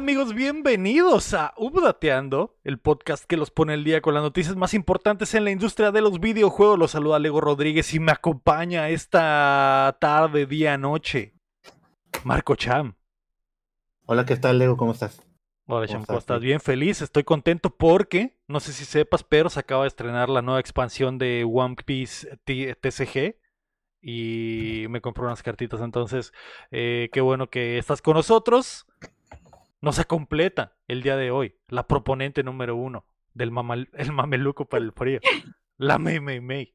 ¿Qué tal amigos? Bienvenidos a Updateando, el podcast que los pone el día con las noticias más importantes en la industria de los videojuegos. Los saluda Lego Rodríguez y me acompaña esta tarde, día, noche. Marco Cham. Hola, ¿qué tal Lego? ¿Cómo estás? Hola Cham, ¿cómo estás? Bien, feliz, estoy contento porque, no sé si sepas, pero se acaba de estrenar la nueva expansión de One Piece TCG y me compré unas cartitas. Entonces, eh, qué bueno que estás con nosotros no se completa el día de hoy la proponente número uno del el mameluco para el frío, la Mei Mei Mei.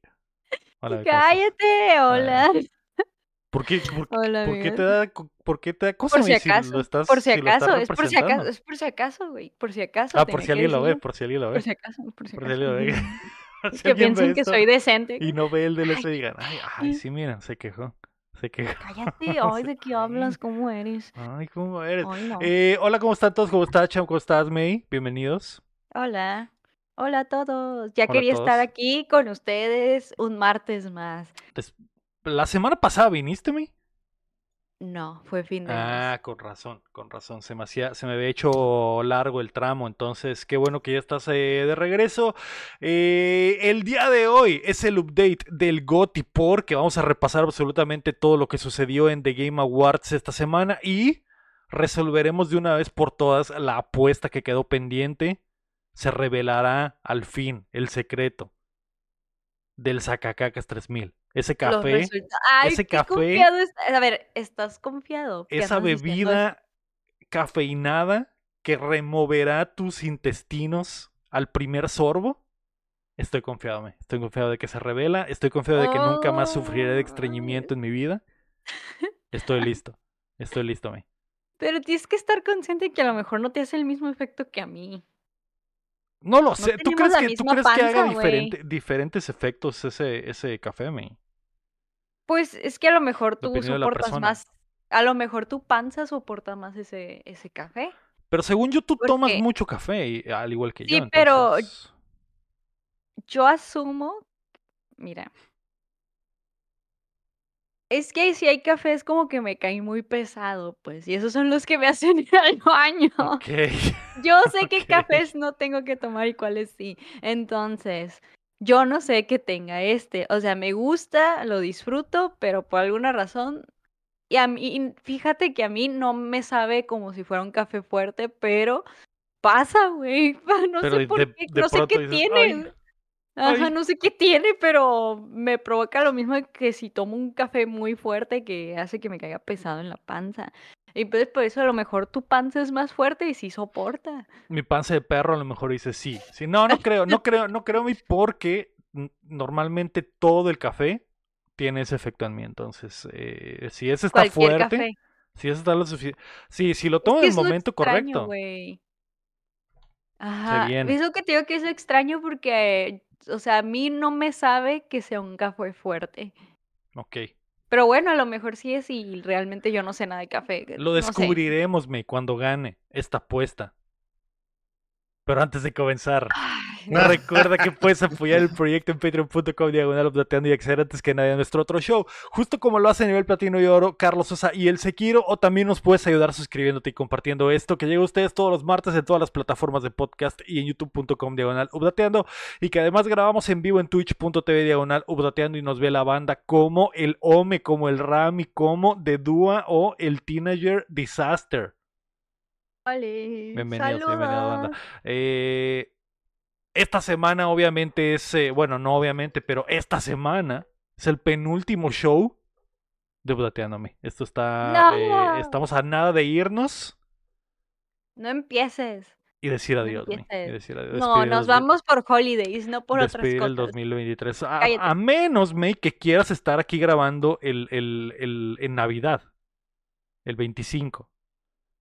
Cállate, hola. ¿Por qué, por, qué te da, por qué te da cosa? Por si acaso, por si acaso, es por si acaso, es por si acaso, güey, por si acaso. Ah, por si alguien lo ve, por si alguien lo ve. Por si acaso, por si acaso. Por si alguien lo ve. es que piensen que soy decente. Y no ve el DLC y digan, ay, ay, sí, miren, se quejó. Cállate, ay, ¿de qué hablas? ¿Cómo eres? Ay, ¿cómo eres? Eh, hola, ¿cómo están todos? ¿Cómo estás, Cham? ¿Cómo estás, May? Bienvenidos. Hola. Hola a todos. Ya quería estar aquí con ustedes un martes más. La semana pasada viniste, May. No, fue fin de Ah, con razón, con razón. Se me, hacía, se me había hecho largo el tramo, entonces qué bueno que ya estás eh, de regreso. Eh, el día de hoy es el update del GOTY porque vamos a repasar absolutamente todo lo que sucedió en The Game Awards esta semana y resolveremos de una vez por todas la apuesta que quedó pendiente. Se revelará al fin el secreto del Zacacacas 3000. Ese café. ese café. A ver, ¿estás confiado? Esa bebida cafeinada que removerá tus intestinos al primer sorbo. Estoy confiado, me. Estoy confiado de que se revela. Estoy confiado de que nunca más sufriré de estreñimiento en mi vida. Estoy listo. Estoy listo, me. Pero tienes que estar consciente de que a lo mejor no te hace el mismo efecto que a mí. No lo sé. ¿Tú crees, que, ¿tú crees que haga diferentes efectos ese, ese café, me? Pues es que a lo mejor tú soportas más, a lo mejor tu panza soporta más ese, ese café. Pero según yo, tú tomas mucho café, al igual que yo. Sí, pero yo asumo, mira, es que si hay cafés como que me caen muy pesado, pues, y esos son los que me hacen ir al baño. Yo sé qué cafés no tengo que tomar y cuáles sí. Entonces, yo no sé qué tenga este. O sea, me gusta, lo disfruto, pero por alguna razón. Y a mí, fíjate que a mí no me sabe como si fuera un café fuerte, pero pasa, güey. No sé por qué, no sé qué tiene. Ajá, no sé qué tiene, pero me provoca lo mismo que si tomo un café muy fuerte que hace que me caiga pesado en la panza. Y pues por eso a lo mejor tu panza es más fuerte y sí soporta. Mi panza de perro a lo mejor dice sí. sí no, no creo, no creo, no creo porque normalmente todo el café tiene ese efecto en mí. Entonces, eh, si ese está fuerte, si ese está lo suficiente. Sí, si lo tomo en el momento correcto. Ajá. Eso que te digo que es extraño porque, o sea, a mí no me sabe que sea un café fuerte. Ok. Pero bueno, a lo mejor sí es y realmente yo no sé nada de café. Lo descubriremos, me, cuando gane esta apuesta. Pero antes de comenzar, recuerda que puedes apoyar el proyecto en patreon.com diagonal updateando y acceder antes que nadie a nuestro otro show, justo como lo hace a nivel platino y oro Carlos Sosa y el Sequiro, o también nos puedes ayudar suscribiéndote y compartiendo esto que llega a ustedes todos los martes en todas las plataformas de podcast y en youtube.com diagonal updateando y que además grabamos en vivo en twitch.tv diagonal updateando y nos ve la banda como el Ome, como el Rami, como The Dua o el Teenager Disaster. Vale. Bienvenidos, banda. Eh, esta semana, obviamente, es. Eh, bueno, no obviamente, pero esta semana es el penúltimo show de Budateándome. Esto está. Eh, estamos a nada de irnos. No empieces. Y decir adiós, no, nos vamos por holidays, no por otras cosas. el 2023. A, menos, May, que quieras estar aquí grabando el, el, el, en Navidad. El 25.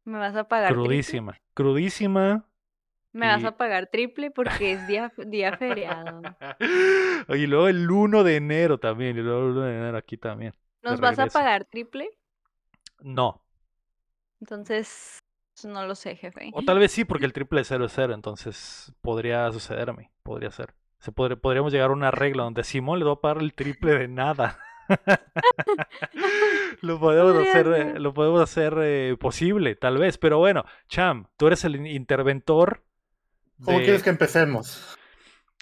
Me vas a pagar. Crudísima. Crudísima. Me vas a pagar triple porque es día, día feriado. y luego el 1 de enero también. Y luego el 1 de enero aquí también. ¿Nos vas a pagar triple? No. Entonces, no lo sé, jefe. O tal vez sí, porque el triple es 0 es 0. Entonces, podría sucederme. Podría ser. Se podría, podríamos llegar a una regla donde Simón le va a pagar el triple de nada. lo podemos hacer, eh, lo podemos hacer eh, posible, tal vez. Pero bueno, Cham, tú eres el interventor. ¿Cómo quieres que empecemos?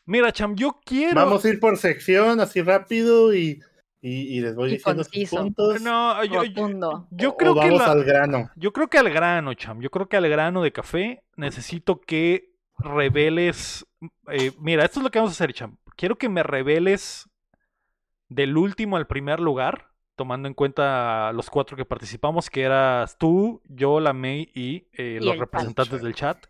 Mira, Cham, yo quiero. Vamos a ir por sección así rápido y, y, les voy diciendo sus puntos. No, yo, yo, creo que. Vamos al grano. Yo creo que al grano, Cham. Yo creo que al grano de café necesito que reveles. Eh, mira, esto es lo que vamos a hacer, Cham. Quiero que me reveles del último al primer lugar, tomando en cuenta los cuatro que participamos, que eras tú, yo, la May y, eh, los representantes del chat.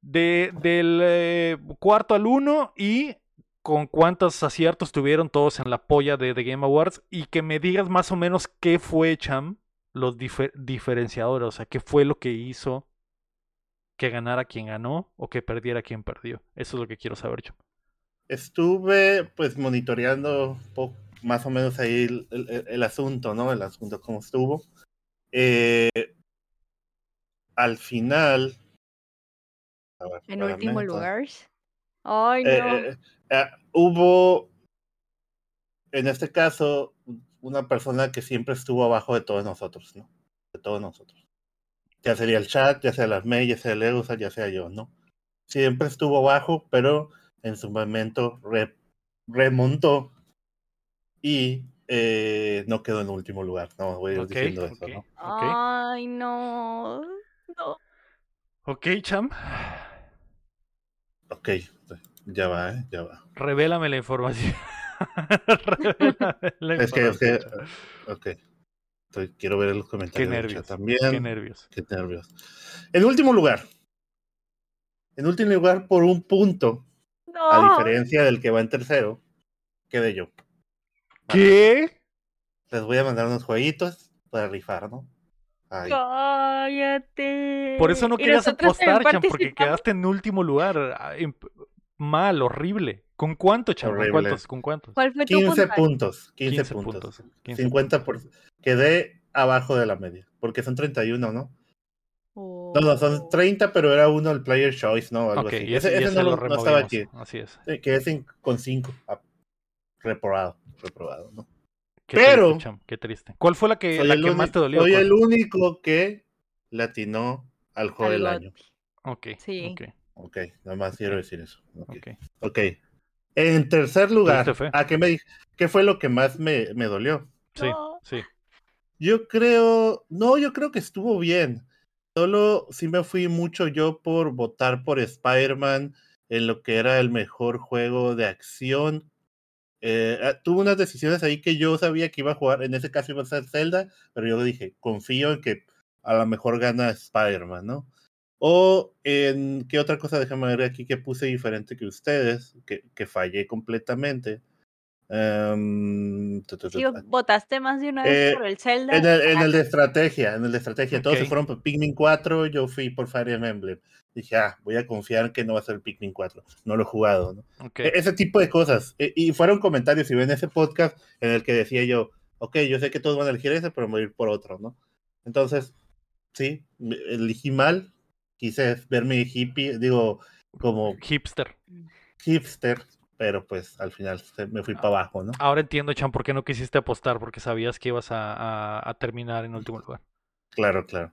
De, del eh, cuarto al uno y con cuántos aciertos tuvieron todos en la polla de The Game Awards y que me digas más o menos qué fue, Cham, los diferenciadores, o sea, qué fue lo que hizo que ganara quien ganó o que perdiera quien perdió. Eso es lo que quiero saber, Cham estuve pues monitoreando más o menos ahí el, asunto, ¿no? El asunto cómo estuvo. Eh, al final... en último lugar. Ay, eh, no. Eh, hubo, en este caso, una persona que siempre estuvo abajo de todos nosotros, ¿no? De todos nosotros. Ya sería el chat, ya sea las May, ya sea el Egusa, ya sea yo, ¿no? Siempre estuvo abajo, pero en su momento remontó y eh, no quedó en último lugar. No, voy a ir diciendo eso, ¿no? Ay, no. Ok, Cham. Ok, ya va, ¿eh? Ya va. Revélame la información. es que, es que, ok. quiero ver los comentarios. Qué nervios. También. Qué nervios. Qué nervios. En último lugar. En último lugar, por un punto, a diferencia del que va en tercero, quedé yo. ¿Qué? Les voy a mandar unos jueguitos para rifar, ¿no? Cállate. Por eso no querías apostar, Chan, porque quedaste en último lugar. Ah, mal, horrible. ¿Con cuánto, Chan? ¿Con cuántos? ¿Con cuántos? ¿Cuál fue tu 15 puntos. 15, puntos. 50 por... Quedé abajo de la media, porque son 31, ¿no? No, no, son 30, pero era uno el Player Choice, ¿no? Algo así. ese, no, no, estaba aquí. Así es. Sí, quedé con 5. Ah, reprobado, reprobado, ¿no? Qué pero. Triste, qué triste. ¿Cuál fue la que, la que más te dolió? Soy el único que latinó al juego del año. Ok. Sí. Okay. ok, nada más quiero decir eso. Ok. Ok. En tercer lugar, ¿a qué, me, ¿qué fue lo que más me, me dolió? Sí, sí. Yo creo. No, yo creo que estuvo bien. Solo sí me fui mucho yo por votar por Spider-Man en lo que era el mejor juego de acción. Eh, ah, tuve unas decisiones ahí que yo sabía que iba a jugar, en ese caso iba a ser Zelda, pero yo dije, confío en que a lo mejor gana Spider-Man, ¿no? O en qué otra cosa, déjame ver aquí que puse diferente que ustedes, que, que fallé completamente. Um, votaste más de una vez eh, por el Zelda. En el, en el, de estrategia, en el de estrategia. Todos se fueron por Pikmin 4, yo fui por Fire Emblem. Dije, ah, voy a confiar que no va a ser Pikmin 4. No lo he jugado, ¿no? E, ese tipo de cosas. E, y fueron comentarios, si ven ese podcast, en el que decía yo, ok, yo sé que todos van a elegir ese, pero voy a ir por otro, ¿no? Entonces, sí, elegí mal. Quise verme hippie, digo, como... Hipster. Hipster, pero pues al final me fui para abajo, ¿no? Ahora entiendo, Chan, por qué no quisiste apostar, porque sabías que ibas a, terminar en último lugar. Claro, claro.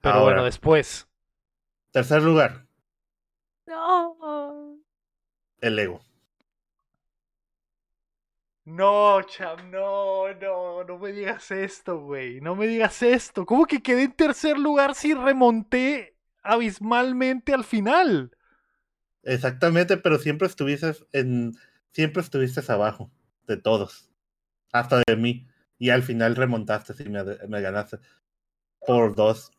Pero bueno, después. Tercer lugar. No. El ego. No, Cham, no, no, no me digas esto, güey. No me digas esto. ¿Cómo que quedé en tercer lugar si remonté abismalmente al final? Exactamente, pero siempre estuviste en, siempre estuviste abajo de todos, hasta de mí, y al final remontaste y me, me ganaste por dos.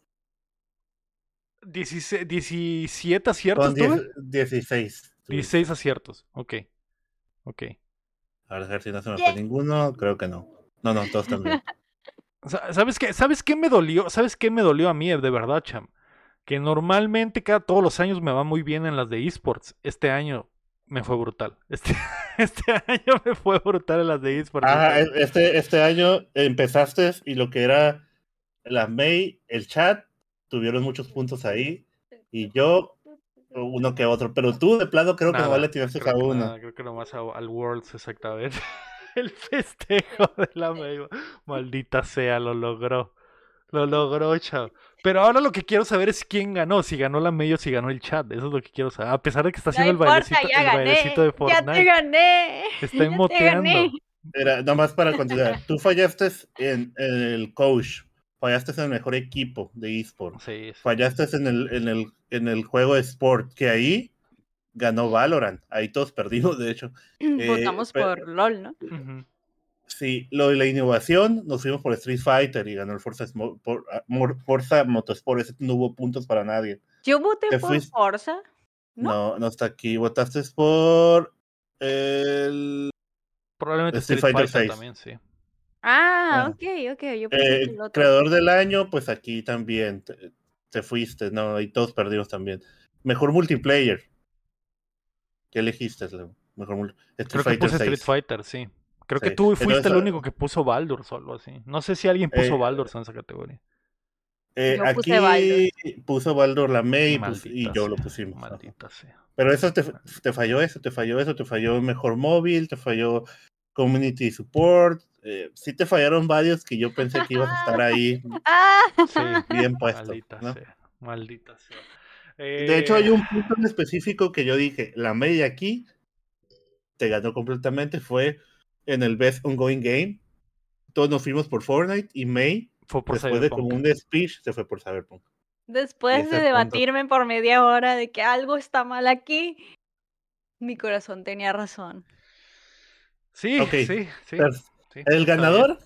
17 aciertos, Con 16. 16 aciertos, ok. Ok. A ver si no se me fue ninguno, creo que no. No, no, todos también. ¿Sabes qué? ¿Sabes qué me dolió? ¿Sabes qué me dolió a mí, de verdad, Cham? Que normalmente cada todos los años me va muy bien en las de esports. Este año me fue brutal. Este, este año me fue brutal en las de esports. Ah, este, este año empezaste y lo que era la May, el chat, tuvieron muchos puntos ahí. Y yo, uno que otro. Pero tú, de plano, creo que no vale tirarse cada uno. creo que nomás al Worlds, exactamente. el festejo de la May. Maldita sea, lo logró. Lo logró, chao. Pero ahora lo que quiero saber es quién ganó, si ganó la May o si ganó el chat. Eso es lo que quiero saber. A pesar de que está haciendo el, bailecito, el bailecito de Fortnite. Ya te gané. Está emoteando. Era, nomás para continuar. Tú fallaste en, el coach, fallaste en el mejor equipo de eSport. Sí, Fallaste en el, en, el, en el juego de sport, que ahí ganó Valorant. Ahí todos perdimos, de hecho. Eh, Votamos por LOL, ¿no? Sí, lo de la innovación, nos fuimos por Street Fighter y ganó el Forza, por, ah, Forza Motorsport. Ese no hubo puntos para nadie. Yo voté por Forza. ¿No? ¿no? está aquí. Votaste por el. Probablemente Street, Fighter, 6. también, sí. Ah, ah. ok, ok. Yo eh, el creador del año, pues aquí también te, fuiste, ¿no? Y todos perdimos también. Mejor multiplayer. ¿Qué elegiste, Mejor Street Creo Fighter que puse Street Fighter, sí. Creo que tú fuiste el único que puso Baldur solo así. No sé si alguien puso eh, Baldur en esa categoría. Eh, aquí puso Baldur la May y yo lo pusimos. Maldita sea. Pero eso te, te, falló eso, te falló eso, te falló mejor móvil, te falló community support. Eh, sí te fallaron varios que yo pensé que ibas a estar ahí ah. sí, bien puesto. Maldita sea, maldita sea. De hecho, hay un punto en específico que yo dije, la May aquí te ganó completamente, fue en el Best Ongoing Game. Todos nos fuimos por Fortnite y May, fue por después de como un speech, se fue por Cyberpunk. Después de debatirme por media hora de que algo está mal aquí, mi corazón tenía razón. Sí, sí, sí, El ganador,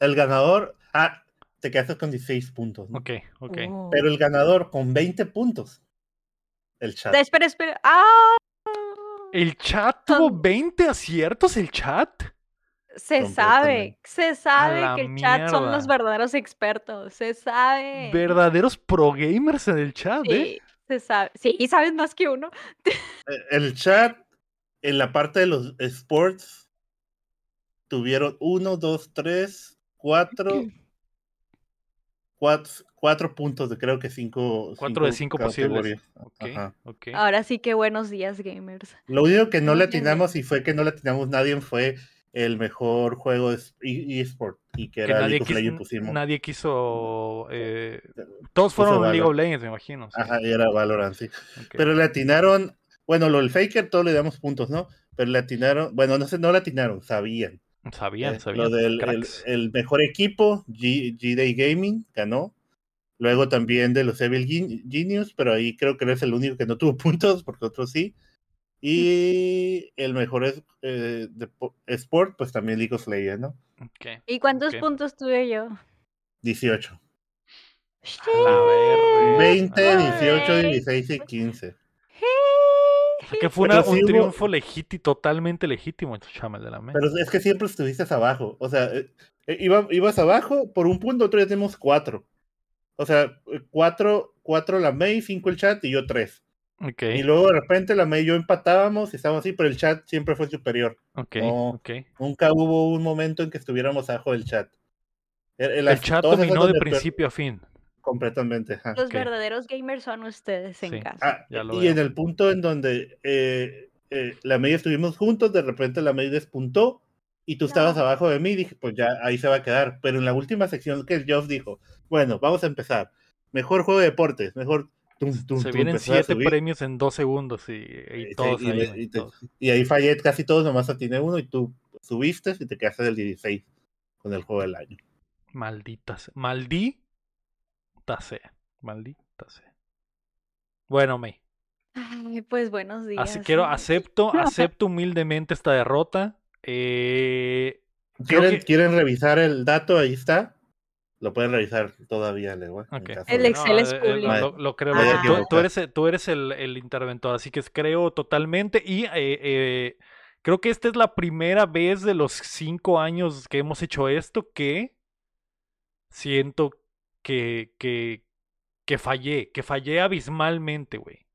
el ganador, ah, te quedaste con 16 puntos. Ok, ok. Oh. Pero el ganador con 20 puntos, el chat. Espera, espera. ¡Ah! ¿El chat tuvo 20 aciertos? ¿El chat? Se sabe, se sabe que el chat son los verdaderos expertos, se sabe. Verdaderos pro gamers en el chat, sí, ¿eh? Se sabe, sí, y sabes más que uno. E, el chat, en la parte de los sports, tuvieron uno, dos, tres, cuatro, cuatro, puntos de creo que cinco. Cuatro de cinco posibles. Ahora sí que buenos días, gamers. Lo único que no le atinamos y fue que no le atinamos nadie fue el mejor juego de eSport y que, era nadie quiso, pusimos. Nadie quiso. Eh, todos fueron League of Legends, me imagino. Ajá, y era Valorant, sí. Pero le atinaron. Bueno, lo del Faker, todos le damos puntos, ¿no? Pero le atinaron. Bueno, no sé, no le atinaron, sabían. Sabían, eh, sabían. Lo del el, mejor equipo, G-Day Gaming, ganó. Luego también de los Evil Genius, pero ahí creo que es el único que no tuvo puntos, porque otros sí. Y el mejor es, eh, de Sport, pues también League of Legends, ¿no? ¿Y cuántos puntos tuve yo? 18. A 20, 18, 16 y 15. Que fue un triunfo legítimo, totalmente legítimo, chamal de la Pero es que siempre estuviste abajo. O sea, eh, eh, ibas abajo por un punto, otro ya tenemos cuatro. O sea, cuatro, cuatro la May, cinco el chat y yo tres. Okay. Y luego de repente la May y yo empatábamos y estábamos así, pero el chat siempre fue superior. Okay, okay. Nunca hubo un momento en que estuviéramos abajo del chat. El, chat dominó de principio a fin. Completamente. Los verdaderos gamers son ustedes en casa. Ah, y en el punto en donde eh, eh, la media estuvimos juntos, de repente la media despuntó y tú estabas abajo de mí, dije, pues ya ahí se va a quedar. Pero en la última sección que el Geoff dijo, bueno, vamos a empezar. Mejor juego de deportes, mejor... se vienen siete premios en dos segundos y, y todos ahí, y, ahí fallé casi todos, nomás atiné uno y tú subiste y te quedaste del 16 con el juego del año. Malditas. Maldí sea. Maldita sea. Bueno, May. pues buenos días. Así quiero, acepto, acepto humildemente esta derrota. Eh, ¿Quieren, revisar el dato? Ahí está. Lo pueden revisar todavía, El Excel es público. lo, creo. Tú, eres, tú eres el, interventor, así que creo totalmente. Y eh, eh, creo que esta es la primera vez de los cinco años que hemos hecho esto que siento que, que, que fallé, que fallé abismalmente, güey.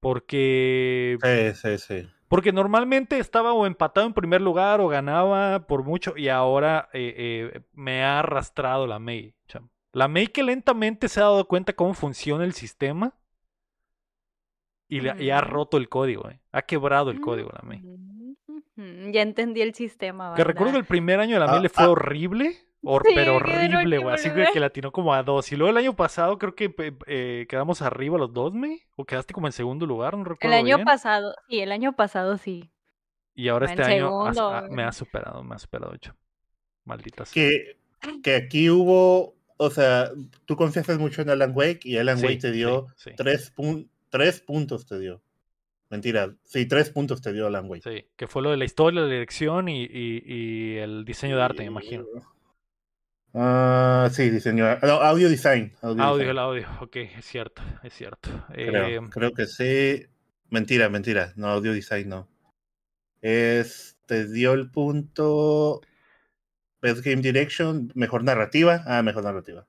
Porque... Sí, sí, sí. Porque normalmente estaba o empatado en primer lugar o ganaba por mucho y ahora eh, eh, me ha arrastrado la May. La May que lentamente se ha dado cuenta cómo funciona el sistema y, ha roto el código, eh. ha quebrado el código la May. ya entendí el sistema. Que recuerdo que el primer año de la ah, le fue ah. horrible. Pero horrible, güey. Así que, que la tiró como a dos. Y luego el año pasado creo que eh, quedamos arriba los dos, ¿me? ¿O quedaste como en segundo lugar? No recuerdo. El año pasado, sí, el año pasado sí. Y ahora este año me ha superado, me ha superado, hecho. Malditas. Que, que aquí hubo, o sea, tú confias mucho en Alan Wake y Alan Wake te dio tres, tres puntos, te dio. Mentira, sí, tres puntos te dio Alan Wake. Sí, que fue lo de la historia, la dirección y, y, el diseño de arte, me imagino. Ah, sí, diseño. audio design. Audio, el audio, ok, es cierto, es cierto. Creo, eh, creo, que sí. Mentira, mentira, no, audio design no. Es, te dio el punto Best Game Direction, mejor narrativa. Ah, mejor narrativa.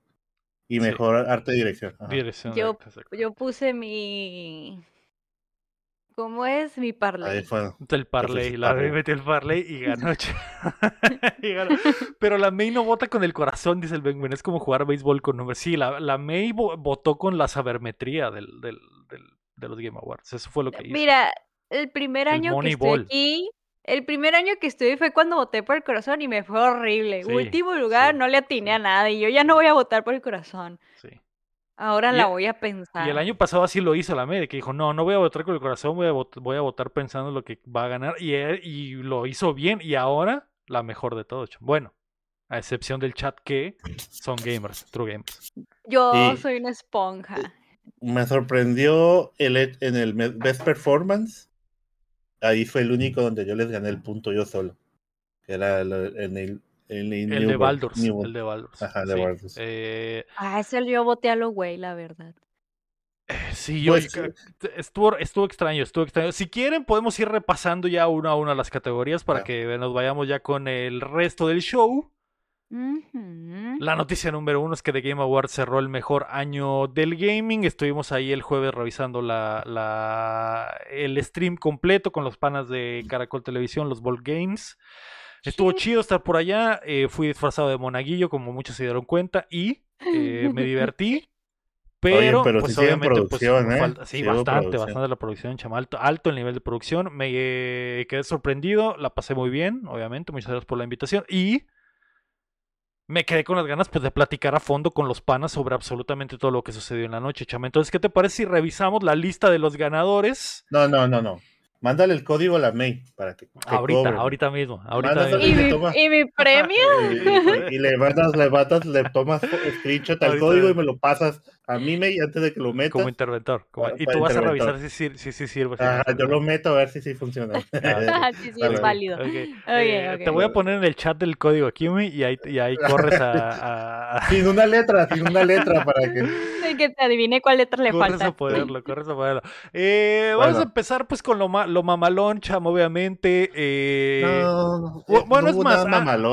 Y mejor arte de dirección. dirección yo, yo puse mi ¿Cómo es mi parlay? El parlay, la May metió el parlay y ganó. y ganó. Pero la May no vota con el corazón, dice el Benguin. Es como jugar béisbol con números. Sí, la, la May votó con la sabermetría del, del, del, de los Game Awards. Eso fue lo que hizo. Mira, el primer año que estoy aquí, el primer año que estuve fue cuando voté por el corazón y me fue horrible. Último lugar, no le atiné a nada y yo ya no voy a votar por el corazón. Sí. Ahora la voy a pensar. Y el año pasado así lo hizo la que dijo, no, no voy a votar con el corazón, voy a, voy a votar pensando lo que va a ganar. Y, y lo hizo bien y ahora la mejor de todos. Bueno, a excepción del chat que son gamers, true gamers. Yo soy una esponja. Me sorprendió el, en el Best Performance. Ahí fue el único donde yo les gané el punto yo solo. Que era en el el, de Baldur's. El de Baldur's. Ajá, de Baldur's. Eh, ah, ese yo voté a lo güey, la verdad. Eh, sí, yo pues, estuvo, estuvo extraño, estuvo extraño. Si quieren, podemos ir repasando ya uno a uno las categorías para que nos vayamos ya con el resto del show. La noticia número uno es que The Game Awards cerró el mejor año del gaming. Estuvimos ahí el jueves revisando la, la, el stream completo con los panas de Caracol Televisión, los Ball Games. Estuvo chido estar por allá. Eh, fui disfrazado de monaguillo, como muchos se dieron cuenta, y eh, me divertí. Pero, pues obviamente, pues, ¿eh? sí, bastante, bastante la producción, chamal, alto, el nivel de producción. Me quedé sorprendido, la pasé muy bien, obviamente. Muchas gracias por la invitación. Y me quedé con las ganas pues, de platicar a fondo con los panas sobre absolutamente todo lo que sucedió en la noche, chama. Entonces, ¿qué te parece si revisamos la lista de los ganadores? No, no, no, no. Mándale el código a la May para que. ahorita, ahorita mismo. Ahorita ¿Y, mi, premio? Y, le mandas, le mandas, le tomas screenshot al código y me lo pasas a mí, May, antes de que lo meta. Como interventor. y tú vas a revisar si, si, si sirve. yo lo meto a ver si sí funciona. Ah, sí, sí, es válido. Eh, te voy a poner en el chat del código aquí, y ahí, y ahí corres a, Sin una letra, sin una letra para que. que te adivine cuál letra le corres falta. A poderlo, corres a poderlo. Eh, Vamos a empezar pues con lo, lo mamalón, chamo, obviamente. Eh... No, bueno, es más,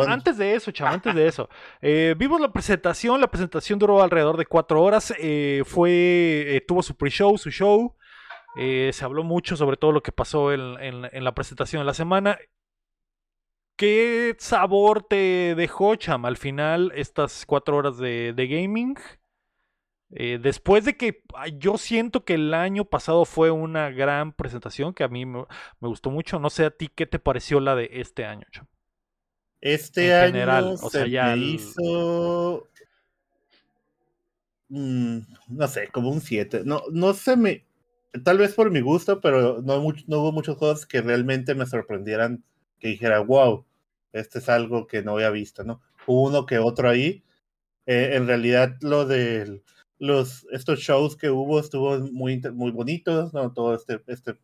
antes de eso, chamo, antes de eso. Eh, vimos la presentación, la presentación duró alrededor de cuatro horas. Eh, fue, eh, tuvo su pre-show, su show. Eh, se habló mucho sobre todo lo que pasó en, la presentación de la semana. ¿Qué sabor te dejó, Cham, al final estas cuatro horas de, gaming? después de que yo siento que el año pasado fue una gran presentación, que a mí me, gustó mucho. No sé a ti qué te pareció la de este año, Cham. Este año o sea, ya hizo Mm, no sé, como un 7. No, no se me. Tal vez por mi gusto, pero no, no hubo muchos juegos que realmente me sorprendieran, que dijera, wow, este es algo que no había visto, ¿no? Hubo uno que otro ahí. Eh, en realidad, lo de los, estos shows que hubo estuvo muy, muy bonitos, ¿no? Todo este, este,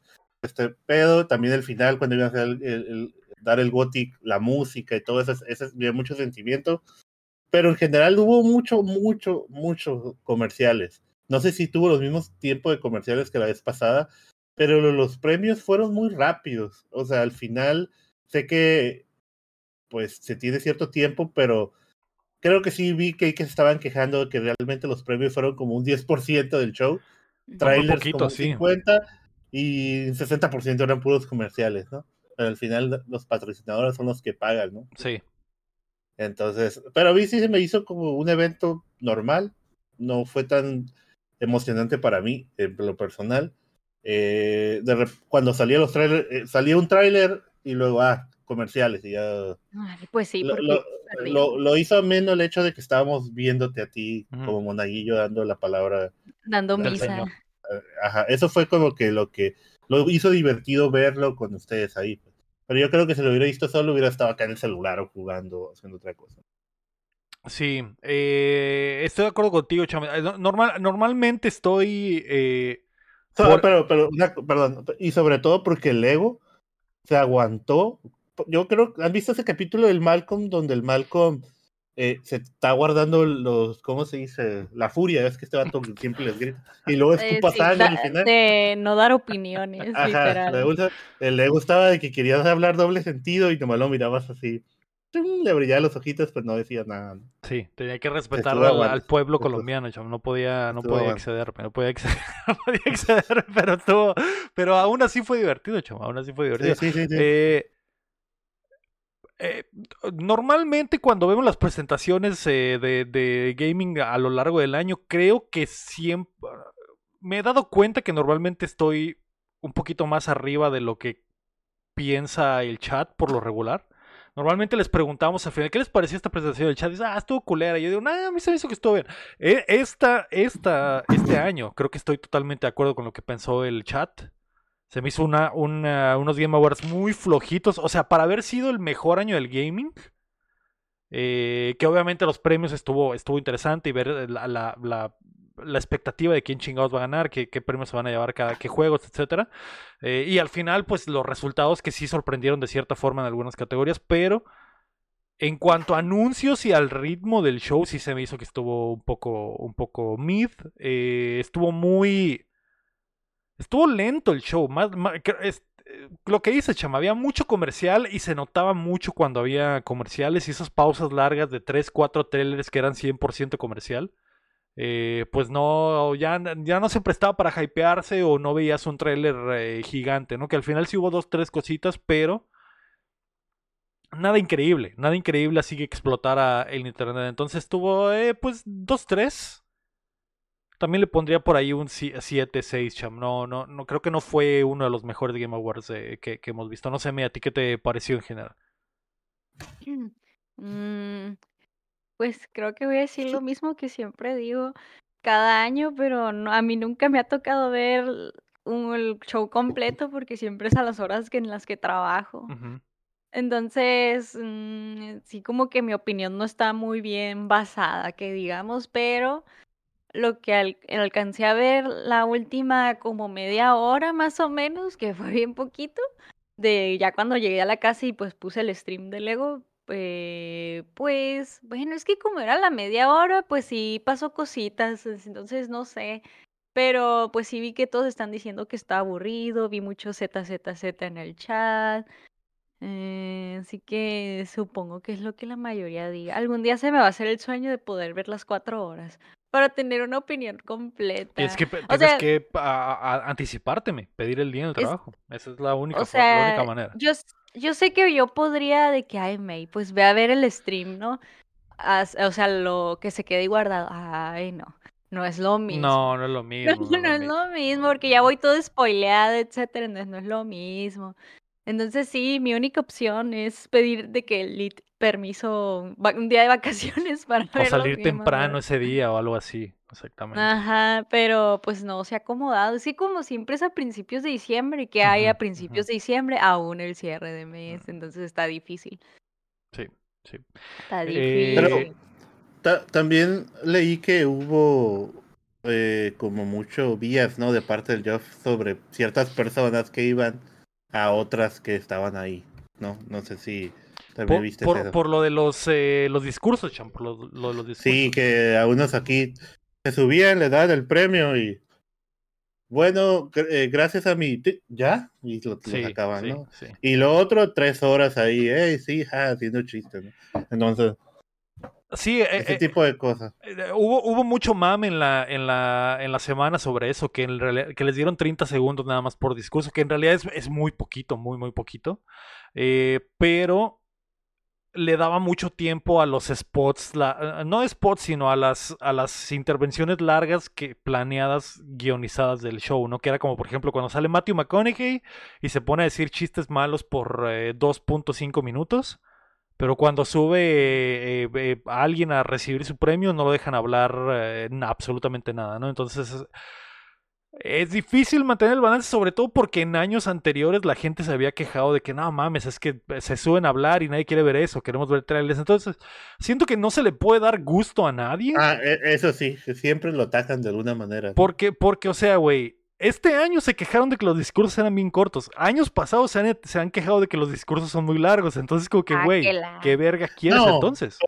este pedo. También el final, cuando iban a hacer el, dar el gothic, la música y todo eso, ese, ese mucho sentimiento pero en general hubo mucho, mucho, mucho comerciales. No sé si tuvo los mismos tiempos de comerciales que la vez pasada, pero los premios fueron muy rápidos. O sea, al final sé que pues se tiene cierto tiempo, pero creo que sí vi que, que se estaban quejando de que realmente los premios fueron como un 10% del show. Trailers poquito, como 50 y 60% eran puros comerciales, ¿no? Pero al final los patrocinadores son los que pagan, ¿no? Sí. Entonces, pero a mí sí se me hizo como un evento normal, no fue tan emocionante para mí en lo personal. Eh, cuando salía los trailers, eh, salía un tráiler y luego, ah, comerciales y ya. pues sí, lo, lo, hizo menos el hecho de que estábamos viéndote a ti como monaguillo dando la palabra. Dando misa. Eh, ajá, eso fue como que lo que lo hizo divertido verlo con ustedes ahí. Pues. Pero yo creo que si lo hubiera visto solo, hubiera estado acá en el celular o jugando, haciendo otra cosa. Sí, eh, estoy de acuerdo contigo, Chama. Eh, normal, normalmente estoy. Eh, pero, pero, perdón, y sobre todo porque el ego se aguantó. Yo creo, ¿han visto ese capítulo del Malcolm donde el Malcolm eh, se está guardando los, ¿cómo se dice? La furia, es que este vato siempre les grita. Y luego escupa eh, sangre al final. De no dar opiniones, Ajá, literal. Le, le, gustaba de que querías hablar doble sentido y nomás lo mirabas así. Le brillaban los ojitos, pero no decía nada. Sí, tenía que respetar al, pueblo colombiano, no podía, no podía excederme, no podía exceder, no podía exceder, pero estuvo, pero aún así fue divertido, chamo, aún así fue divertido. Sí, sí, sí, eh, eh, normalmente cuando vemos las presentaciones eh, de, gaming a lo largo del año, creo que siempre... Me he dado cuenta que normalmente estoy un poquito más arriba de lo que piensa el chat por lo regular. Normalmente les preguntamos al final, ¿qué les pareció esta presentación del chat? Dice, ah, estuvo culera. Y yo digo, nah, a mí se me hizo que estuvo bien. E, esta, esta, este año, creo que estoy totalmente de acuerdo con lo que pensó el chat. Se me hizo una, unos Game Awards muy flojitos. O sea, para haber sido el mejor año del gaming. Eh, que obviamente los premios estuvo, estuvo interesante y ver la, la, expectativa de quién chingados va a ganar, qué, premios se van a llevar cada qué juegos, etcétera. Eh, y al final, pues los resultados que sí sorprendieron de cierta forma en algunas categorías, pero en cuanto a anuncios y al ritmo del show, sí se me hizo que estuvo un poco, un poco mid. Eh, estuvo muy Estuvo lento el show. Más, eh, lo que dice Chama, había mucho comercial y se notaba mucho cuando había comerciales y esas pausas largas de 3, 4 trailers que eran 100% comercial. Eh, pues no, ya, no se prestaba para hypearse o no veías un trailer eh, gigante, ¿no? Que al final sí hubo dos, tres cositas, pero nada increíble, nada increíble así que explotara el internet. Entonces tuvo, pues, dos, tres también le pondría por ahí un 7, 6, Cham. No, no, no, creo que no fue uno de los mejores Game Awards que, hemos visto. No sé, a ti qué te pareció en general. Mm, pues creo que voy a decir lo mismo que siempre digo cada año, pero no, a mí nunca me ha tocado ver un, el show completo porque siempre es a las horas que, en las que trabajo. Entonces, mm, sí como que mi opinión no está muy bien basada, que digamos, pero lo que alcancé a ver la última como media hora más o menos, que fue bien poquito, de ya cuando llegué a la casa y pues puse el stream de Lego, eh, pues bueno, es que como era la media hora, pues sí pasó cositas, entonces no sé. Pero pues sí vi que todos están diciendo que está aburrido, vi mucho ZZZ en el chat. Eh, así que supongo que es lo que la mayoría diga. Algún día se me va a hacer el sueño de poder ver las cuatro horas para tener una opinión completa. Es que tienes que anticipárteme, pedir el día en el trabajo. Esa es la única, la única manera. Yo, yo sé que yo podría de que, ay, May, pues ve a ver el stream, ¿no? o sea, lo que se quede guardado. Ay, no. No es lo mismo. No, no es lo mismo. No, es lo mismo, porque ya voy todo spoileado, etcétera, entonces no es lo mismo. Entonces sí, mi única opción es pedir de que el permiso, un día de vacaciones para O salir temprano ese día o algo así, exactamente. Ajá, pero pues no se ha acomodado. Es que como siempre es a principios de diciembre, que hay a principios de diciembre, aún el cierre de mes, entonces está difícil. Sí, sí. Está eh, difícil. Pero también leí que hubo eh, como mucho vías, ¿no? De parte del Jeff sobre ciertas personas que iban a otras que estaban ahí. No, no sé si también por, viste por, lo de los, eh, los discursos, Cham, por lo, de los discursos. Sí, que a unos aquí se subían, le dan el premio y bueno, eh, gracias a mi ya y lo, sacaban, ¿no? Y lo otro tres horas ahí, hey, sí, ja, haciendo chistes, ¿no? Entonces Sí, eh, ese tipo de cosas. hubo, hubo mucho mame en la, en la, en la semana sobre eso, que, en que les dieron 30 segundos nada más por discurso, que en realidad es, es muy poquito, muy, muy poquito. pero le daba mucho tiempo a los spots, eh, no spots, sino a las, a las intervenciones largas que planeadas, guionizadas del show, ¿no? Que era como, por ejemplo, cuando sale Matthew McConaughey y se pone a decir chistes malos por 2.5 minutos, pero cuando sube a alguien a recibir su premio no lo dejan hablar absolutamente nada, ¿no? Entonces es difícil mantener el balance, sobre todo porque en años anteriores la gente se había quejado de que no mames, es que se suben a hablar y nadie quiere ver eso, queremos ver trailers. Entonces, siento que no se le puede dar gusto a nadie. Ah, e, eso sí, siempre lo atacan de alguna manera. Porque, porque, o sea, güey, este año se quejaron de que los discursos eran bien cortos. Años pasados se han, se han quejado de que los discursos son muy largos. Entonces, como que, ah, güey, ¿qué verga quieres entonces?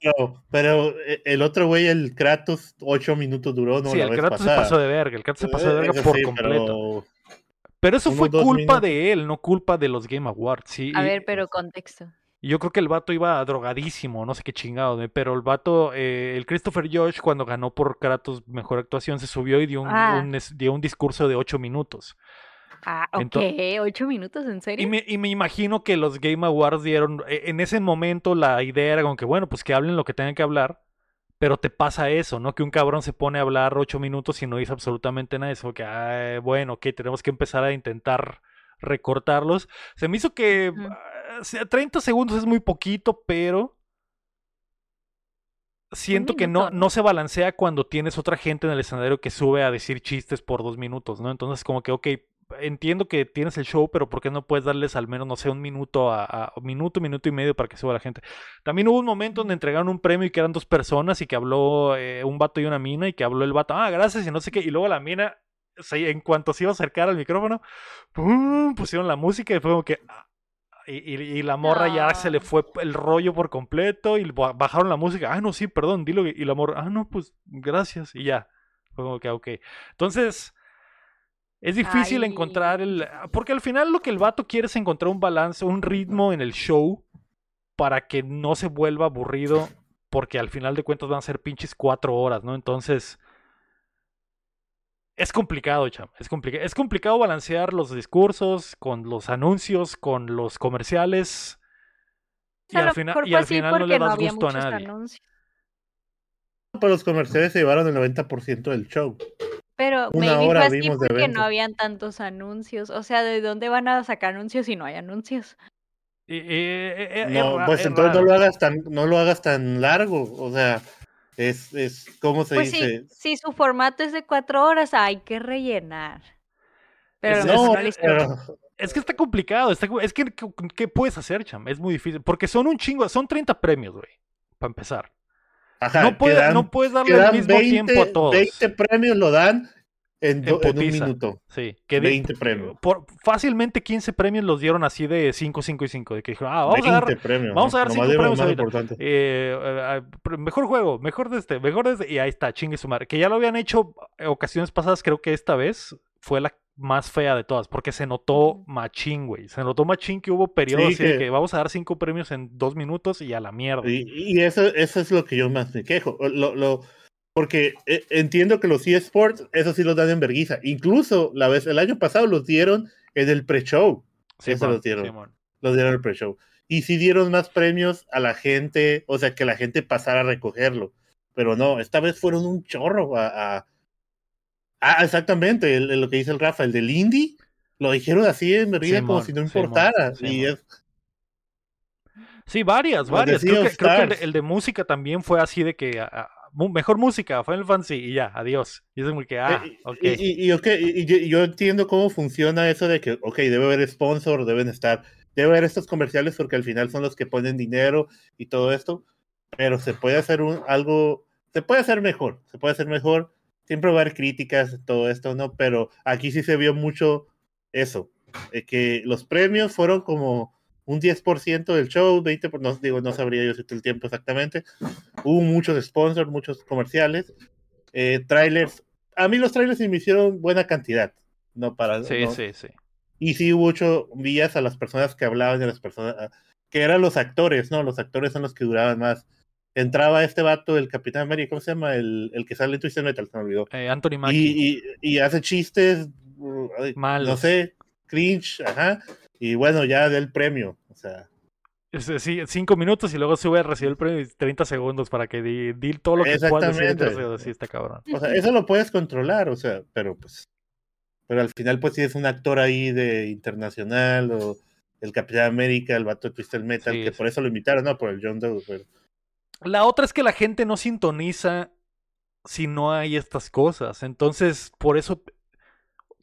Pero, eh, el otro güey, el Kratos, ocho minutos duró, ¿no? Sí, el Kratos se pasó de verga. El Kratos se pasó de verga por completo. Pero, eso fue culpa de él, no culpa de los Game Awards. Sí, A ver, pero contexto. Yo creo que el vato iba drogadísimo, no sé qué chingado, pero el vato, eh, el Christopher Josh, cuando ganó por Kratos Mejor Actuación, se subió y dio un, ah. dio un discurso de ocho minutos. Ah, ok, ocho minutos, ¿en serio? Y me, y me, imagino que los Game Awards dieron, e, en ese momento la idea era como que, bueno, pues que hablen lo que tengan que hablar, pero te pasa eso, ¿no? Que un cabrón se pone a hablar ocho minutos y no dice absolutamente nada, eso que, bueno, ok, tenemos que empezar a intentar recortarlos. Se me hizo que 30 segundos es muy poquito, pero siento que no, no se balancea cuando tienes otra gente en el escenario que sube a decir chistes por dos minutos, ¿no? Entonces como que, ok, entiendo que tienes el show, pero ¿por qué no puedes darles al menos, no sé, un minuto a, un minuto, minuto y medio para que suba la gente? También hubo un momento donde entregaron un premio y que eran dos personas y que habló eh, un vato y una mina y que habló el vato, ah, gracias y no sé qué, y luego la mina, en cuanto se iba a acercar al micrófono, pusieron la música y fue como que, y, la morra ya se le fue el rollo por completo y bajaron la música. Ah, no, sí, perdón, dilo. Y la morra, ah, no, pues gracias. Y ya. Fue como que, ok. Entonces, es difícil encontrar el. Porque al final lo que el vato quiere es encontrar un balance, un ritmo en el show para que no se vuelva aburrido. Porque al final de cuentas van a ser pinches cuatro horas, ¿no? Entonces es complicado, cham. Es, es complicado balancear los discursos con los anuncios, con los comerciales. y al, final, y al final no le das gusto a nadie. Pero los comerciales se llevaron el 90% del show. Pero Una maybe hora fue porque no habían tantos anuncios. O sea, ¿de dónde van a sacar anuncios si no hay anuncios? no, pues entonces no lo hagas tan, no lo hagas tan largo. O sea, es, es ¿cómo se pues dice? Si, su formato es de cuatro horas, hay que rellenar. Pero no, es que está complicado. es que, ¿qué puedes hacer, cham? Es muy difícil. Porque son un chingo, son 30 premios, güey, para empezar. Ajá, no, puede, no puedes darle el mismo tiempo a todos. 20 premios lo dan en, un minuto. Sí, que 20 premios. Por, fácilmente 15 premios los dieron así de 5, 5 y 5. De que dijeron, ah, vamos a dar, premios, vamos a dar 5 premios. Eh, eh, mejor juego, mejor de este, mejor de este. Y ahí está, chingue su madre. Que ya lo habían hecho ocasiones pasadas, creo que esta vez fue la más fea de todas, porque se notó machín, güey. Se notó machín que hubo periodos así de que vamos a dar cinco premios en dos minutos y a la mierda. Y, eso, eso es lo que yo más me quejo. Lo, lo, porque eh, entiendo que los eSports, eso sí los dan en vergüenza. Incluso la vez, el año pasado los dieron en el pre-show. Sí, eso los dieron. los dieron en el pre-show. Y sí dieron más premios a la gente, o sea, que la gente pasara a recogerlo. Pero no, esta vez fueron un chorro a. ah, exactamente, lo que dice el Rafa, el del Indie, lo dijeron así en vergüenza como si no importara. y es, Sí, varias, varias. Creo que, creo que el, de, música también fue así de que mejor música, Final Fantasy, y ya, adiós. Y es muy que, ah, eh, ok. Y, y, yo entiendo cómo funciona eso de que, ok, debe haber sponsor, deben estar, debe haber estos comerciales porque al final son los que ponen dinero y todo esto, pero se puede hacer un, algo, se puede hacer mejor, se puede hacer mejor. Siempre va a haber críticas, todo esto, ¿no? Pero aquí sí se vio mucho eso, que los premios fueron como un 10% del show, 20%, no, digo, no sabría yo si el tiempo exactamente. Hubo muchos sponsors, muchos comerciales, eh, trailers. A mí los trailers me hicieron buena cantidad, no para. Sí, sí, sí. Y sí hubo mucho vías a las personas que hablaban de las personas, que eran los actores, ¿no? Los actores son los que duraban más. Entraba este vato, el Capitán América, ¿cómo se llama? El, el que sale en Twisted Metal, se me olvidó. Eh, Anthony Mackie. Y, y, hace chistes, uh, no sé, cringe, ajá y bueno, ya del premio, o sea. Sí, cinco minutos y luego sube a recibir el premio 30 segundos para que di, todo lo que puedas decir. Sí, está cabrón. O sea, eso lo puedes controlar, o sea, pero pues. Pero al final, pues si es un actor ahí de internacional o el Capitán América, el vato de Twisted Metal, que por eso lo invitaron, ¿no? Por el John Doe. La otra es que la gente no sintoniza si no hay estas cosas. Entonces, por eso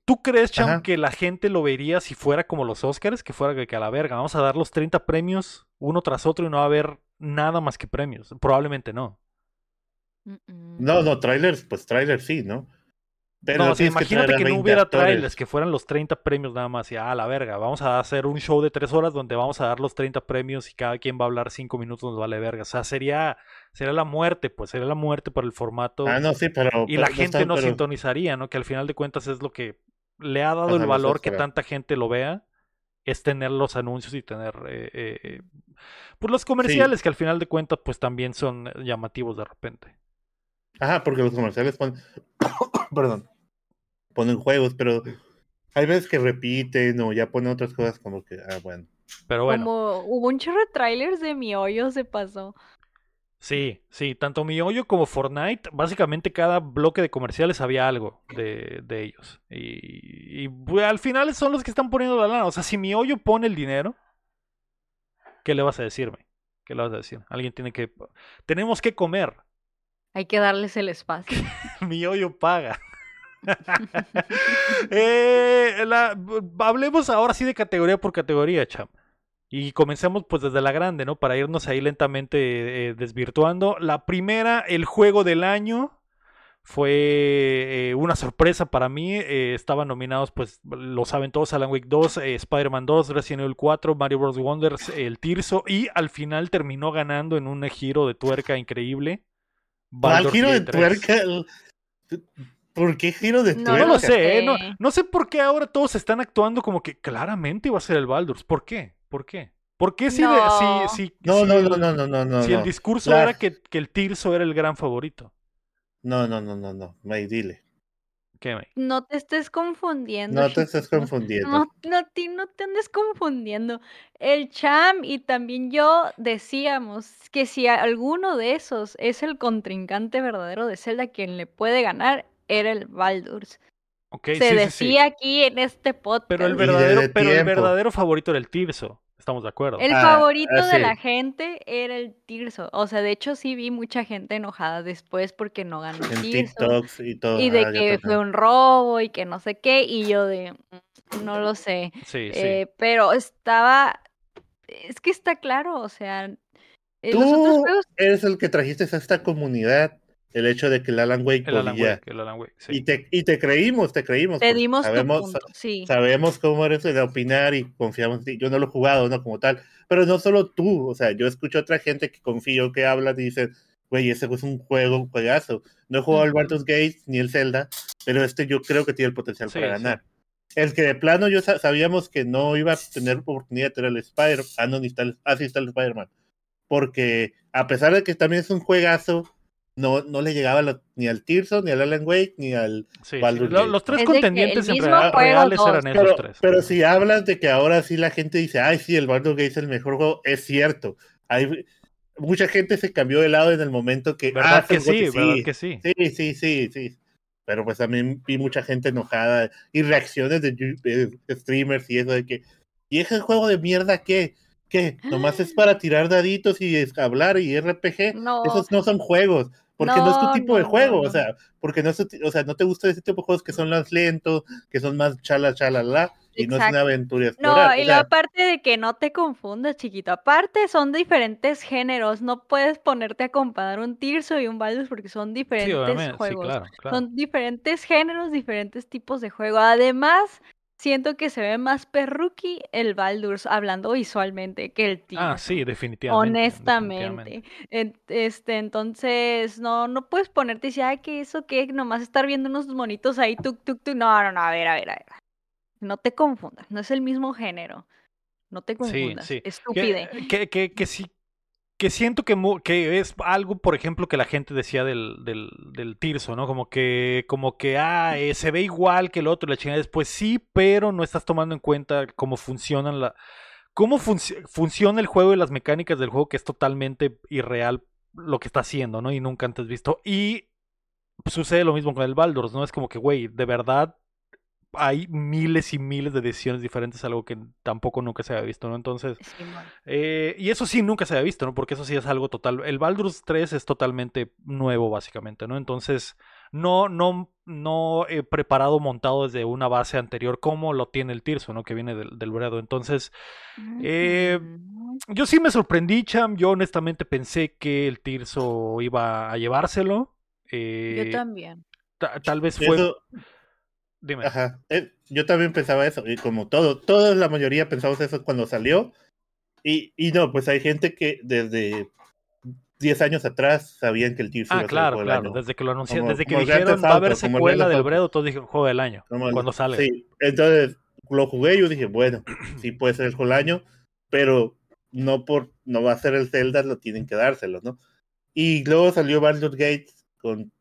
¿Tú crees, Cham, que la gente lo vería si fuera como los Oscars? Que fuera que a la verga, vamos a dar los 30 premios uno tras otro y no va a haber nada más que premios. Probablemente no. No, no, trailers, pues trailers sí, ¿no? Pero no, imagínate que, no hubiera trailers, que fueran los 30 premios nada más y a la verga, vamos a hacer un show de tres horas donde vamos a dar los 30 premios y cada quien va a hablar cinco minutos, nos vale verga. O sea, sería, sería la muerte, pues sería la muerte por el formato. Ah, no, sí, pero. Y la gente no sintonizaría, ¿no? Que al final de cuentas es lo que le ha dado el valor que tanta gente lo vea, es tener los anuncios y tener eh, eh, pues los comerciales que al final de cuentas pues también son llamativos de repente. Ajá, porque los comerciales ponen, perdón, ponen juegos, pero hay veces que repiten o ya ponen otras cosas como que, ah, bueno. Pero bueno. Como hubo un chorro de trailers de mi hoyo se pasó. Sí, sí, tanto mi hoyo como Fortnite, básicamente cada bloque de comerciales había algo de, de ellos. Y, pues, al final son los que están poniendo la lana. O sea, si mi hoyo pone el dinero, ¿qué le vas a decirme? ¿Qué le vas a decir? Alguien tiene que... Tenemos que comer. Hay que darles el espacio. mi hoyo paga. eh, hablemos ahora sí de categoría por categoría, cham. Y comencemos pues desde la grande, ¿no? Para irnos ahí lentamente eh, desvirtuando. La primera, el juego del año, fue eh, una sorpresa para mí. Eh, estaban nominados, pues lo saben todos, Alan Wake 2, Spider-Man 2, Resident Evil 4, Mario Bros. Wonders, el Tirso. Y al final terminó ganando en un giro de tuerca increíble. ¿Cuál giro de tuerca? ¿Por qué giro de tuerca? No lo sé, no, no, sé por qué ahora todos están actuando como que claramente iba a ser el Baldur's. ¿Por qué? ¿Por qué? ¿Por qué si, no. si, si, no, no, no, no, no, no, si el discurso era que, que, el Tirso era el gran favorito? No, no, no, no, no, May, dile. ¿Qué, May? No te estés confundiendo. No te estés confundiendo. No, no, no te andes confundiendo. El Cham y también yo decíamos que si alguno de esos es el contrincante verdadero de Zelda, quien le puede ganar era el Baldur's se decía aquí en este podcast. Pero el verdadero, pero el verdadero favorito era el Tirso. Estamos de acuerdo. El ah, favorito ah, de la gente era el Tirso. O sea, de hecho sí vi mucha gente enojada después porque no ganó el Tirso. y todo. Y de ah, que fue un robo y que no sé qué. Y yo de, mm, no lo sé. Sí, eh, Pero estaba, es que está claro, o sea... Tú los otros juegos... eres el que trajiste a esta comunidad el hecho de que el Alan Wake el Alan Wake, y, te, y te creímos, te creímos. Te dimos sabemos, sí. sabemos cómo eres de opinar y confiamos en ti. Yo no lo he jugado, no como tal, pero no solo tú, o sea, yo escucho a otra gente que confío, que habla y dice, güey, ese es un juego, un juegazo. No he jugado el Baldur's Gate ni el Zelda, pero este yo creo que tiene el potencial para ganar. El que de plano yo sabíamos que no iba a tener oportunidad de tener el Spider, ah, no, ni está el, ah, está el Spider-Man. Porque a pesar de que también es un juegazo, no, no le llegaba ni al Tirso, ni al Alan Wake, ni al sí, Los tres contendientes en reales eran esos tres. Pero si hablas de que ahora sí la gente dice, ay, sí, el Baldur's Gate es el mejor juego, es cierto. Hay, mucha gente se cambió de lado en el momento que... ¿Verdad ah, que sí? ¿Verdad que sí? Sí, sí, sí, sí. Pero pues también vi mucha gente enojada y reacciones de, streamers y eso de que... ¿Y ese juego de mierda qué? ¿Qué? ¿Nomás es para tirar daditos y hablar y RPG? No. Esos no son juegos porque no, es tu tipo de juego, o sea, porque no, o sea, no te gusta ese tipo de juegos que son más lentos, que son más chala, chala, la, y no es una aventura No, y aparte de que no te confundas, chiquito, aparte son diferentes géneros, no puedes ponerte a comparar un Tirso y un Baldur's porque son diferentes juegos. Son diferentes géneros, diferentes tipos de juego. Además, siento que se ve más perruqui el Baldur's hablando visualmente que el tío. Ah, sí, definitivamente. Honestamente. Este, entonces, no, no puedes ponerte y decir, ay, que eso, que nomás estar viendo unos monitos ahí, tuk, tuk, tuk. No, no, no, a ver, a ver, a ver. No te confundas, no es el mismo género. No te confundas. Sí, sí. Estúpide. Que, que, que, sí, que siento que, es algo, por ejemplo, que la gente decía del, del, del Tirso, ¿no? Como que, como que, ah, eh, se ve igual que el otro, la chingada después sí, pero no estás tomando en cuenta cómo funcionan la cómo funciona el juego y las mecánicas del juego que es totalmente irreal lo que está haciendo, ¿no? Y nunca antes visto. Y sucede lo mismo con el Baldur's, ¿no? Es como que, güey, de verdad hay miles y miles de decisiones diferentes, algo que tampoco nunca se había visto, ¿no? Entonces, eh, y eso sí nunca se había visto, ¿no? Porque eso sí es algo total. El Baldur's 3 es totalmente nuevo, básicamente, ¿no? Entonces, no, no, no he preparado, montado desde una base anterior como lo tiene el Tirso, ¿no? Que viene del, del Bredo. Entonces, eh, yo sí me sorprendí, Cham. Yo honestamente pensé que el Tirso iba a llevárselo. yo eh, también. tal vez fue. Dime. Ajá. Eh, yo también pensaba eso, y como todo, toda la mayoría pensamos eso cuando salió. Y, y no, pues hay gente que desde 10 años atrás sabían que el Tears ah, iba a claro, ser claro. Desde que lo anunciaron, desde que dijeron va a haber secuela del Bredo, todos dijeron juego del año. cuando sale. Sí, entonces lo jugué y yo dije, bueno, sí puede ser el juego del año, pero no por no va a ser el Zelda, lo tienen que dárselo, ¿no? Y luego salió Baldur's Gate con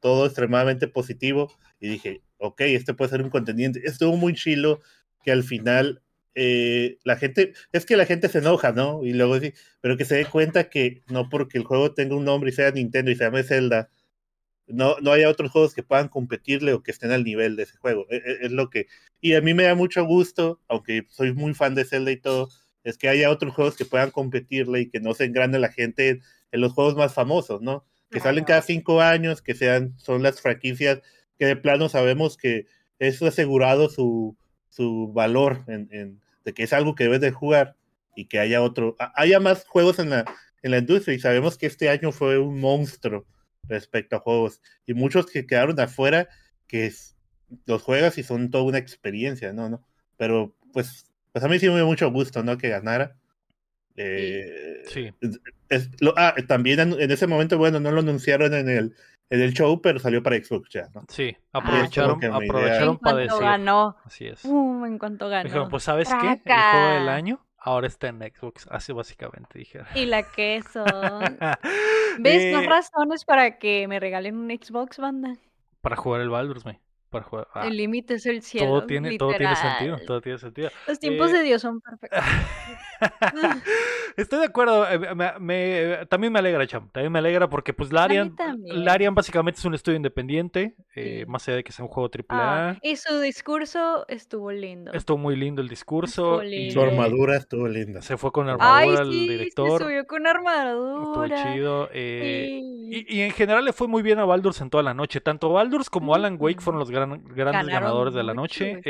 todo extremadamente positivo y dije, ok, este puede ser un contendiente. Estuvo muy chilo que al final eh, la gente, es que la gente se enoja, ¿no? Y luego sí, pero que se dé cuenta que no porque el juego tenga un nombre y sea Nintendo y se llame Zelda, no, no haya otros juegos que puedan competirle o que estén al nivel de ese juego. Es, e, es, lo que, y a mí me da mucho gusto, aunque soy muy fan de Zelda y todo, es que haya otros juegos que puedan competirle y que no se engrane la gente en, los juegos más famosos, ¿no? Que salen cada cinco años, que sean, son las franquicias que de plano sabemos que es asegurado su, su valor en, de que es algo que debes de jugar y que haya otro, haya más juegos en la, en la industria y sabemos que este año fue un monstruo respecto a juegos y muchos que quedaron afuera que los juegas y son toda una experiencia, ¿no? ¿no? Pero pues, pues a mí sí me dio mucho gusto, ¿no? Que ganara. sí. Eh, ah, también en, ese momento, bueno, no lo anunciaron en el, en el show, pero salió para Xbox ya, ¿no? Sí, ah, aprovecharon, aprovecharon para decir. ganó. Así es. Uh, en cuanto ganó. Dijeron, pues ¿sabes qué? El juego del año ahora está en Xbox. Así básicamente dijeron. Y la queso. ¿Ves eh, razones para que me regalen un Xbox, banda? Para jugar el Baldur's, me. Para jugar. Ah, el límite es el cielo. Todo tiene, todo tiene sentido. Todo tiene sentido. Los tiempos de eh, Dios son perfectos. Estoy de acuerdo. Eh, me, también me alegra, Cham. También me alegra porque, pues, Larian, Larian básicamente es un estudio independiente. Eh, más allá de que sea un juego AAA. Ah, y su discurso estuvo lindo. Estuvo muy lindo el discurso. Y su armadura estuvo linda. Se fue con armadura el director. Se subió con armadura. Estuvo chido. y, en general le fue muy bien a Baldur's en toda la noche. Tanto Baldur's como Alan Wake fueron los grandes ganadores de la noche.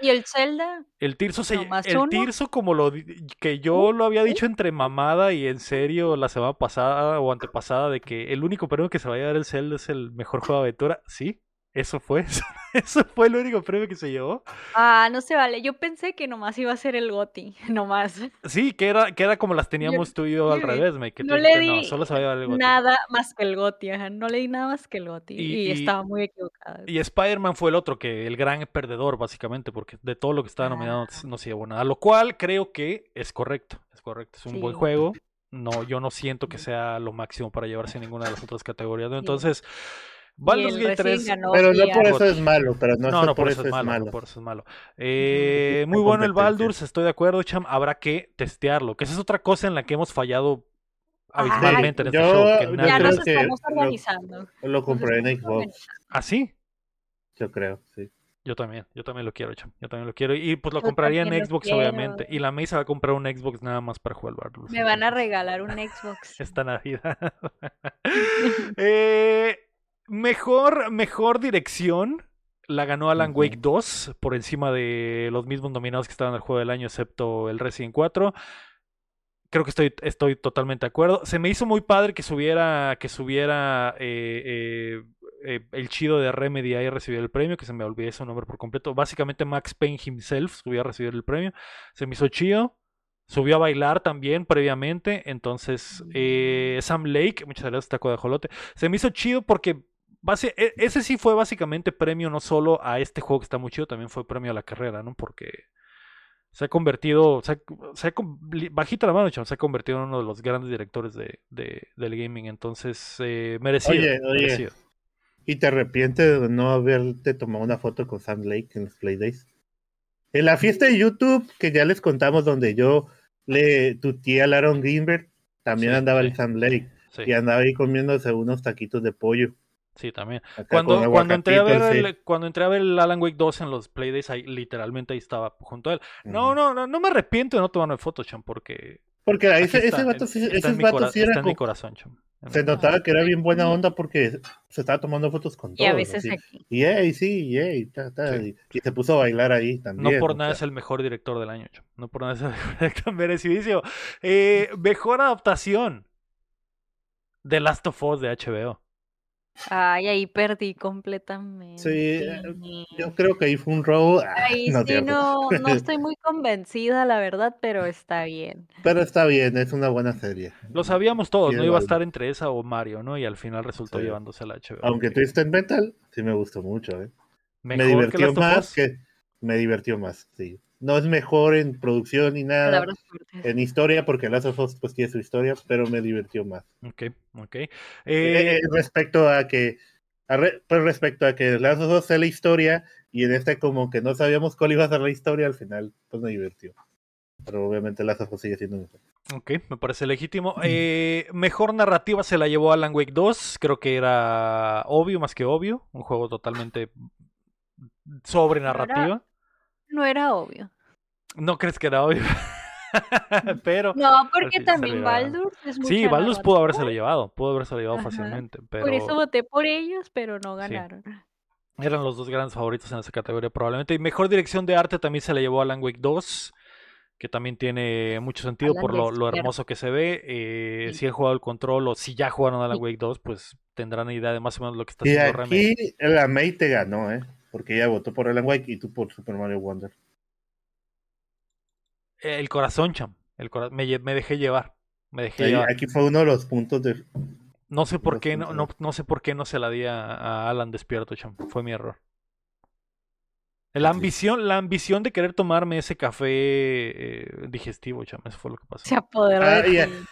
¿Y el Zelda? El Tirso, se, el Tirso como lo que yo lo había dicho entre mamada y en serio la semana pasada o antepasada de que el único premio que se va a dar el Zelda es el mejor juego de aventura. Sí, eso fue. Eso fue el único premio que se llevó. Ah, no se vale. Yo pensé que nomás iba a ser el Goti, nomás. Sí, que era, que era como las teníamos tú y yo al revés, me. Que no le di solo se el Goti. nada más que el Goti, No le di nada más que el Goti. Y, estaba muy equivocada. Y Spider-Man fue el otro, que el gran perdedor, básicamente, porque de todo lo que estaba nominado ah. no se llevó nada. Lo cual creo que es correcto. Es correcto. Es un buen juego. No, yo no siento que sea lo máximo para llevarse ninguna de las otras categorías. Entonces. Baldur's Gate 3. Pero no por eso es malo, pero no, no, no por, eso, es malo. por eso es malo. Eh, muy bueno el Baldur's, estoy de acuerdo, Cham. Habrá que testearlo, que esa es otra cosa en la que hemos fallado habitualmente en este show. Que ya nos estamos organizando. Lo, lo compré en Xbox. ¿Ah, sí? Yo creo, sí. Yo también, yo también lo quiero, Cham. Yo también lo quiero. Y pues lo compraría en Xbox, obviamente. Y la Mesa va a comprar un Xbox nada más para jugar Baldur's. Me van a regalar un Xbox. Esta Navidad. eh, Mejor, mejor dirección la ganó Alan Wake 2 por encima de los mismos nominados que estaban en el juego del año, excepto el Resident 4. Creo que estoy, estoy totalmente de acuerdo. Se me hizo muy padre que subiera, que subiera eh, eh, eh, el chido de Remedy ahí recibió el premio, que se me olvidó su nombre por completo. Básicamente Max Payne himself subió a recibir el premio. Se me hizo chido. Subió a bailar también previamente. Entonces, Sam Lake, muchas gracias, Taco de Jolote. Se me hizo chido porque e, ese sí fue básicamente premio no solo a este juego que está muy chido, también fue premio a la carrera, ¿no? Porque se ha convertido, se ha, bajita la mano, se ha convertido en uno de los grandes directores de, del gaming, entonces eh, merecido, oye, ¿Y te arrepientes de no haberte tomado una foto con Sam Lake en los Play Days? En la fiesta de YouTube, que ya les contamos donde yo le, tu tía Laron Greenberg también andaba el Sam Lake y andaba ahí comiéndose unos taquitos de pollo. Sí, también. Cuando, cuando, entré a ver el, cuando entré a ver el Alan Wake 2 en los Playdays, ahí, literalmente ahí estaba junto a él. No, no, no, no me arrepiento de no tomarme fotos, Cham, porque porque ahí ese, vato, sí, ese vato sí era. mi corazón, Se notaba que era bien buena onda porque se estaba tomando fotos con todos. Y a veces aquí. Y sí, y, y, se puso a bailar ahí también. No por nada es el mejor director del año, No por nada es el mejor director merecidísimo. Eh, mejor adaptación de Last of Us de HBO. Ay, ahí perdí completamente. Sí, eh, yo creo que ahí fue un robo. Ah, ahí no, sí, no, no estoy muy convencida, la verdad, pero está bien. Pero está bien, es una buena serie. Lo sabíamos todos, no iba a estar entre esa o Mario, ¿no? Y al final resultó llevándose la HBO. Aunque Twisted Metal, sí me gustó mucho, ¿eh? me divirtió más que... Me divirtió más, sí no es mejor en producción ni nada, en historia, porque Last of Us pues tiene su historia, pero me divirtió más. Ok, ok. Eh, eh, respecto a que, pues respecto a que Last of Us sea la historia, y en este como que no sabíamos cuál iba a ser la historia, al final pues me divirtió. Pero obviamente Last of Us sigue siendo mejor. Ok, me parece legítimo. Eh, mejor narrativa se la llevó Alan Wake 2, creo que era obvio más que obvio, un juego totalmente sobre narrativa no era obvio. ¿No crees que era obvio? pero. No, porque también Baldur es Sí, Baldur pudo haberse lo llevado, pudo haberse lo llevado fácilmente. Pero... Por eso voté por ellos, pero no ganaron. Eran los dos grandes favoritos en esa categoría, probablemente. Y mejor dirección de arte también se le llevó a Alan Wake 2, que también tiene mucho sentido por lo, hermoso que se ve. Eh, si he jugado el control o si ya jugaron Alan Wake 2, pues tendrán idea de más o menos lo que está haciendo Y aquí la May te ganó, ¿eh? Porque ella votó por Alan Wake y tú por Super Mario Wonder. El corazón, cham. El me, dejé llevar. Me dejé llevar. Aquí fue uno de los puntos de. No sé por qué no, no, sé por qué no se la di a, Alan despierto, cham. Fue mi error. La ambición, la ambición de querer tomarme ese café eh, digestivo, cham, eso fue lo que pasó. Se apoderó. Ah,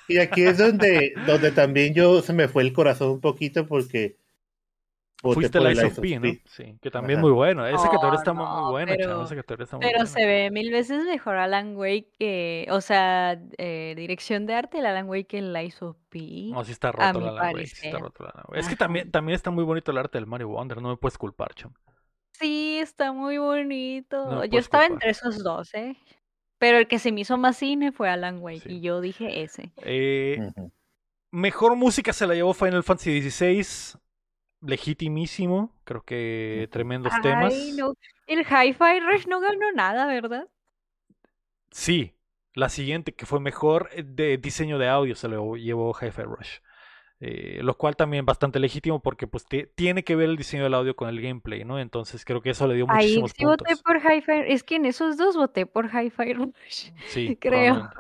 y, aquí es donde, donde también yo se me fue el corazón un poquito porque Fuiste la ISOP, ¿no? Sí, que también muy bueno. Ese categoría está muy bueno, pero, está muy pero se ve mil veces mejor Alan Wake que, o sea, eh, dirección de arte el Alan Wake que el ISOP. No, sí está roto el Alan Wake, sí está roto el Alan Wake. Es que también, también está muy bonito el arte del Mario Wonder, no me puedes culpar, chum. Sí, está muy bonito. yo estaba entre esos dos, ¿eh? Pero el que se me hizo más cine fue Alan Wake y yo dije ese. Eh, mejor música se la llevó Final Fantasy XVI legitimísimo, creo que tremendos temas. El Hi-Fi Rush no ganó nada, ¿verdad? Sí, la siguiente que fue mejor eh, de diseño de audio se lo llevó Hi-Fi Rush. Eh, lo cual también bastante legítimo porque pues tiene que ver el diseño del audio con el gameplay, ¿no? Entonces creo que eso le dio muchísimos Ahí sí voté por Hi-Fi, es que en esos dos voté por Hi-Fi Rush. Sí, creo.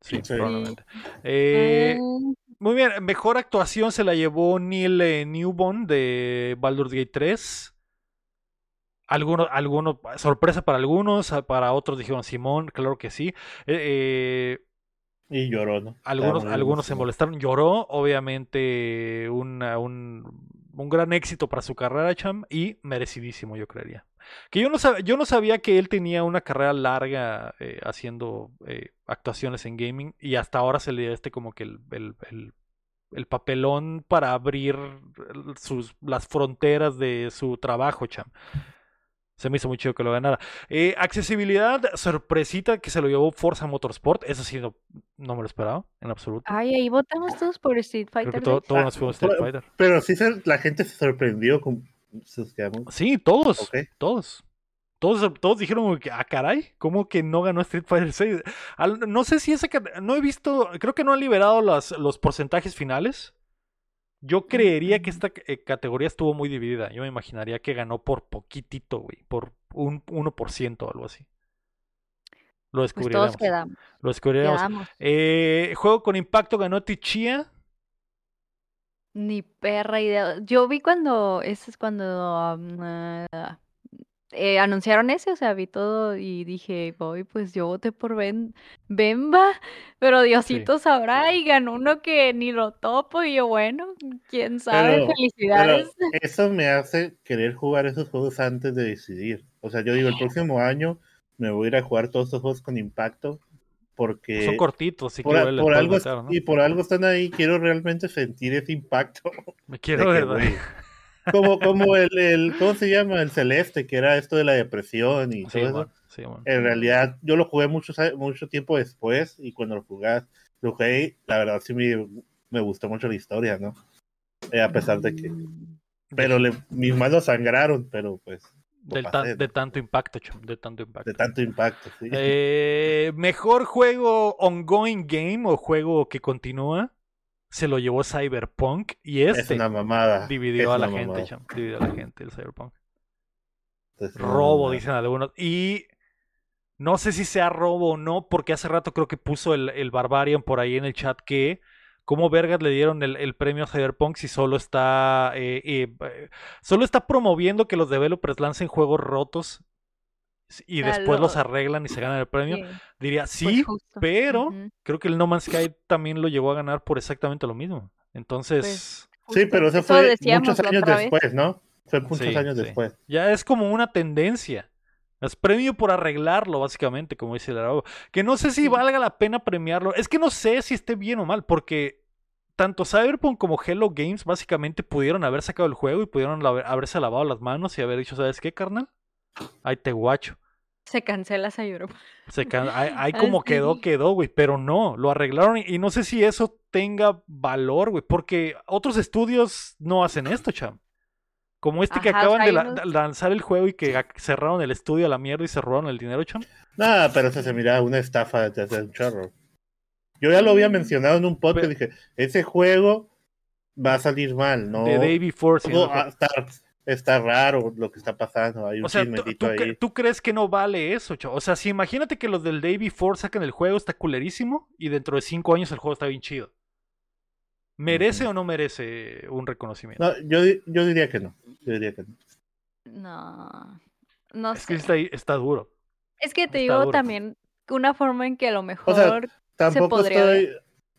Sí, probablemente. Eh, mm. Muy bien, mejor actuación se la llevó Neil eh, Newbon de Baldur's Gate 3. Algunos, algunos, sorpresa para algunos, para otros dijeron Simón, claro que sí. Eh, eh, y lloró, ¿no? Algunos, algunos se molestaron, lloró, obviamente un, un, gran éxito para su carrera, Cham, y merecidísimo, yo creería. Que yo no, sabía, yo no sabía que él tenía una carrera larga eh, haciendo eh, actuaciones en gaming y hasta ahora se le dio este como que el, el, el, papelón para abrir sus, las fronteras de su trabajo, Cham. Se me hizo muy chido que lo ganara. Eh, accesibilidad, sorpresita que se lo llevó Forza Motorsport. Eso sí, no, me lo esperaba en absoluto. Ay, ahí votamos todos por Street Fighter. todos nos fuimos Street Fighter. Pero sí la gente se sorprendió con Sí, todos. Todos. Todos, todos dijeron que, ah, caray, ¿cómo que no ganó Street Fighter 6? no sé si esa. No he visto. Creo que no han liberado los porcentajes finales. Yo creería que esta eh, categoría estuvo muy dividida. Yo me imaginaría que ganó por poquitito, güey. Por un 1% o algo así. Lo pues descubriremos. Lo descubriremos. Eh, juego con impacto ganó Tichia. Ni perra idea. Yo vi cuando, ese es cuando ah, eh, anunciaron ese, o sea, vi todo y dije, voy, pues yo voté por ben, Bemba, pero Diosito sabrá y ganó uno que ni lo topo y yo, bueno, quién sabe, felicidades. eso me hace querer jugar esos juegos antes de decidir. O sea, yo digo, el próximo año me voy a ir a jugar todos estos juegos con impacto porque son cortitos por, algo y por algo están ahí quiero realmente sentir ese impacto. Me quiero ver como como el, el, cómo se llama el celeste que era esto de la depresión y todo eso. en realidad yo lo jugué mucho mucho tiempo después y cuando lo jugué lo jugué la verdad sí me, me gustó mucho la historia no eh, a pesar de que mm. pero le, mis manos sangraron pero pues de tanto impacto, de tanto impacto. De tanto impacto, sí. Eh, mejor juego ongoing game o juego que continúa se lo llevó Cyberpunk y este es una mamada. dividió a la gente, dividió a la gente el Cyberpunk. robo, dicen algunos. Y no sé si sea robo o no, porque hace rato creo que puso el, el Barbarian por ahí en el chat que ¿Cómo vergas le dieron el, premio a Cyberpunk si solo está, eh, eh, solo está promoviendo que los developers lancen juegos rotos y después los arreglan y se ganan el premio? Diría, pues sí, pero creo que el No Man's Sky también lo llegó a ganar por exactamente lo mismo. Entonces... Pues, sí, pero eso fue muchos años después, ¿no? Fue muchos años después. Ya es como una tendencia. Es premio por arreglarlo, básicamente, como dice el arabo. Que no sé si valga la pena premiarlo. Es que no sé si esté bien o mal, porque tanto Cyberpunk como Hello Games básicamente pudieron haber sacado el juego y pudieron haberse lavado las manos y haber dicho, ¿sabes qué, carnal? Ahí te guacho. Se cancela Cyberpunk. Se ahí, como quedó, quedó, güey. Pero no, lo arreglaron y, no sé si eso tenga valor, güey. Porque otros estudios no hacen esto, cham. Como este que acaban de, lanzar el juego y que cerraron el estudio a la mierda y se robaron el dinero, chon. Nada, pero eso se mira una estafa de hacer un chorro. Yo ya lo había mencionado en un podcast, dije, ese juego va a salir mal, ¿no? De Day Before. está, raro lo que está pasando, hay un o sea, ¿tú, ahí. ¿tú, crees que no vale eso, O sea, si imagínate que los del Day Before sacan el juego, está culerísimo, y dentro de cinco años el juego está bien chido. ¿Merece o no merece un reconocimiento? No, yo, yo diría que no. Yo diría que no. No. No es que está, está, duro. Es que te digo también una forma en que a lo mejor. tampoco estoy,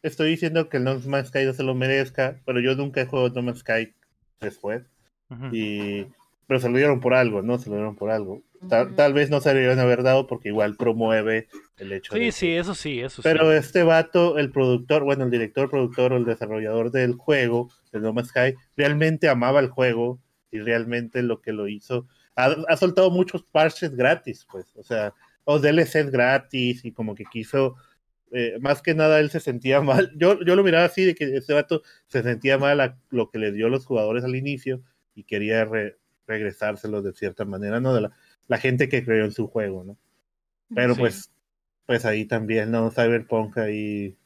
estoy diciendo que el No Man's Sky no se lo merezca, pero yo nunca he jugado No Man's Sky después. y, pero se lo dieron por algo, ¿no? Se lo dieron por algo. Tal, vez no se lo dieron haber dado porque igual promueve el hecho sí, de. Sí, eso sí, eso Pero este vato, el productor, bueno, el director, productor o el desarrollador del juego, de No Man's Sky, realmente amaba el juego y realmente lo que lo hizo. Ha, soltado muchos parches gratis, pues, o sea, o DLCs gratis y como que quiso. Eh, más que nada él se sentía mal. Yo, yo lo miraba así, de que este vato se sentía mal a lo que le dio a los jugadores al inicio y quería regresárselo de cierta manera, ¿no? De la, la gente que creó en su juego, ¿no? Pero pues, pues ahí también, ¿no? Cyberpunk ahí,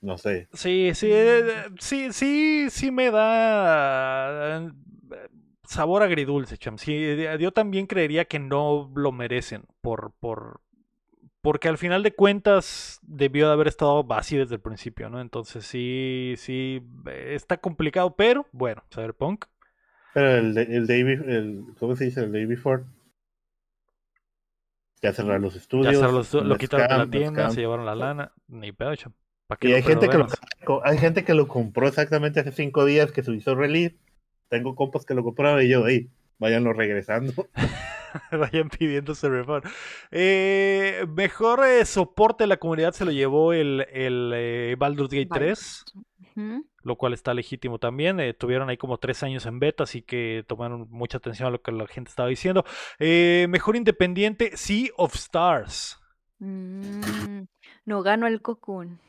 no sé. Sí, sí, eh, sí, sí, sí me da eh, sabor agridulce, cham. Sí, eh, yo también creería que no lo merecen por, por, porque al final de cuentas debió de haber estado así desde el principio, ¿no? Entonces sí, sí, está complicado, pero bueno, Cyberpunk. Pero el, el David, el, ¿cómo se dice? El David Ford ya cerraron los estudios. Ya los, lo quitaron de la tienda, se llevaron la lana, ni pedo, Y hay gente, que lo, hay gente que lo compró exactamente hace cinco días que se hizo release. Tengo compas que lo compraron y yo, ahí, váyanlo regresando. Vayan pidiendo server eh, mejor eh, soporte de la comunidad se lo llevó el, el eh, Baldur's Gate 3 lo cual está legítimo también. Eh, tuvieron ahí como tres años en beta, así que tomaron mucha atención a lo que la gente estaba diciendo. Eh, mejor independiente, Sea of Stars. Mm, no ganó el Cocoon.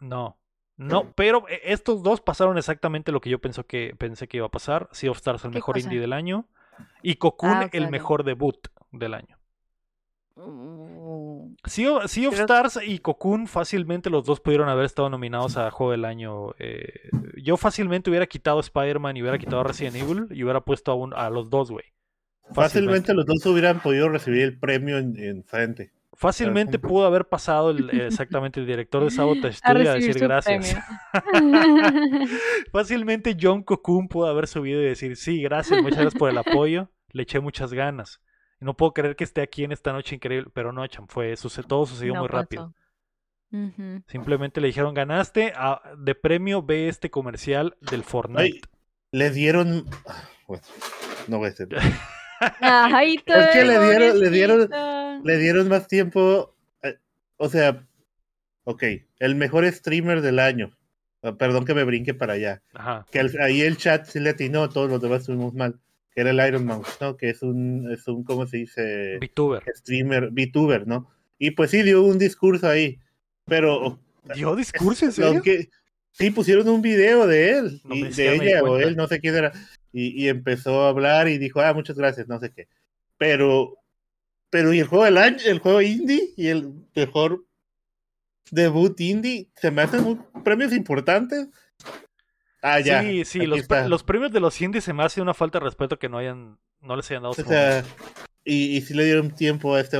No. No, pero eh, estos dos pasaron exactamente lo que yo pensé que, pensé que iba a pasar. Sea of Stars el mejor indie del año y Cocoon ah, el mejor debut del año. Sea, of Stars y Cocoon fácilmente los dos pudieron haber estado nominados a Juego del Año. Eh, yo fácilmente hubiera quitado Spider-Man y hubiera quitado Resident Evil y hubiera puesto a, a los dos, güey. Fácilmente. los dos hubieran podido recibir el premio en, frente. Fácilmente pudo haber pasado el, exactamente el director de Sabotage Studio a, decir gracias. Fácilmente John Cocoon pudo haber subido y decir sí, gracias, muchas gracias por el apoyo, le eché muchas ganas. No puedo creer que esté aquí en esta noche increíble, pero no, Cham, fue, todo sucedió muy rápido. Simplemente le dijeron, ganaste, de premio ve este comercial del Fortnite. le dieron... no voy a decir. Ay, es que le dieron, le dieron, le dieron más tiempo. Eh, o sea, ok, el mejor streamer del año. Ah, perdón que me brinque para allá. Que ahí el chat sí le atinó, todos los demás estuvimos mal. Que era el Iron Mouse, ¿no? Que es un, es un, ¿cómo se dice? VTuber. Streamer, VTuber, ¿no? Y pues sí dio un discurso ahí. Pero. ¿Dio discurso en serio? sí, pusieron un video de él, y de ella o él, no sé quién era. Y, y empezó a hablar y dijo, ah, muchas gracias, no sé qué. Pero pero y el juego del año, el juego indie y el mejor debut indie, se me hacen premios importantes. Ah, ya. Sí, sí, los, los, premios de los indies se me hace una falta de respeto que no hayan, no les hayan dado. O sea, y, y si le dieron tiempo a este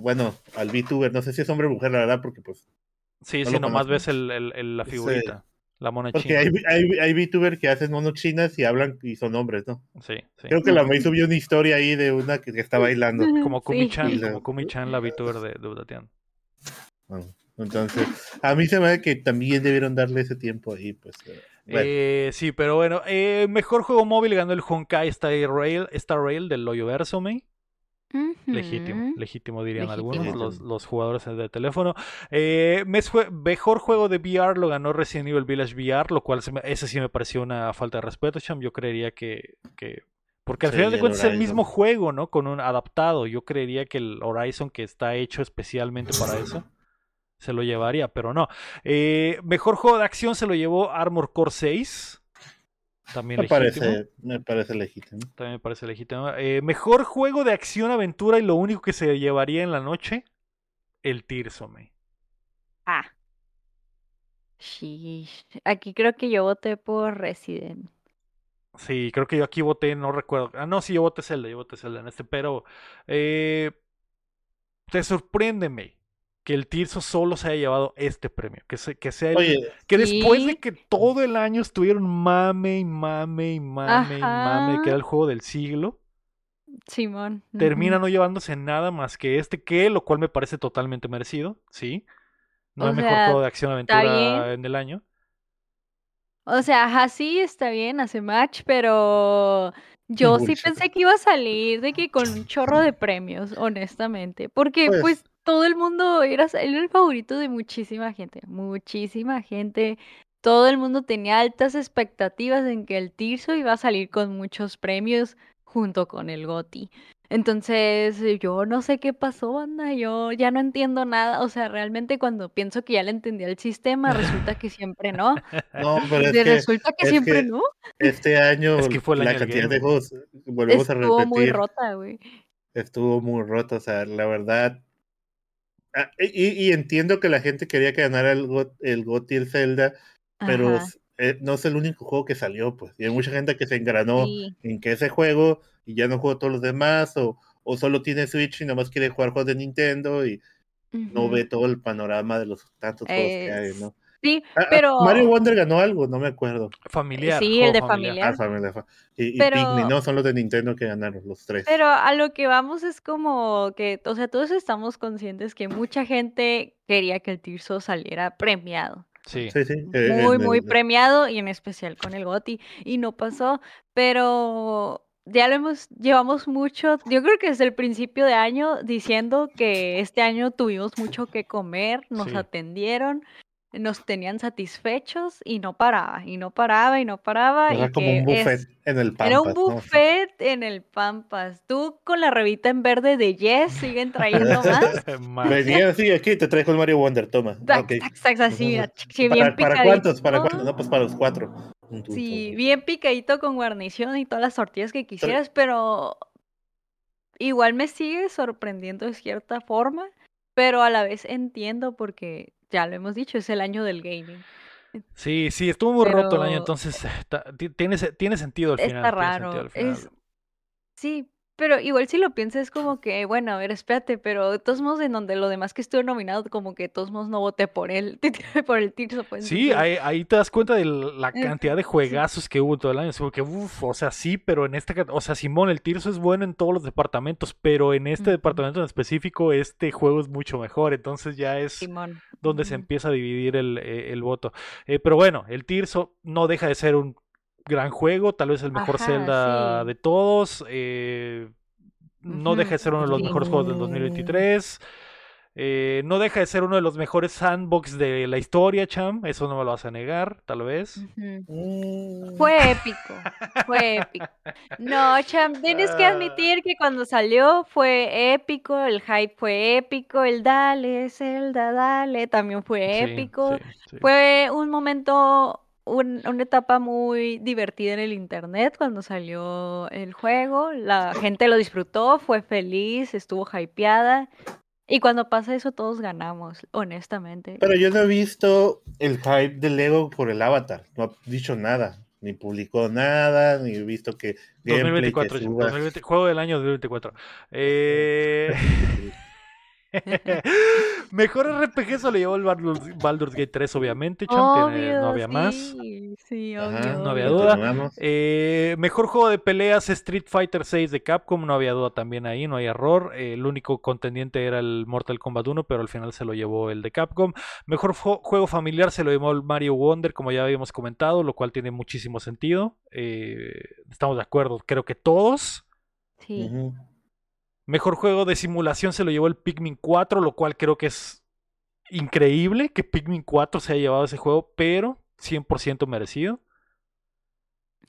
bueno, al VTuber, no sé si es hombre o mujer, la verdad, porque pues. Sí, sí, nomás ves el, el, la figurita. La mona Porque hay, hay, hay VTubers que hacen monos chinas y hablan y son hombres, ¿no? Sí, sí. Creo que la May subió una historia ahí de una que, está bailando. Como Kumi-chan, como Kumi-chan, la VTuber de, de entonces, a mí se me da que también debieron darle ese tiempo ahí, pues. Eh, eh, sí, pero bueno, eh, mejor juego móvil ganó el Honkai Star Rail, Star Rail del Loyo Verso, May. Legítimo, legítimo dirían algunos, los, jugadores de teléfono. Eh, mejor juego de VR lo ganó Resident Evil Village VR, lo cual ese sí me pareció una falta de respeto, Cham. Yo creería que, porque al final de cuentas es el mismo juego, ¿no? Con un adaptado. Yo creería que el Horizon, que está hecho especialmente para eso, se lo llevaría, pero no. Eh, mejor juego de acción se lo llevó Armor Core 6. También me parece, me parece legítimo. También me parece legítimo. Eh, mejor juego de acción aventura y lo único que se llevaría en la noche, el Tirsome. Ah. Sí. Aquí creo que yo voté por Resident. Sí, creo que yo aquí voté, no recuerdo. Ah, no, sí, yo voté Zelda, yo voté Zelda en este, pero eh, te sorpréndeme que el Tirso solo se haya llevado este premio. Que, que sea el, que después de que todo el año estuvieron mame y mame y mame y mame, que era el juego del siglo. Simón. Termina no llevándose nada más que este, que lo cual me parece totalmente merecido, sí. No es mejor juego de acción aventura en el año. O sea, así está bien, hace match, pero yo sí pensé que iba a salir de que con un chorro de premios, honestamente. Porque pues, pues todo el mundo era, el favorito de muchísima gente, muchísima gente. Todo el mundo tenía altas expectativas en que el Tirso iba a salir con muchos premios junto con el Goti. Entonces, yo no sé qué pasó, anda, yo ya no entiendo nada, o sea, realmente cuando pienso que ya le entendía el sistema, resulta que siempre no. No, pero es que, resulta que siempre no. Este año la cantidad de juegos, volvemos a repetir. Estuvo muy rota, güey. Estuvo muy rota, o sea, la verdad, Ah, y, entiendo que la gente quería que ganara el, el GOTY el Zelda, pero eh, no es el único juego que salió, pues. Y hay mucha gente que se engranó en que ese juego y ya no juega todos los demás, o, o solo tiene Switch y nomás quiere jugar juegos de Nintendo y no ve todo el panorama de los tantos juegos que hay, ¿no? Sí, ah, ah, pero. Mario Wonder ganó algo, no me acuerdo. Familiar. Sí, el de familiar. Ah, familiar. Y, Pikmin, ¿no? Son los de Nintendo que ganaron, los tres. Pero a lo que vamos es como que, o sea, todos estamos conscientes que mucha gente quería que el Tirso saliera premiado. Sí. sí, sí. Eh, muy, muy premiado y en especial con el GOTI. Y no pasó, pero ya lo hemos, llevamos mucho, yo creo que desde el principio de año diciendo que este año tuvimos mucho que comer, nos atendieron, nos tenían satisfechos y no paraba, y no paraba, y no paraba. Era como un buffet en el Pampas. Era un buffet en el Pampas. Tú con la revista en verde de Yes siguen trayendo más. Venía así, aquí te traigo el Mario Wonder, toma. Okay. así, bien ¿Para, ¿Para cuántos? ¿Para cuántos? No, pues para los cuatro. Sí, bien picadito con guarnición y todas las tortillas que quisieras, pero igual me sigue sorprendiendo de cierta forma, pero a la vez entiendo porque ya lo hemos dicho, es el año del gaming. Sí, sí, estuvo muy roto el año, entonces tiene, tiene sentido al final. Está raro. Es, sí, pero igual si lo piensas como que, bueno, a ver, espérate, pero de todos modos en donde lo demás que estuvo nominado, como que de todos modos no voté por él, por el Tirso. Pues, sí, ahí, te das cuenta de la cantidad de juegazos que hubo todo el año. Es como que, uff, o sea, sí, pero en este, o sea, Simón, el Tirso es bueno en todos los departamentos, pero en este departamento en específico, este juego es mucho mejor. Entonces ya es donde se empieza a dividir el, eh, voto. Eh, pero bueno, el Tirso no deja de ser un gran juego, tal vez el mejor Zelda de todos. Eh, no deja de ser uno de los mejores juegos del 2023. Eh, no deja de ser uno de los mejores sandbox de la historia, Cham. Eso no me lo vas a negar, tal vez. Mm. Fue épico. Fue épico. No, Cham, tienes que ah. admitir que cuando salió fue épico. El hype fue épico. El dale, Zelda, dale. También fue épico. Fue un momento una etapa muy divertida en el internet cuando salió el juego. La gente lo disfrutó, fue feliz, estuvo hypeada. Y cuando pasa eso, todos ganamos, honestamente. Pero yo no he visto el hype de Lego por el avatar. No ha dicho nada. Ni publicó nada, ni he visto que. 2024, juego del año 2024. Eh. Mejor RPG se lo llevó el Baldur's, Gate 3, obviamente. no había más. Sí, obvio. no había duda. Eh, mejor juego de peleas Street Fighter 6 de Capcom, no había duda también ahí, no hay error. Eh, el único contendiente era el Mortal Kombat 1, pero al final se lo llevó el de Capcom. Mejor juego familiar se lo llevó el Mario Wonder, como ya habíamos comentado, lo cual tiene muchísimo sentido. Eh, estamos de acuerdo, creo que todos. Sí. Mejor juego de simulación se lo llevó el Pikmin 4, lo cual creo que es increíble que Pikmin 4 se haya llevado ese juego, pero 100% merecido.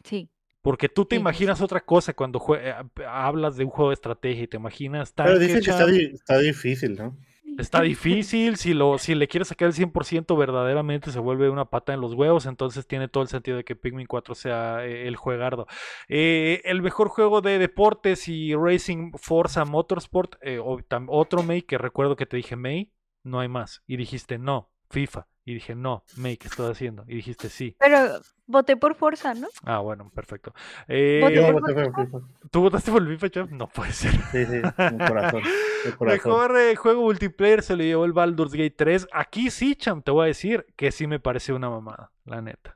Sí. Porque tú te imaginas otra cosa cuando eh, hablas de un juego de estrategia y te imaginas... Pero dicen que está, difícil, ¿no? Está difícil, si, lo, si le quieres sacar el 100% verdaderamente se vuelve una pata en los huevos, entonces tiene todo el sentido de que Pikmin 4 sea eh, el juegardo. Eh, el mejor juego de deportes y Racing Forza Motorsport, eh, otro May que recuerdo que te dije May, no hay más. Y dijiste no, FIFA. Y dije, no, May, ¿qué estás haciendo? Y dijiste sí. Pero voté por Forza, ¿no? Ah, bueno, perfecto. Eh, por ¿Tú votaste por el FIFA, Chef? No puede ser. Sí, sí, corazón. Mejor eh, juego multiplayer se le llevó el Baldur's Gate 3. Aquí sí, Cham, te voy a decir que sí me parece una mamada, la neta.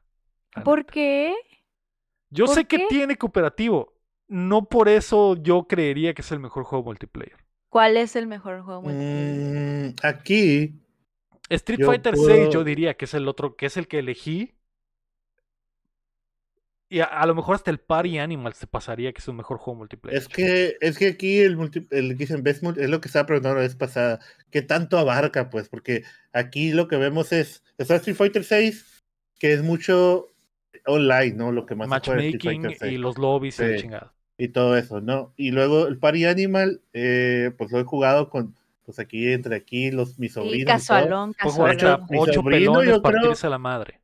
¿Por qué? Yo sé que tiene cooperativo. No por eso yo creería que es el mejor juego multiplayer. ¿Cuál es el mejor juego multiplayer? Mm, aquí Street Fighter 6 yo diría que es el otro, que es el que elegí. Y a, lo mejor hasta el Party Animals se pasaría que es un mejor juego multiplayer. Es que, es que aquí el, multi, el dicen Best es lo que estaba preguntando la vez pasada. ¿Qué tanto abarca? Pues, porque aquí lo que vemos es. Street Fighter 6, que es mucho online, ¿no? Lo que más Matchmaking y los lobbies y chingada. Y todo eso, ¿no? Y luego el Party Animal, eh, pues lo he jugado con pues aquí entre aquí los mis sobrinos. Y casualón, casualón. Ocho, pelones yo partirse a la madre.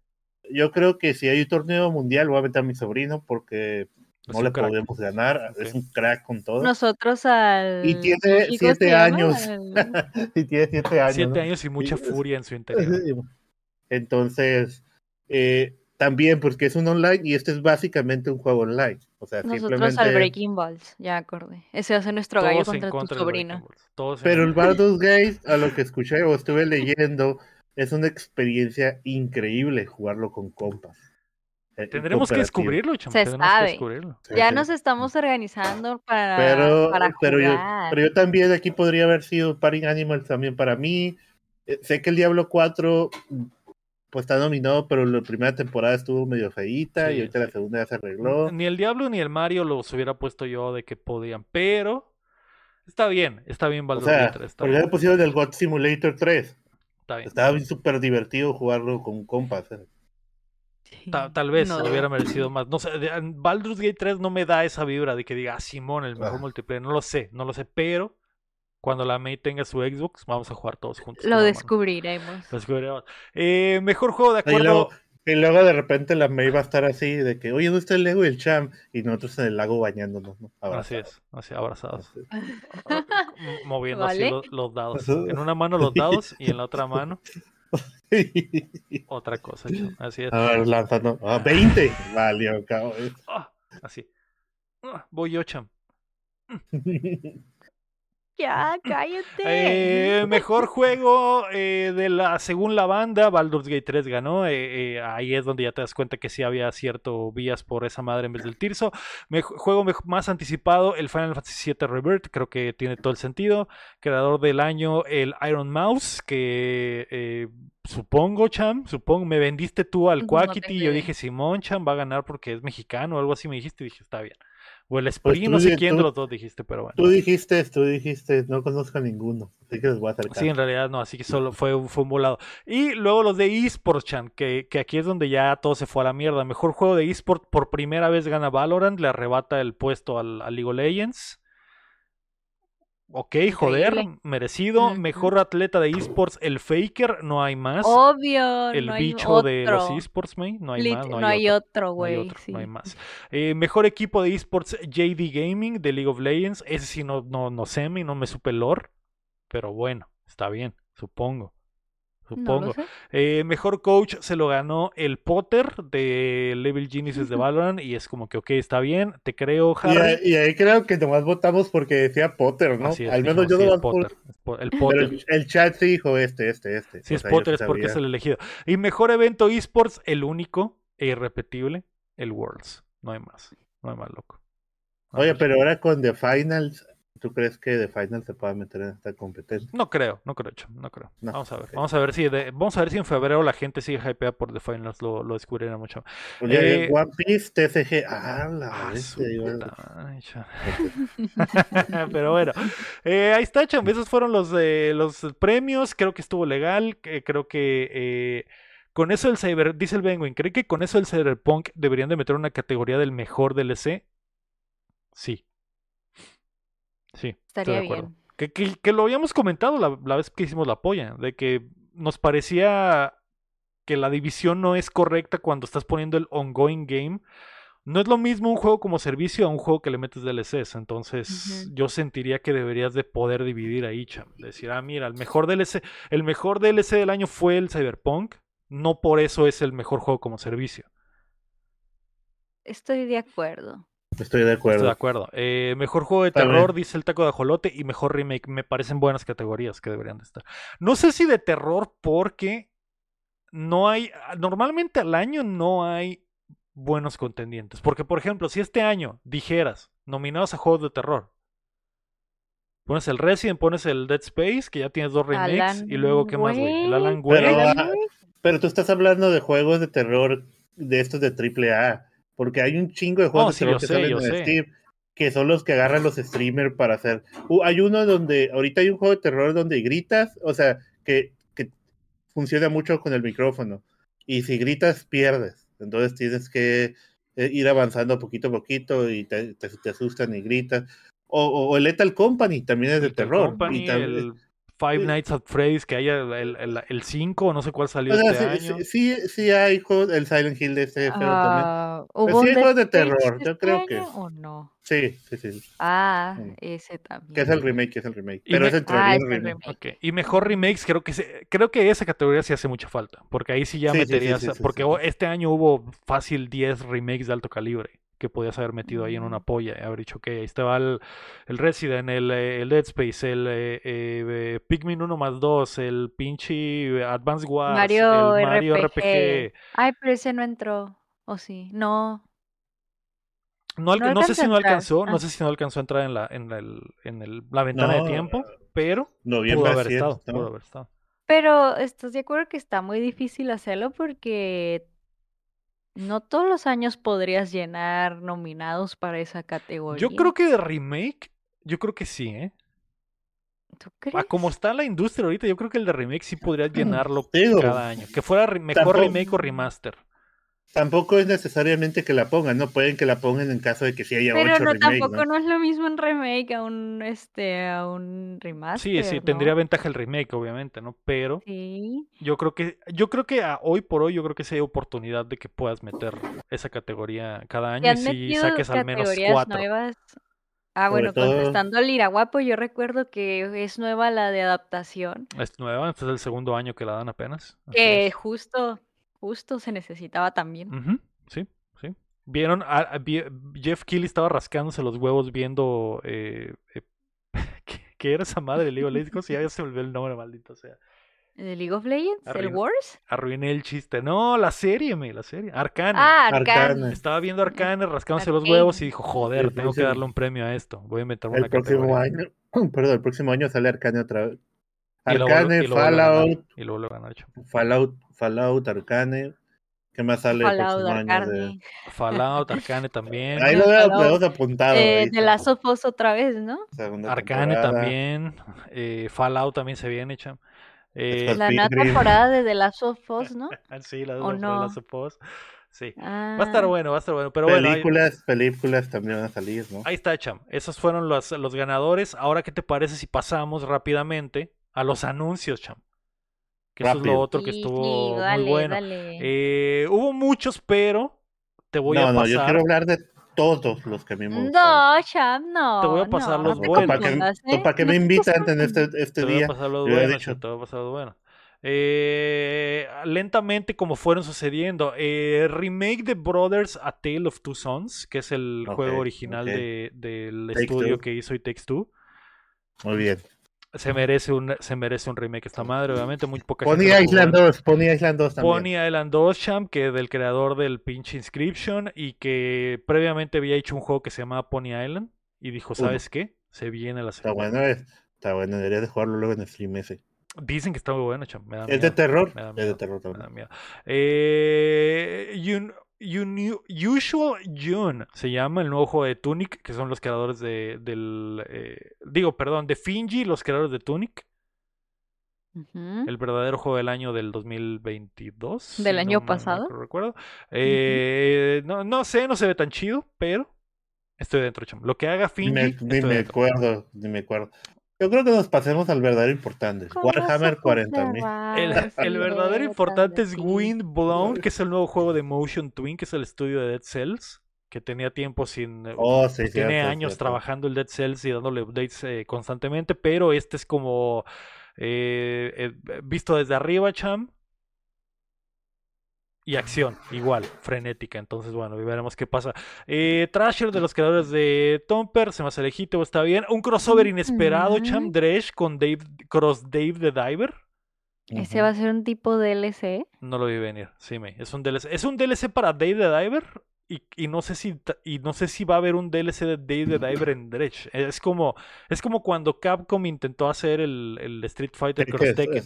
Yo creo que si hay un torneo mundial voy a meter a mi sobrino porque no le podemos ganar, es un crack con todo. Nosotros al... Y tiene siete años. y tiene siete años. Siete años y mucha furia en su interior. Entonces, eh, también porque es un online y este es básicamente un juego online. O sea, Nosotros simplemente... al Breaking Balls, ya acordé. Ese hace nuestro gallo contra, tu sobrino. Pero el Baldur's Gate, a lo que escuché o estuve leyendo, es una experiencia increíble jugarlo con compas. Eh, Tendremos que descubrirlo, Se sabe. ya nos estamos organizando para, pero, para pero, yo, pero yo también aquí podría haber sido Paring Animals también para mí. Eh, sé que el Diablo 4 pues está nominado, pero la primera temporada estuvo medio feíta y ahorita la segunda ya se arregló. Ni el Diablo ni el Mario los hubiera puesto yo de que podían, pero está bien, está bien Baldur's o sea, 3. Está pusieron el God Simulator 3. Está bien. Estaba súper divertido jugarlo con compas. ¿eh? tal vez no. hubiera merecido más. No sé, Baldur's Gate 3 no me da esa vibra de que diga, ah, Simón, el mejor ah. multiplayer. No lo sé, no lo sé, pero cuando la May tenga su Xbox, vamos a jugar todos juntos. Lo descubriremos. Lo descubriremos. Eh, mejor juego de acuerdo. Y luego, de repente la May va a estar así de que, oye, ¿dónde está el Lego y el Cham? Y nosotros en el lago bañándonos, ¿no? Así es, así, abrazados. Moviendo así los, dados. En una mano los dados y en la otra mano. Otra cosa, Cham. Así es. A ver, lanzando. Ah, 20. Vale, cabrón. Ah, así. Ah, voy yo, Cham. Ya, cállate. Eh, mejor juego eh, de la, según la banda, Baldur's Gate 3 ganó. Eh, ahí es donde ya te das cuenta que sí había cierto vías por esa madre en vez del Tirso. juego más anticipado, el Final Fantasy VII Rebirth, creo que tiene todo el sentido. Creador del año, el Iron Mouse, que supongo, Cham, supongo, me vendiste tú al Quackity y yo dije, Simón, Cham va a ganar porque es mexicano o algo así me dijiste y dije, está bien. O el pues no sé quién de los dos dijiste, pero bueno. Tú dijiste, tú dijiste, no conozco a ninguno. Así que les voy a acercar. Sí, en realidad no, así que solo fue, fue un volado. Y luego los de eSports, Chan, que, que aquí es donde ya todo se fue a la mierda. Mejor juego de eSports por primera vez gana Valorant, le arrebata el puesto al, al League of Legends. Ok, joder, merecido. Mejor atleta de esports, el Faker, no hay más. Obvio. El bicho de los esports, no hay más. No, hay, otro, güey. No, hay más. Eh, mejor equipo de esports, JD Gaming de League of Legends. Ese sí no, no, no sé, no me supe lore. Pero bueno, está bien, supongo supongo. Eh, mejor coach se lo ganó el Potter de Level Genesis de Valorant y es como que, ok, está bien, te creo, Harry. Y, ahí creo que nomás votamos porque decía Potter, ¿no? Al menos yo no Potter, el Potter. el, chat sí dijo este, este, este. Sí, es Potter, es porque es el elegido. Y mejor evento esports, el único e irrepetible, el Worlds. No hay más, no hay más loco. Oye, pero ahora con The Finals ¿Tú crees que The Final se pueda meter en esta competencia? No creo, no creo, no creo. vamos a ver, vamos a ver si vamos a ver si en febrero la gente sigue hypeada por The Finals, lo, lo descubrirá mucho. eh, One Piece, TCG, ah, la ah, Pero bueno, eh, ahí está, cham. Esos fueron los, eh, los premios. Creo que estuvo legal. creo que eh, con eso el Cyber, dice el Benguin, ¿cree que con eso el Cyberpunk deberían de meter una categoría del mejor DLC? Sí. Sí, estaría bien. Que, que, lo habíamos comentado la, vez que hicimos la polla, de que nos parecía que la división no es correcta cuando estás poniendo el ongoing game. No es lo mismo un juego como servicio a un juego que le metes DLCs. Entonces, yo sentiría que deberías de poder dividir ahí, cham. Decir, ah, mira, el mejor DLC, el mejor DLC del año fue el Cyberpunk. No por eso es el mejor juego como servicio. Estoy de acuerdo. Estoy de acuerdo. Estoy de acuerdo. Eh, mejor juego de terror, dice el taco de ajolote, y mejor remake. Me parecen buenas categorías que deberían de estar. No sé si de terror porque no hay, normalmente al año no hay buenos contendientes. Porque, por ejemplo, si este año dijeras nominados a juegos de terror, pones el Resident, pones el Dead Space, que ya tienes dos remakes, y luego, ¿qué más, güey? El Alan Wake. Ah, pero, tú estás hablando de juegos de terror de estos de AAA porque hay un chingo de juegos de que salen en Steam que son los que agarran los streamers para hacer. Uh, hay uno donde, ahorita hay un juego de terror donde gritas, o sea, que, que funciona mucho con el micrófono. Y si gritas, pierdes. Entonces tienes que eh, ir avanzando poquito a poquito y te, te, asustan y gritas. O, el Lethal Company también es de terror. y también, Five Nights at Freddy's, que haya el 5, no sé cuál salió este sí, año. Sí, sí, hay el Silent Hill de este feo también. ¿Hubo sí, hay de terror, yo creo este que. ¿O no? Sí, sí, sí. Ah, ese también. Que es el remake, que es el remake. Pero es el ah, remake. Okay. Y mejor remakes, creo que creo que esa categoría sí hace mucha falta. Porque ahí sí ya meterías. porque este año hubo fácil 10 remakes de alto calibre que podías haber metido ahí en una polla y haber dicho, ok, ahí estaba el, el Resident, el, eh, el, Dead Space, el eh, eh, Pikmin 1 más 2, el pinche Advanced Wars, Mario, el Mario RPG. Ay, pero ese no entró, o sí, no. No, no, sé si no alcanzó, no ah. sé si no alcanzó a entrar en la, en el, en el, la ventana de tiempo, pero pudo haber, estado, pudo haber estado. Pero estás de acuerdo que está muy difícil hacerlo porque no todos los años podrías llenar nominados para esa categoría. Yo creo que de remake, yo creo que sí, ¿eh? ¿Tú crees? A como está la industria ahorita, yo creo que el de remake sí podrías llenarlo cada año. Que fuera mejor remake o remaster tampoco es necesariamente que la pongan, no pueden que la pongan en caso de que sí haya Pero no, tampoco ¿no? es lo mismo un remake a un este a un remaster. Sí, sí, tendría ventaja el remake, obviamente, ¿no? Pero yo creo que yo creo que hoy por hoy yo creo que sí hay oportunidad de que puedas meter esa categoría cada año y si saques al menos cuatro. Nuevas? Ah, bueno, contestando al Iraguapo, yo recuerdo que es nueva la de adaptación. Es nueva, este es el segundo año que la dan apenas. Que justo Justo se necesitaba también. Sí, sí. Vieron, a, Jeff Keighley estaba rascándose los huevos viendo eh, eh, ¿qué, era esa madre de League of Legends? ya se volvió el nombre, maldito sea. ¿De League of Legends? ¿El Wars? Arruiné el chiste. No, la serie, me, la serie. Arcane. Ah, Arcane. Estaba viendo Arcane, rascándose los huevos y dijo, joder, tengo que darle un premio a esto. Voy a meter una El próximo año, perdón, el próximo año sale Arcane otra vez. Arcane, Fallout. Y luego lo Fallout, Fallout, Arcane. ¿Qué más sale Fallout, Arcane. Fallout, Arcane también. Ahí lo veo apuntado. Eh, de las Us otra vez, ¿no? Arcane también. Eh, Fallout también se viene, cham. Eh, la nueva temporada de The Last of Us, ¿no? sí, la de The Last of Us. Sí. Va a estar ah. bueno, va a estar bueno. Pero películas, películas también van a salir, ¿no? Ahí está, Cham. Esos fueron los, los ganadores. Ahora, ¿qué te parece si pasamos rápidamente a los anuncios, Cham? Que eso es lo otro que estuvo muy bueno. Eh, hubo muchos, pero te voy a pasar. No, yo quiero hablar de todos los que a mí me No, Cham, no. Te voy a pasar los buenos. ¿Para qué, me invitan en este, este día? Te voy a pasar los buenos, te voy a pasar los buenos. Eh, lentamente como fueron sucediendo. Eh, remake de Brothers A Tale of Two Sons, que es el juego original del estudio que hizo y Takes Two. Muy bien. Se merece un, se merece un remake esta madre, obviamente, muy poca Pony Island 2, Pony Island 2 también. Pony Island 2, Champ, que es del creador del pinche Inscription y que previamente había hecho un juego que se llamaba Pony Island y dijo, ¿sabes qué? Se viene la segunda. Está bueno, está bueno, deberías de jugarlo luego en el stream ese. Dicen que está muy bueno, cham. es de terror. es de terror también. Eh, Usual June se llama el nuevo juego de Tunic, que son los creadores de, del. Eh, digo, perdón, de Finji, los creadores de Tunic. El verdadero juego del año del 2022. Del año pasado. No, recuerdo. Eh, no, no sé, no se ve tan chido, pero estoy dentro, cham. Lo que haga Finji. Ni me, acuerdo, ni me acuerdo. Yo creo que nos pasemos al verdadero importante. Warhammer 40.000. El, el, verdadero importante es Wind Blown, que es el nuevo juego de Motion Twin, que es el estudio de Dead Cells, que tenía tiempo sin... Eh, oh, sí, tiene años trabajando el Dead Cells y dándole updates eh, constantemente, pero este es como... Eh, visto desde arriba, Cham, y acción, igual, frenética. Entonces, bueno, veremos qué pasa. Eh, Trasher de los creadores de Tomper, se me hace legítimo, está bien. Un crossover inesperado, Cham Dresh con Dave, Cross Dave the Diver. ¿Ese va a ser un tipo DLC? No lo vi venir, sí, me. Es un DLC. ¿Es un DLC para Dave the Diver? Y, no sé si y no sé si va a haber un DLC de Dave the Diver en Dredge. Es como, es como cuando Capcom intentó hacer el, el Street Fighter Cross Tekken.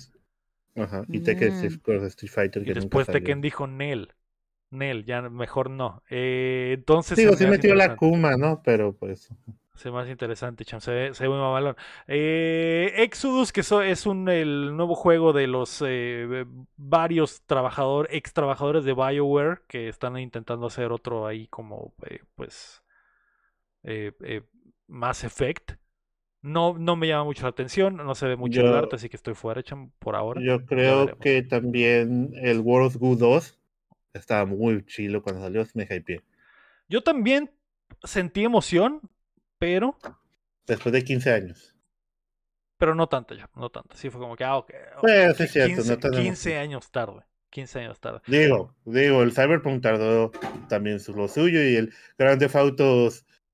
Ajá. Y Tekken mm. Street Fighter. y después Tekken dijo Nel. Nel, ya mejor no. Eh, entonces. Digo, sí metió la Kuma, ¿no? Pero pues. Se ve más interesante, Cham. Se ve, se ve muy mamalón. Eh, Exodus, que es un, el nuevo juego de los eh, varios trabajadores, ex trabajadores de BioWare que están intentando hacer otro ahí como, eh, pues, Mass Effect. No, no me llama mucho la atención, no se ve mucho el arte, así que estoy fuera, por ahora. Yo creo que también el World of Goo 2 estaba muy chilo cuando salió, me hypeé. Yo también sentí emoción, pero. Después de 15 años. Pero no tanto ya, no tanto. Sí, fue como que, ah, ok. okay. sí, cierto, 15, no 15 años tarde. 15 años tarde. Digo, digo, el Cyberpunk tardó también lo suyo y el Grand Theft Auto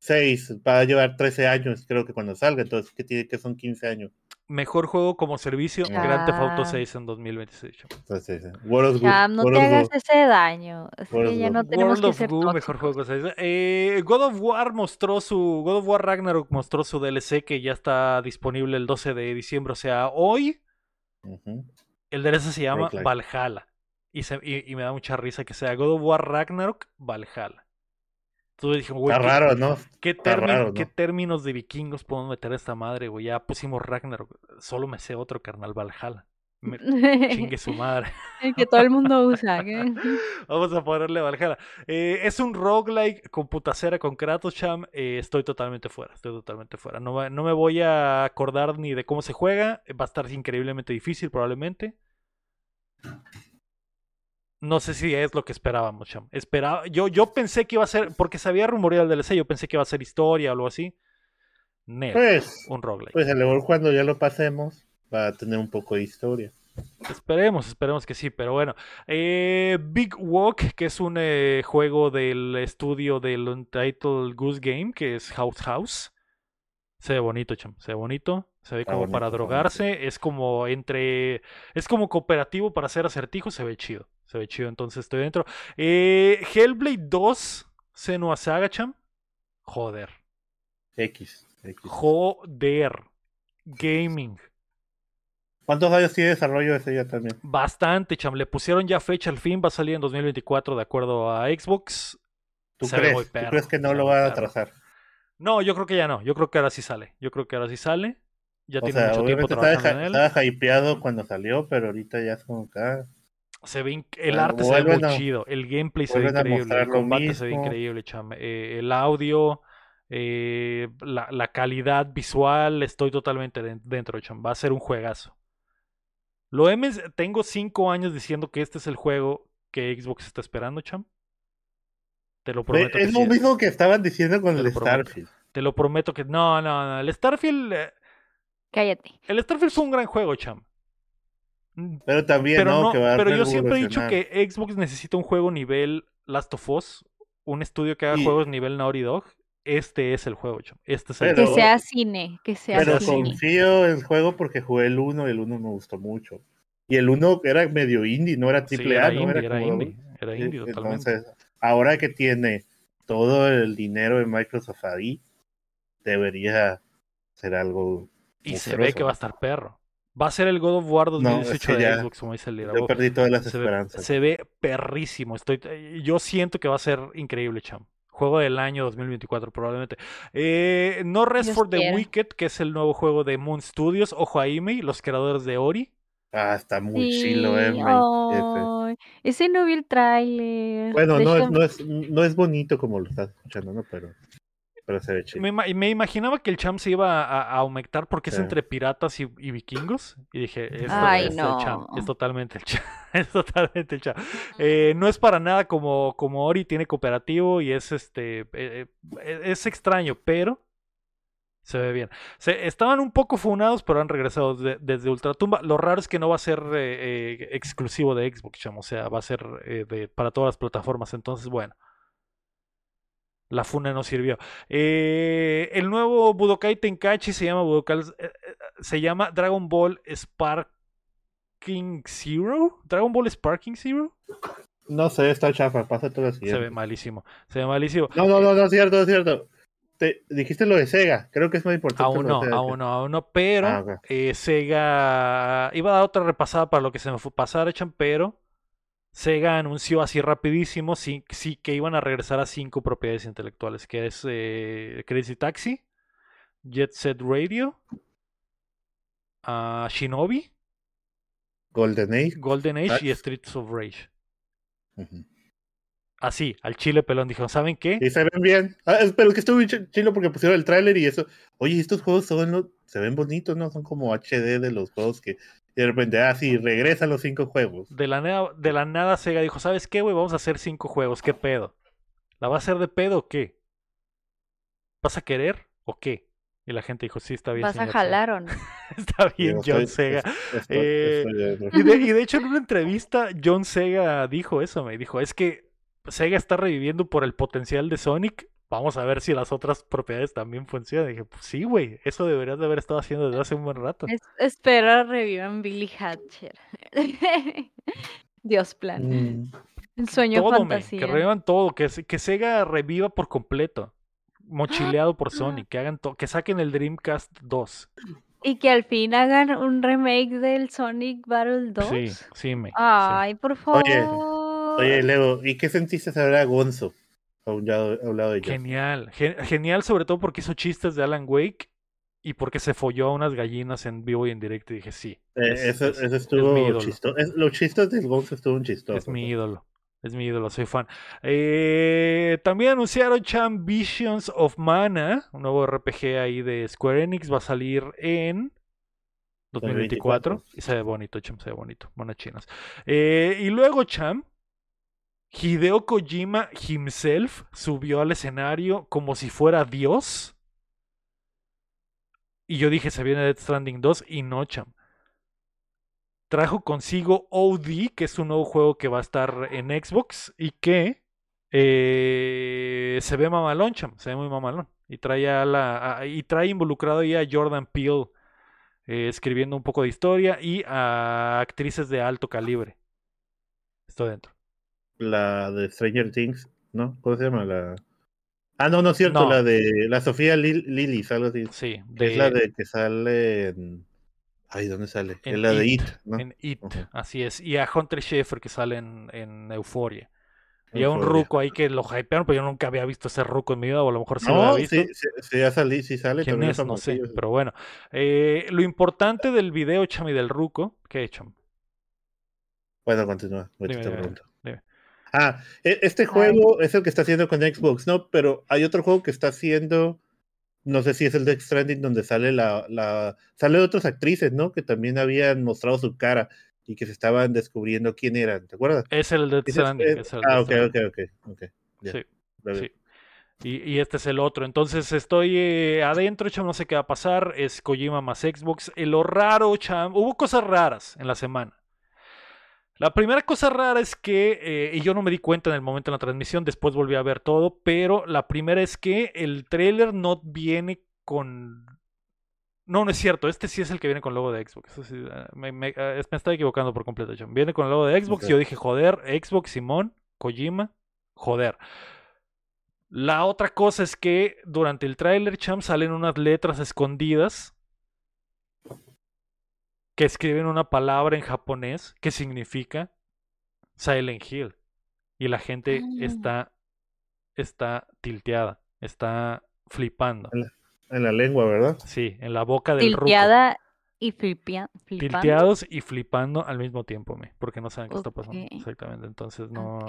6, va a llevar 13 años, creo que cuando salga, entonces, ¿qué tiene que son 15 años? Mejor juego como servicio, Grand Theft Auto 6 en 2026. Pues sí, World of no te hagas ese daño. Es que ya no tenemos World que of mejor juego eh, God of War mostró su. God of War Ragnarok mostró su DLC que ya está disponible el 12 de diciembre. O sea, hoy. El DLC se llama Valhalla. Y, y me da mucha risa que sea God of War Ragnarok Valhalla. Entonces dije, güey, Está raro, ¿no? ¿qué, ¿qué términos de vikingos podemos meter a esta madre, güey? Ya pusimos Ragnarok. Solo me sé otro, carnal, Valhalla. Me... chingue su madre. El que todo el mundo usa. Vamos a ponerle Valhalla. Eh, es un roguelike con putacera con Kratos Cham. Eh, estoy totalmente fuera. Estoy totalmente fuera. No, no me voy a acordar ni de cómo se juega. Va a estar increíblemente difícil, probablemente. No sé si es lo que esperábamos, Cham. Esperaba, yo, yo pensé que iba a ser, porque se había rumoreado el DLC, yo pensé que iba a ser historia o algo así. No, pues, un roguelike. Pues a lo mejor cuando ya lo pasemos va a tener un poco de historia. Esperemos, esperemos que sí, pero bueno. Eh, Big Walk, que es un eh, juego del estudio del Untitled Goose Game, que es House House. Se ve bonito, cham. Se ve bonito. Se ve como para drogarse. Es como entre. Es como cooperativo para hacer acertijos. Se ve chido. Se ve chido. Entonces estoy dentro. Eh, Hellblade 2. Senua Saga, cham. Joder. X, Joder. Gaming. ¿Cuántos años tiene desarrollo ese ya también? Bastante, cham. Le pusieron ya fecha al fin, va a salir en 2024 de acuerdo a Xbox. ¿Tú, crees, ¿Tú crees que no lo va a atrasar? No, yo creo que ya no. Yo creo que ahora sí sale. Yo creo que ahora sí sale. Ya tiene mucho tiempo trabajando en él. Estaba hypeado cuando salió, pero ahorita ya es como que... Se ve el arte se ve muy chido, el gameplay se ve increíble, el combate se ve increíble, cham. Eh, el audio, eh, la, la, calidad visual, estoy totalmente dentro, cham. Va a ser un juegazo. Lo he tengo cinco años diciendo que este es el juego que Xbox está esperando, cham. Te lo prometo. Es lo mismo que estaban diciendo con el Starfield. Te lo prometo que. No, no, no. El Starfield. Eh, Cállate. El Starfield fue un gran juego, cham. Mm, pero también, no, Pero yo siempre he dicho que Xbox necesita un juego nivel Last of Us, un estudio que haga juegos nivel Naughty Dog. Este es el juego. Este es el que sea cine, que sea Pero confío en el juego porque jugué el 1 y el 1 me gustó mucho. Y el 1 era medio indie, no era triple A, no era, era indie, era indie totalmente. Entonces, ahora que tiene todo el dinero de Microsoft ahí, debería ser algo. Y se ve que va a estar perro. Va a ser el God of War 2018 de Xbox, como dice el Yo perdí todas las esperanzas. se ve perrísimo. Estoy, yo siento que va a ser increíble, cham. Juego del año 2024, probablemente. Eh, no Rest for the Wicked, que es el nuevo juego de Moon Studios. Ojo a Amy, los creadores de Ori. Ah, está muy chilo, eh. ese no vi el trailer. Bueno, no es, no, es, no es bonito como lo estás escuchando, ¿no? Pero pero se ve chido. Me, imaginaba que el champ se iba a, aumentar porque es entre piratas y, vikingos. Y dije, es, no. es totalmente el champ. es totalmente el champ. Eh, no es para nada como, como Ori tiene cooperativo y es este eh, eh, es extraño, pero se ve bien. Se, estaban un poco funados, pero han regresado desde Ultratumba. Lo raro es que no va a ser exclusivo de Xbox, o sea, va a ser de, para todas las plataformas. Entonces, bueno. La funa no sirvió. Eh, el nuevo Budokai Tenkaichi se llama Budokai, eh, eh, se llama Dragon Ball Sparking Zero. Dragon Ball Sparking Zero. No sé, está chafa, pasa todo así. Se ve malísimo. Se ve malísimo. No, no, no, no es cierto, es cierto. Te, dijiste lo de Sega, creo que es muy importante. Aún no, aún no, aún no, pero ah, Sega iba a dar otra repasada para lo que se me fue pasar, echan, pero Sega anunció así rapidísimo sí, sí, que iban a regresar a cinco propiedades intelectuales, que es eh, Crazy Taxi, Jet Set Radio, uh, Shinobi, Golden Age, Golden Age y Streets of Rage. Así, al chile pelón dijo, ¿saben qué? Y se ven bien. Ah, pero que estuvo chilo porque pusieron el tráiler y eso. Oye, estos juegos son, se ven bonitos, ¿no? Son como HD de los juegos que y de repente, ah, sí, regresan los cinco juegos. De la, nada, de la nada Sega dijo, ¿sabes qué, güey? Vamos a hacer cinco juegos, ¿qué pedo? ¿La va a hacer de pedo o qué? ¿Vas a querer o qué? Y la gente dijo, sí, está bien. ¿Vas a jalar o no? está bien, John Sega. Eh, y, de, y, de, hecho, en una entrevista, John Sega dijo eso, me dijo, es que Sega está reviviendo por el potencial de Sonic vamos a ver si las otras propiedades también funcionan. dije, pues sí, güey, eso deberías de haber estado haciendo desde hace un buen rato. espero revivan Billy Hatcher. Dios plan. Mm. El sueño todo, fantasía. que revivan todo, que, que Sega reviva por completo. Mochileado por Sony, que hagan todo, que saquen el Dreamcast 2. Y que al fin hagan un remake del Sonic Battle 2. Sí, sí, me. Ay, por favor. Oye, oye, Leo, ¿y qué sentiste saber a Gonzo? De Genial, genial sobre todo porque hizo chistes de Alan Wake y porque se folló a unas gallinas en vivo y en directo y dije sí. Eh, eso, estuvo chistoso. los chistes del Gonzo estuvo chistoso. Es mi ídolo. Es mi ídolo, soy fan. Eh, también anunciaron Champ Visions of Mana, un nuevo RPG ahí de Square Enix. Va a salir en 2024. Y se ve bonito, Champ, se ve bonito. Monas chinas. Eh, y luego, Champ, Hideo Kojima himself subió al escenario como si fuera Dios. Y yo dije, se viene Dead Stranding 2 y no, cham. Trajo consigo OD, que es un nuevo juego que va a estar en Xbox y que eh, se ve mamalón, cham. Se ve muy mamalón. Y trae, a la, y trae involucrado ya a Jordan Peele eh, escribiendo un poco de historia y a actrices de alto calibre. Estoy dentro la de Stranger Things, ¿no? ¿Cómo se llama? La... Ah, no, no es cierto, la de la Sofía Lily, algo así. Sí, es la de que sale en Ay, ¿dónde sale? En, la de It, ¿no? En It, así es. Y a Hunter Schaefer que sale en, en Euphoria. Y a un ruco ahí que lo hypearon, pero yo nunca había visto ese ruco en mi vida, o a lo mejor sí lo había visto. Sí, sí, ya salí, sí sale. ¿Quién es? No sé, pero bueno. Eh, lo importante del video, Chami, del ruco, ¿qué he hecho? Bueno, continúa. Ah, e, este juego es el que está haciendo con Xbox, ¿no? Pero hay otro juego que está haciendo, no sé si es el de Stranding, donde sale la, la, sale otras actrices, ¿no? Que también habían mostrado su cara y que se estaban descubriendo quién eran, ¿te acuerdas? Es el de Stranding. ah, ok, ok, ok, Sí, sí. Y, y, este es el otro. Entonces estoy eh, adentro, cham, no sé qué va a pasar. Es Kojima más Xbox. Eh, lo raro, cham, hubo cosas raras en la semana. La primera cosa rara es que, eh, y yo no me di cuenta en el momento de la transmisión, después volví a ver todo, pero la primera es que el trailer no viene con... No, no es cierto, este sí es el que viene con logo de Xbox. Ah, me, me, ah, me, estaba equivocando por completo, John. Viene con el logo de Xbox, yo dije, joder, Xbox, Simón, Kojima, joder. La otra cosa es que durante el trailer, Cham, salen unas letras escondidas que escriben una palabra en japonés que significa Silent Hill. Y la gente ah. está, está tilteada, está flipando. En la, lengua, ¿verdad? Sí, en la boca del Tilteada y flipando. Tilteados y flipando al mismo tiempo, me, porque no saben qué está pasando. Exactamente, entonces no.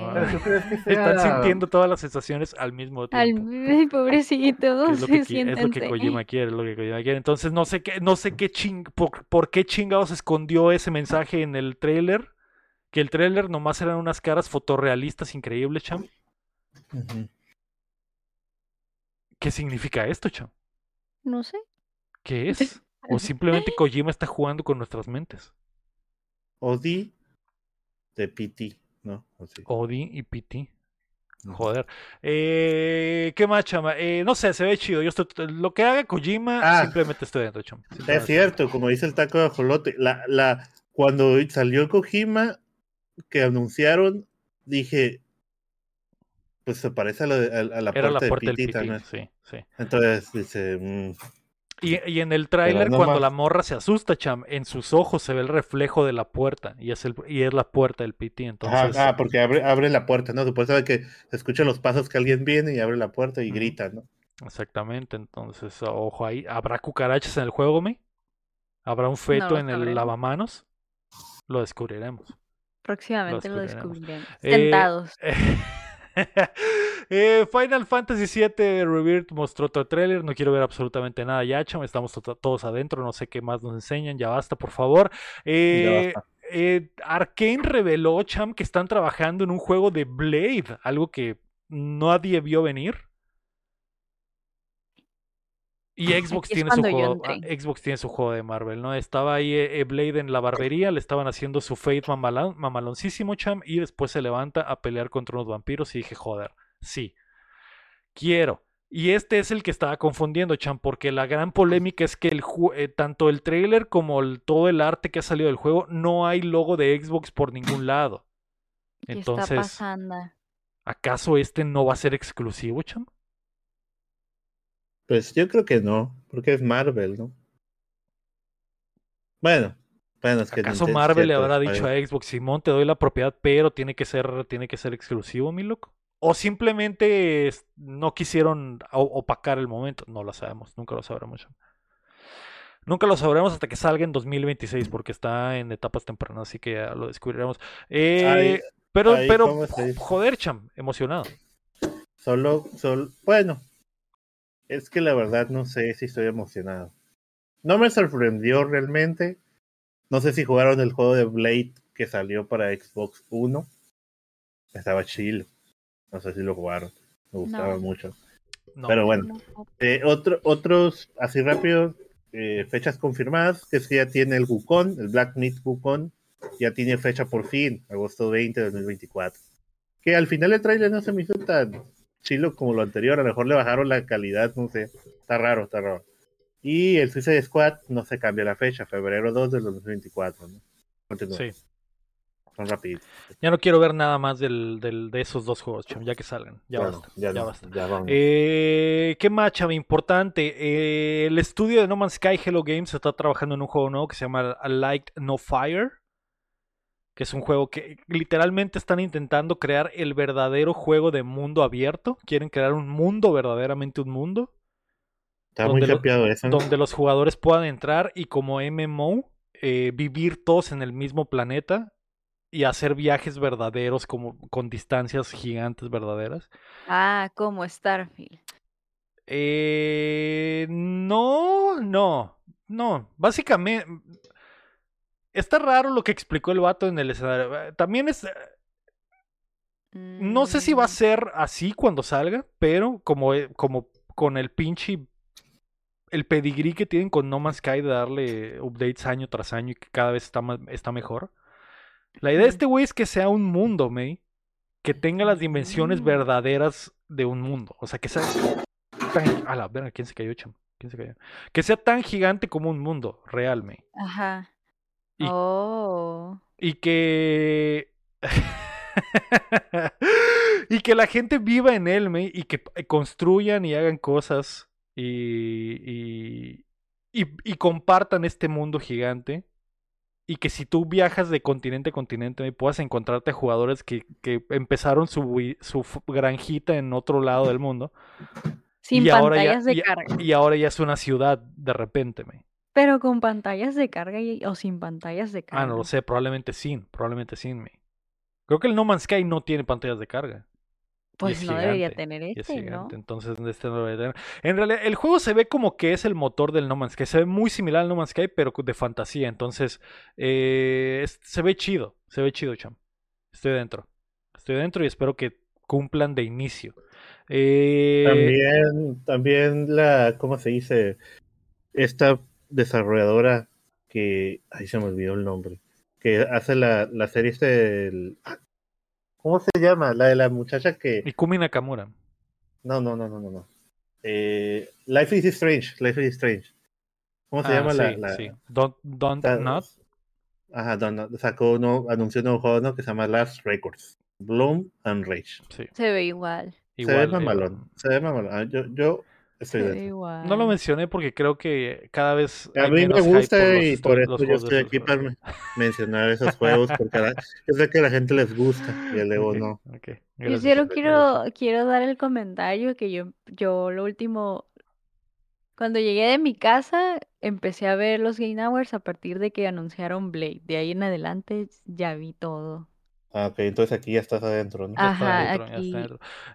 Están sintiendo todas las sensaciones al mismo tiempo. Al... Pobrecito, es lo, que, es lo que Kojima quiere, es lo que Kojima quiere. Entonces no sé qué, no sé qué ching, por, qué chingados escondió ese mensaje en el trailer. Que el trailer nomás eran unas caras fotorrealistas increíbles, cham. ¿Qué significa esto, cham? No sé. ¿Qué es? O simplemente Kojima está jugando con nuestras mentes. Odi de PT, ¿no? Odi y PT. Joder. Eh, ¿Qué más, chama? Eh, no sé, se ve chido. Yo estoy, lo que haga Kojima, ah. simplemente estoy dentro, chama. Es cierto, como dice el taco de ajolote. La, la, cuando salió Kojima, que anunciaron, dije, pues se parece a la, a, la puerta, la puerta del PT, Sí, sí. Entonces dice, mmm, y, en el tráiler, cuando la morra se asusta, Cham, en sus ojos se ve el reflejo de la puerta y es, el, y es la puerta del PT. Entonces, ah, porque abre, abre la puerta, ¿no? Supuestamente que se escuchan los pasos que alguien viene y abre la puerta y grita, ¿no? Exactamente, entonces, ojo ahí. ¿Habrá cucarachas en el juego, me? ¿Habrá un feto en el lavamanos? Lo descubriremos. Próximamente lo descubriremos. Sentados. Eh, Eh, Final Fantasy VII Rebirth mostró otro trailer. No quiero ver absolutamente nada ya, cham. Estamos todos adentro. No sé qué más nos enseñan. Ya basta, por favor. Eh, eh, Arkane reveló, cham, que están trabajando en un juego de Blade. Algo que nadie vio venir. Y Xbox tiene, su juego, Xbox tiene su juego de Marvel, ¿no? Estaba ahí eh, Blade en la barbería, le estaban haciendo su fate mamaloncísimo, cham, y después se levanta a pelear contra unos vampiros y dije, joder, sí, quiero. Y este es el que estaba confundiendo, cham, porque la gran polémica es que el eh, tanto el trailer como todo el arte que ha salido del juego, no hay logo de Xbox por ningún lado. Entonces, ¿Qué está pasando? ¿acaso este no va a ser exclusivo, cham? Pues yo creo que no, porque es Marvel, ¿no? Bueno, bueno es que ¿Acaso Marvel le habrá dicho a Xbox, Simón, te doy la propiedad, pero tiene que ser, tiene que ser exclusivo, mi loco? O simplemente no quisieron opacar el momento. No lo sabemos, nunca lo sabremos. Nunca lo sabremos hasta que salga en 2026, porque está en etapas tempranas, así que ya lo descubriremos. Eh, pero, pero, joder, cham, emocionado. Solo, solo, bueno, es que la verdad no sé si estoy emocionado. No me sorprendió realmente. No sé si jugaron el juego de Blade que salió para Xbox One. Estaba chill. No sé si lo jugaron. Me gustaba mucho. Pero bueno. Eh, otro, otros, así rápido, eh, fechas confirmadas, que es que ya tiene el Wukong, el Black Meat Wukong, ya tiene fecha por fin, agosto 20 de 2024. Que al final el trailer no se me hizo tan chilo como lo anterior, a lo mejor le bajaron la calidad, no sé, está raro, está raro. Y el Suicide Squad no se cambia la fecha, febrero 2 del 2024, ¿no? Sí. Son. Ya no quiero ver nada más del, del, de esos dos juegos, cham, ya que salgan. Ya basta. Ya, basta. Eh, ¿Qué más, cham? Importante. Eh, el estudio de No Man's Sky Hello Games está trabajando en un juego nuevo que se llama A Light No Fire. Que es un juego que literalmente están intentando crear el verdadero juego de mundo abierto. Quieren crear un mundo, verdaderamente un mundo. Está muy copiado eso. Donde los jugadores puedan entrar y como MMO eh, vivir todos en el mismo planeta y hacer viajes verdaderos como con distancias gigantes verdaderas. Ah, como Starfield. Eh, no, no, no. Básicamente, está raro lo que explicó el vato en el escenario. También es... No sé si va a mm. ser así cuando salga, pero como, eh, como con el pinche el pedigrí que tienen con No Man's Sky de darle updates año tras año y que cada vez está, está mejor. La idea de este güey es que sea un mundo, May, que tenga las dimensiones mm. verdaderas de un mundo. O sea, que sea tan... A la verga, ¿quién se cayó, cham? ¿Quién se cayó? Que sea tan gigante como un mundo real, May. Ajá. Y, oh. Y que... y que la gente viva en él, May, y que construyan y hagan cosas y, y, compartan este mundo gigante. Y que si tú viajas de continente a continente, puedas encontrarte jugadores que, empezaron su, su granjita en otro lado del mundo. Sin y pantallas de carga. Y ahora ya es una ciudad de repente, me. Pero con pantallas de carga o sin pantallas de carga. Ah, no lo sé, probablemente sin, probablemente sin, me. Creo que el No Man's Sky no tiene pantallas de carga. Pues no debería tener este, ¿no? Entonces este no debería tener. En realidad, el juego se ve como que es el motor del No Man's Sky. Se ve muy similar al No Man's Sky, pero de fantasía. Entonces, eh, se ve chido. Se ve chido, cham. Estoy dentro. Estoy dentro y espero que cumplan de inicio. Eh, también, también la, ¿cómo se dice? Esta desarrolladora que, ahí se me olvidó el nombre, que hace la, la serie este del, ¿Cómo se llama? La de la muchacha que. Ikumi Nakamura. No, no, no, no, no. no. Eh, Life is Strange. Life is Strange. ¿Cómo se ah, llama la, Sí. Don't, don't Not. Ajá, don't, not. Sacó uno, anunció un nuevo juego ¿no? que se llama Last Records. Bloom and Rage. Sí. Se ve igual. igual se ve mamalón. Se ve mamalón. Ah, yo, yo no lo mencioné porque creo que cada vez. A mí me gusta y por eso yo estoy aquí para mencionar esos juegos. Porque yo sé que a la gente les gusta y el Evo no. yo quiero, quiero, quiero dar el comentario que yo, yo lo último. Cuando llegué de mi casa, empecé a ver los Game Hours a partir de que anunciaron Blade. De ahí en adelante ya vi todo. Ah, ok, entonces aquí ya estás adentro, ¿no? Ajá, aquí,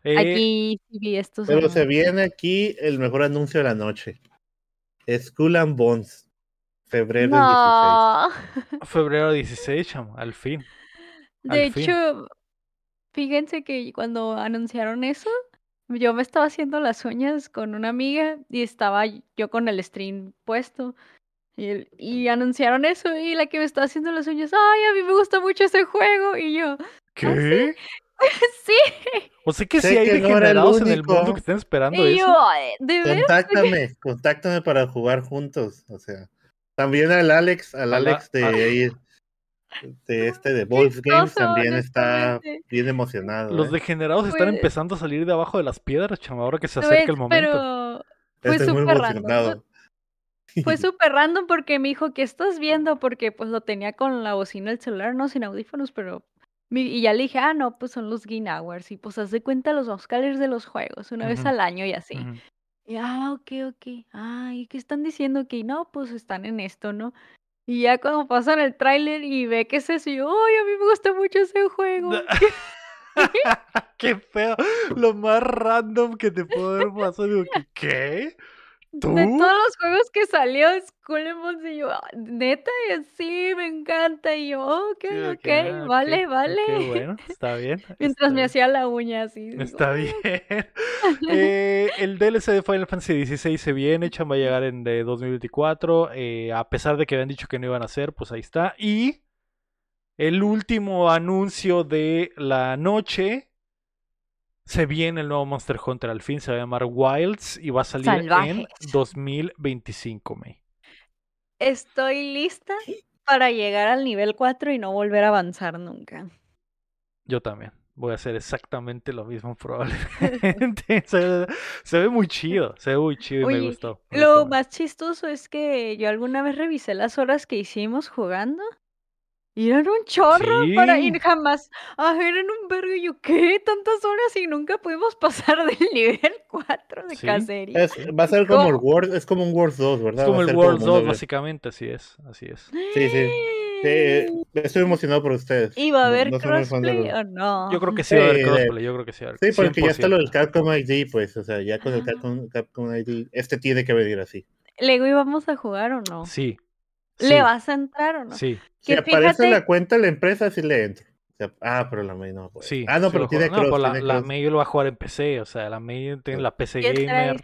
eh, aquí sí estos Pero se viene aquí el mejor anuncio de la noche. Skull and Bones. Febrero 16. Febrero 16, chamo, al fin. De hecho, fíjense que cuando anunciaron eso, yo me estaba haciendo las uñas con una amiga y estaba yo con el stream puesto. Y, anunciaron eso y la que me está haciendo las uñas, ay, a mí me gusta mucho ese juego. Y yo, ¿Ah, ¿qué? sí? O sea que sí hay degenerados en el mundo que estén esperando y eso. Yo, ¿de contáctame, contáctame para jugar juntos. O sea, también al Alex, al Alex de, de este de Wolf Games también está bien emocionado. Los ¿eh? degenerados están pues empezando a salir de abajo de las piedras, chama, ahora que se acerca el momento. Pero fue este súper random. Fue súper random porque me dijo, ¿qué estás viendo? Porque pues lo tenía con la bocina del celular, no sin audífonos, pero... Y ya le dije, ah, no, pues son los Game Hours. Y pues haz de cuenta los Oscars de los juegos, una vez al año y así. Y, ah, ok, ok. Ay, ¿qué están diciendo? Que no, pues están en esto, ¿no? Y ya cuando pasan el tráiler y ve que es eso, y yo, ay, a mí me gusta mucho ese juego. Qué feo. Lo más random que te puedo haber pasado. Digo, De todos los juegos que salió, Skull and y yo, ah, neta, y así, me encanta. Y yo, ok, ok, vale, vale. bueno, está bien. Mientras me hacía la uña así. Está bien. Eh, el DLC de Final Fantasy XVI se viene, Chan va a llegar en de 2024. Eh, a pesar de que habían dicho que no iban a hacer, pues ahí está. Y el último anuncio de la noche se viene el nuevo Monster Hunter al fin, se va a llamar Wilds y va a salir en 2025, May. Estoy lista para llegar al nivel 4 y no volver a avanzar nunca. Yo también. Voy a hacer exactamente lo mismo probablemente. se, ve muy chido, se ve muy chido y me gustó. lo más chistoso es que yo alguna vez revisé las horas que hicimos jugando y eran un chorro para ir jamás. Ah, eran un vergo. Y yo, ¿qué? Tantas horas y nunca pudimos pasar del nivel 4 de cacería. va a ser como el World, es como un World 2, ¿verdad? Es como el World 2, básicamente, así es, así es. Sí, sí. estoy emocionado por ustedes. ¿Y va a haber crossplay o no? Yo creo que sí va a haber crossplay, yo creo que sí. Sí, porque ya está lo del Capcom ID, pues, o sea, ya con el Capcom, Capcom ID, este tiene que venir así. ¿Lego íbamos a jugar o no? Sí, ¿Le vas a entrar o no? Sí. Si aparece la cuenta de la empresa, sí le entro. ah, pero la May no puede. Sí, ah, no, pero tiene cross. No, la, la May lo va a jugar en PC, o sea, la May tiene la PC Gamer.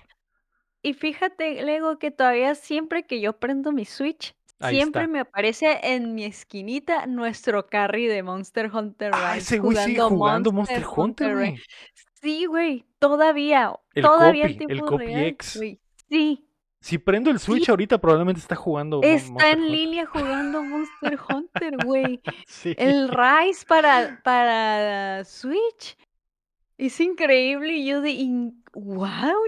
Y fíjate, Lego, que todavía siempre que yo prendo mi Switch, siempre me aparece en mi esquinita nuestro carry de Monster Hunter Rise. Ah, ese güey sigue jugando Monster, Hunter, güey. Sí, güey, todavía. El todavía copy, el copy X. Sí, si prendo el Switch ahorita probablemente está jugando. Está en línea jugando Monster Hunter, güey. El Rise para, para Switch. Es increíble y yo de... ¡Wow!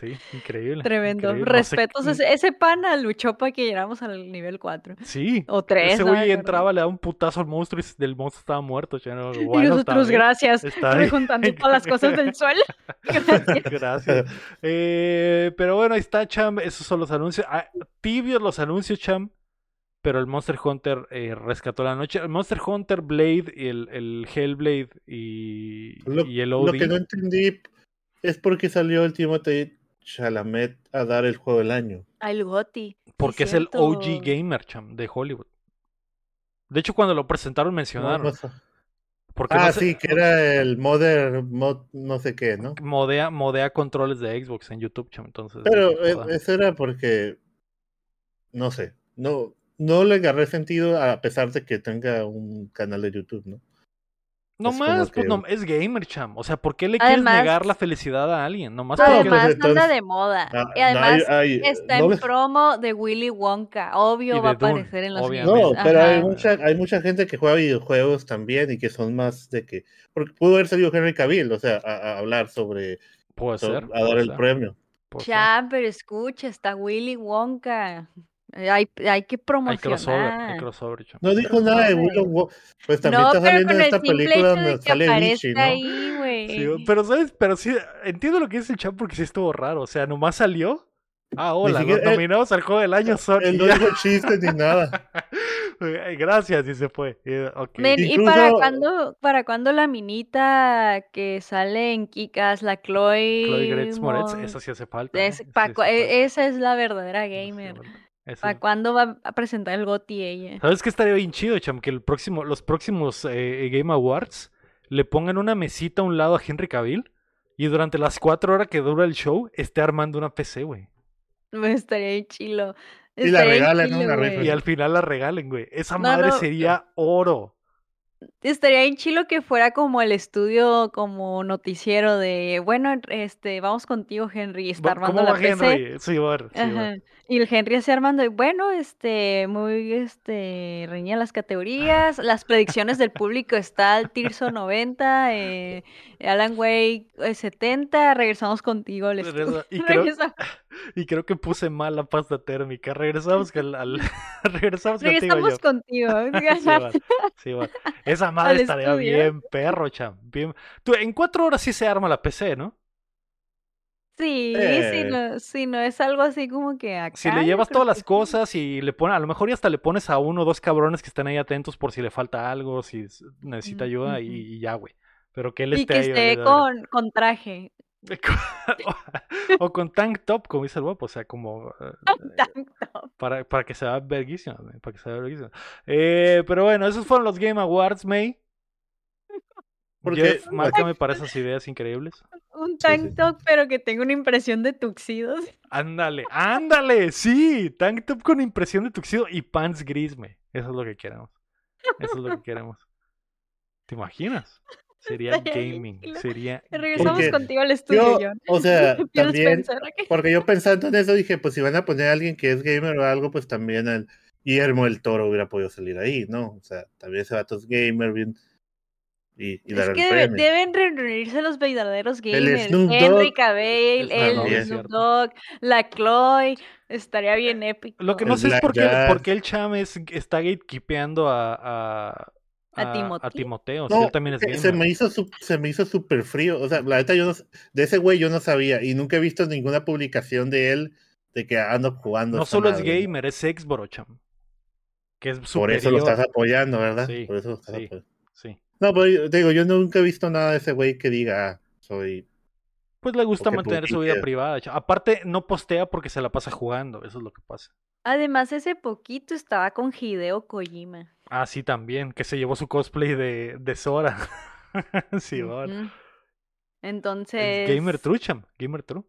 Sí, increíble. Tremendo. Respetos. ese, pana luchó para que llegáramos al nivel 4. Sí. O 3. Ese güey entraba, le daba un putazo al monstruo y el monstruo estaba muerto. y nosotros, gracias. Rejuntando todas las cosas del suelo. Gracias. gracias. Eh, pero bueno, ahí está, Cham. Esos son los anuncios. Ah, tibios los anuncios, Cham. Pero el Monster Hunter eh, rescató la noche. El Monster Hunter Blade y el, el Hellblade y, y el OD. Lo que no entendí es porque salió el Timothy Chalamet a dar el juego del año. Al Goti. Porque es, el OG Gamer Cham de Hollywood. De hecho, cuando lo presentaron mencionaron. porque ah, sí, que era el Modern, no sé qué, ¿no? Modea, modea controles de Xbox en YouTube, cham, entonces. Pero e, eso era porque, no sé, no, no le agarré sentido a pesar de que tenga un canal de YouTube, ¿no? No más, pues no, es gamer, cham. O sea, ¿por qué le quieres negar la felicidad a alguien? No más además anda de moda. Ah, y además está en promo de Willy Wonka. Obvio va a aparecer en los videos. No, pero hay mucha, hay mucha gente que juega videojuegos también y que son más de que. Porque pudo haber salido Henry Cavill, o sea, a, hablar sobre. Puede ser. A dar el premio. Ya, pero escucha, está Willy Wonka. Eh, hay, hay que promocionar. Hay crossover, No dijo nada de Willow Pues también está saliendo en esta película donde sale Vichy, ¿no? Ahí, sí, pero, ¿sabes? Pero sí, entiendo lo que dice el chat porque sí estuvo raro. O sea, nomás salió. Ah, hola, los nominados al juego del año son. Él no dijo chiste ni nada. Gracias, y se fue. ¿Y para cuándo, para cuándo la minita que sale en Kikas, la Chloe? Chloe Gretz Moretz, esa sí hace falta. ¿eh? E, esa es la verdadera gamer. ¿Para cuándo va a presentar el GOTY ella? ¿Sabes qué estaría bien chido, Cham? Que el próximo, los próximos eh, Game Awards le pongan una mesita a un lado a Henry Cavill y durante las cuatro horas que dura el show esté armando una PC, güey. Me estaría bien chilo. y la regalen, ¿no? Y al final la regalen, güey. Esa madre sería oro. Estaría bien chilo que fuera como el estudio, como noticiero de, bueno, este, vamos contigo, Henry, está armando la PC. Henry? Sí, bueno, sí, y el Henry así armando, y bueno, este, muy, este, reñía las categorías, las predicciones del público está el Tirso 90, eh, Alan Way 70, eh, regresamos contigo al estudio. Y creo, y creo que puse mal la pasta térmica, regresamos al, regresamos, regresamos contigo. sí, Esa madre estaría bien perro, cham, bien. Tú, en cuatro horas sí se arma la PC, ¿no? Sí, sí, no, sí, no es algo así como que acá. Si le llevas todas las cosas y le pones, a lo mejor y hasta le pones a uno o dos cabrones que están ahí atentos por si le falta algo, si necesita ayuda y, ya, güey. Pero que él y esté que esté con, con traje. o, con tank top, como dice el guapo, o sea, como eh, tank top. Para, para que se vea verguísima, para que se vea Eh, pero bueno, esos fueron los Game Awards, May. Porque márcame para esas ideas increíbles. Un tank top, pero que tenga una impresión de tuxidos. Ándale, ándale, sí, tank top con impresión de tuxido y pants gris, me. Eso es lo que queremos. Eso es lo que queremos. ¿Te imaginas? Sería gaming, sería... Regresamos contigo al estudio, John. O sea, también, porque yo pensando en eso dije, pues si van a poner a alguien que es gamer o algo, pues también el Guillermo el Toro hubiera podido salir ahí, ¿no? O sea, también ese vato es gamer, bien. Y, y es que deben reunirse los verdaderos gamers. Henry Cavill, el Snoop Dogg, la Chloe, estaría bien épico. Lo que no sé es por qué, por qué el Cham es, está gatekeepeando a, a, a, Timoteo. él también es gamer. Se me hizo se me hizo súper frío. O sea, la neta yo no, de ese güey yo no sabía y nunca he visto ninguna publicación de él de que ando jugando. No solo es gamer, es ex Cham. Por eso lo estás apoyando, ¿verdad? Sí, Por eso lo estás apoyando. Sí. No, pero te digo, yo nunca he visto nada de ese güey que diga, ah, soy. Pues le gusta mantener su vida privada. Aparte, no postea porque se la pasa jugando, eso es lo que pasa. Además, ese poquito estaba con Hideo Kojima. Ah, sí, también, que se llevó su cosplay de, de Sora. sí, Entonces. gamer True, Gamer True.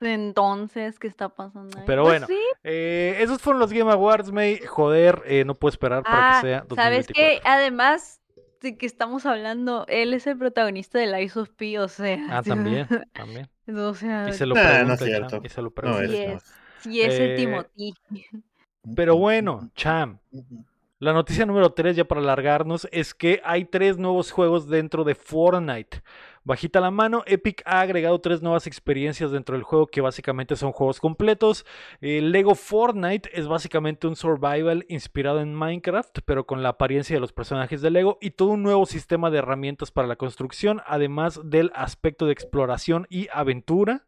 Entonces, ¿qué está pasando ahí? Pero pues bueno, eh, esos fueron los Game Awards, May. Joder, eh, no puedo esperar para que ah, sea 2024. ¿Sabes qué? Además de que estamos hablando, él es el protagonista de Lies of P, o sea. Ah, también, también. O sea, y se lo pregunta, no es cierto. y se lo pregunta. sí, es, sí es el eh, Timothy. Pero bueno, Cham, la noticia número 3, ya para alargarnos, es que hay tres nuevos juegos dentro de Fortnite. Bajita la mano, Epic ha agregado tres nuevas experiencias dentro del juego que básicamente son juegos completos. El Lego Fortnite es básicamente un survival inspirado en Minecraft, pero con la apariencia de los personajes de Lego y todo un nuevo sistema de herramientas para la construcción, además del aspecto de exploración y aventura,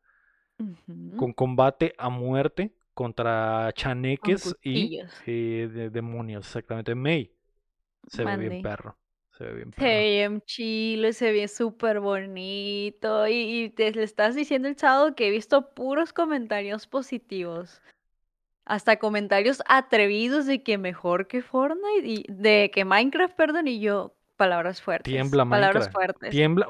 con combate a muerte contra chaneques y eh, demonios, exactamente. May se ve bien perro. Se ve bien. Se ve bien chilo, se ve súper bonito. Y, te le estás diciendo el sábado que he visto puros comentarios positivos. Hasta comentarios atrevidos de que mejor que Fortnite y de que Minecraft, perdón, y yo, palabras fuertes. Tiembla Palabras fuertes. Tiembla.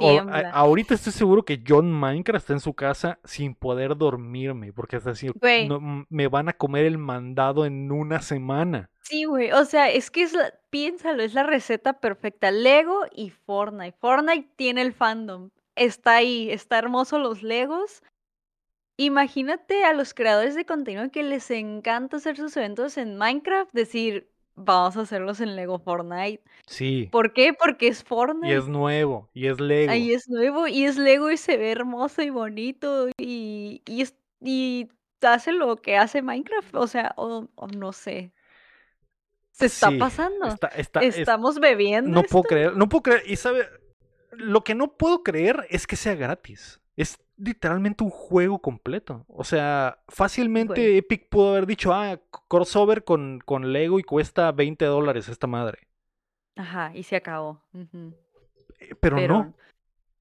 ahorita estoy seguro que John Minecraft está en su casa sin poder dormirme, porque es así, me van a comer el mandado en una semana. Sí, güey. O sea, es que es piénsalo, es la receta perfecta. Lego y Fortnite. Fortnite tiene el fandom. Está ahí, está hermoso los Legos. Imagínate a los creadores de contenido que les encanta hacer sus eventos en Minecraft, decir, vamos a hacerlos en Lego Fortnite. Sí. ¿Por qué? Porque es Fortnite. Y es nuevo, y es Lego. Ahí es nuevo, y es Lego y se ve hermoso y bonito, y, y, y hace lo que hace Minecraft, o sea, o no sé. Se está pasando. Estamos bebiendo. No puedo creer, no puedo creer. Y sabe, lo que no puedo creer es que sea gratis. Es literalmente un juego completo. O sea, fácilmente Epic pudo haber dicho, ah, crossover con, con Lego y cuesta 20 dólares esta madre. Ajá, y se acabó. Eh, pero, no.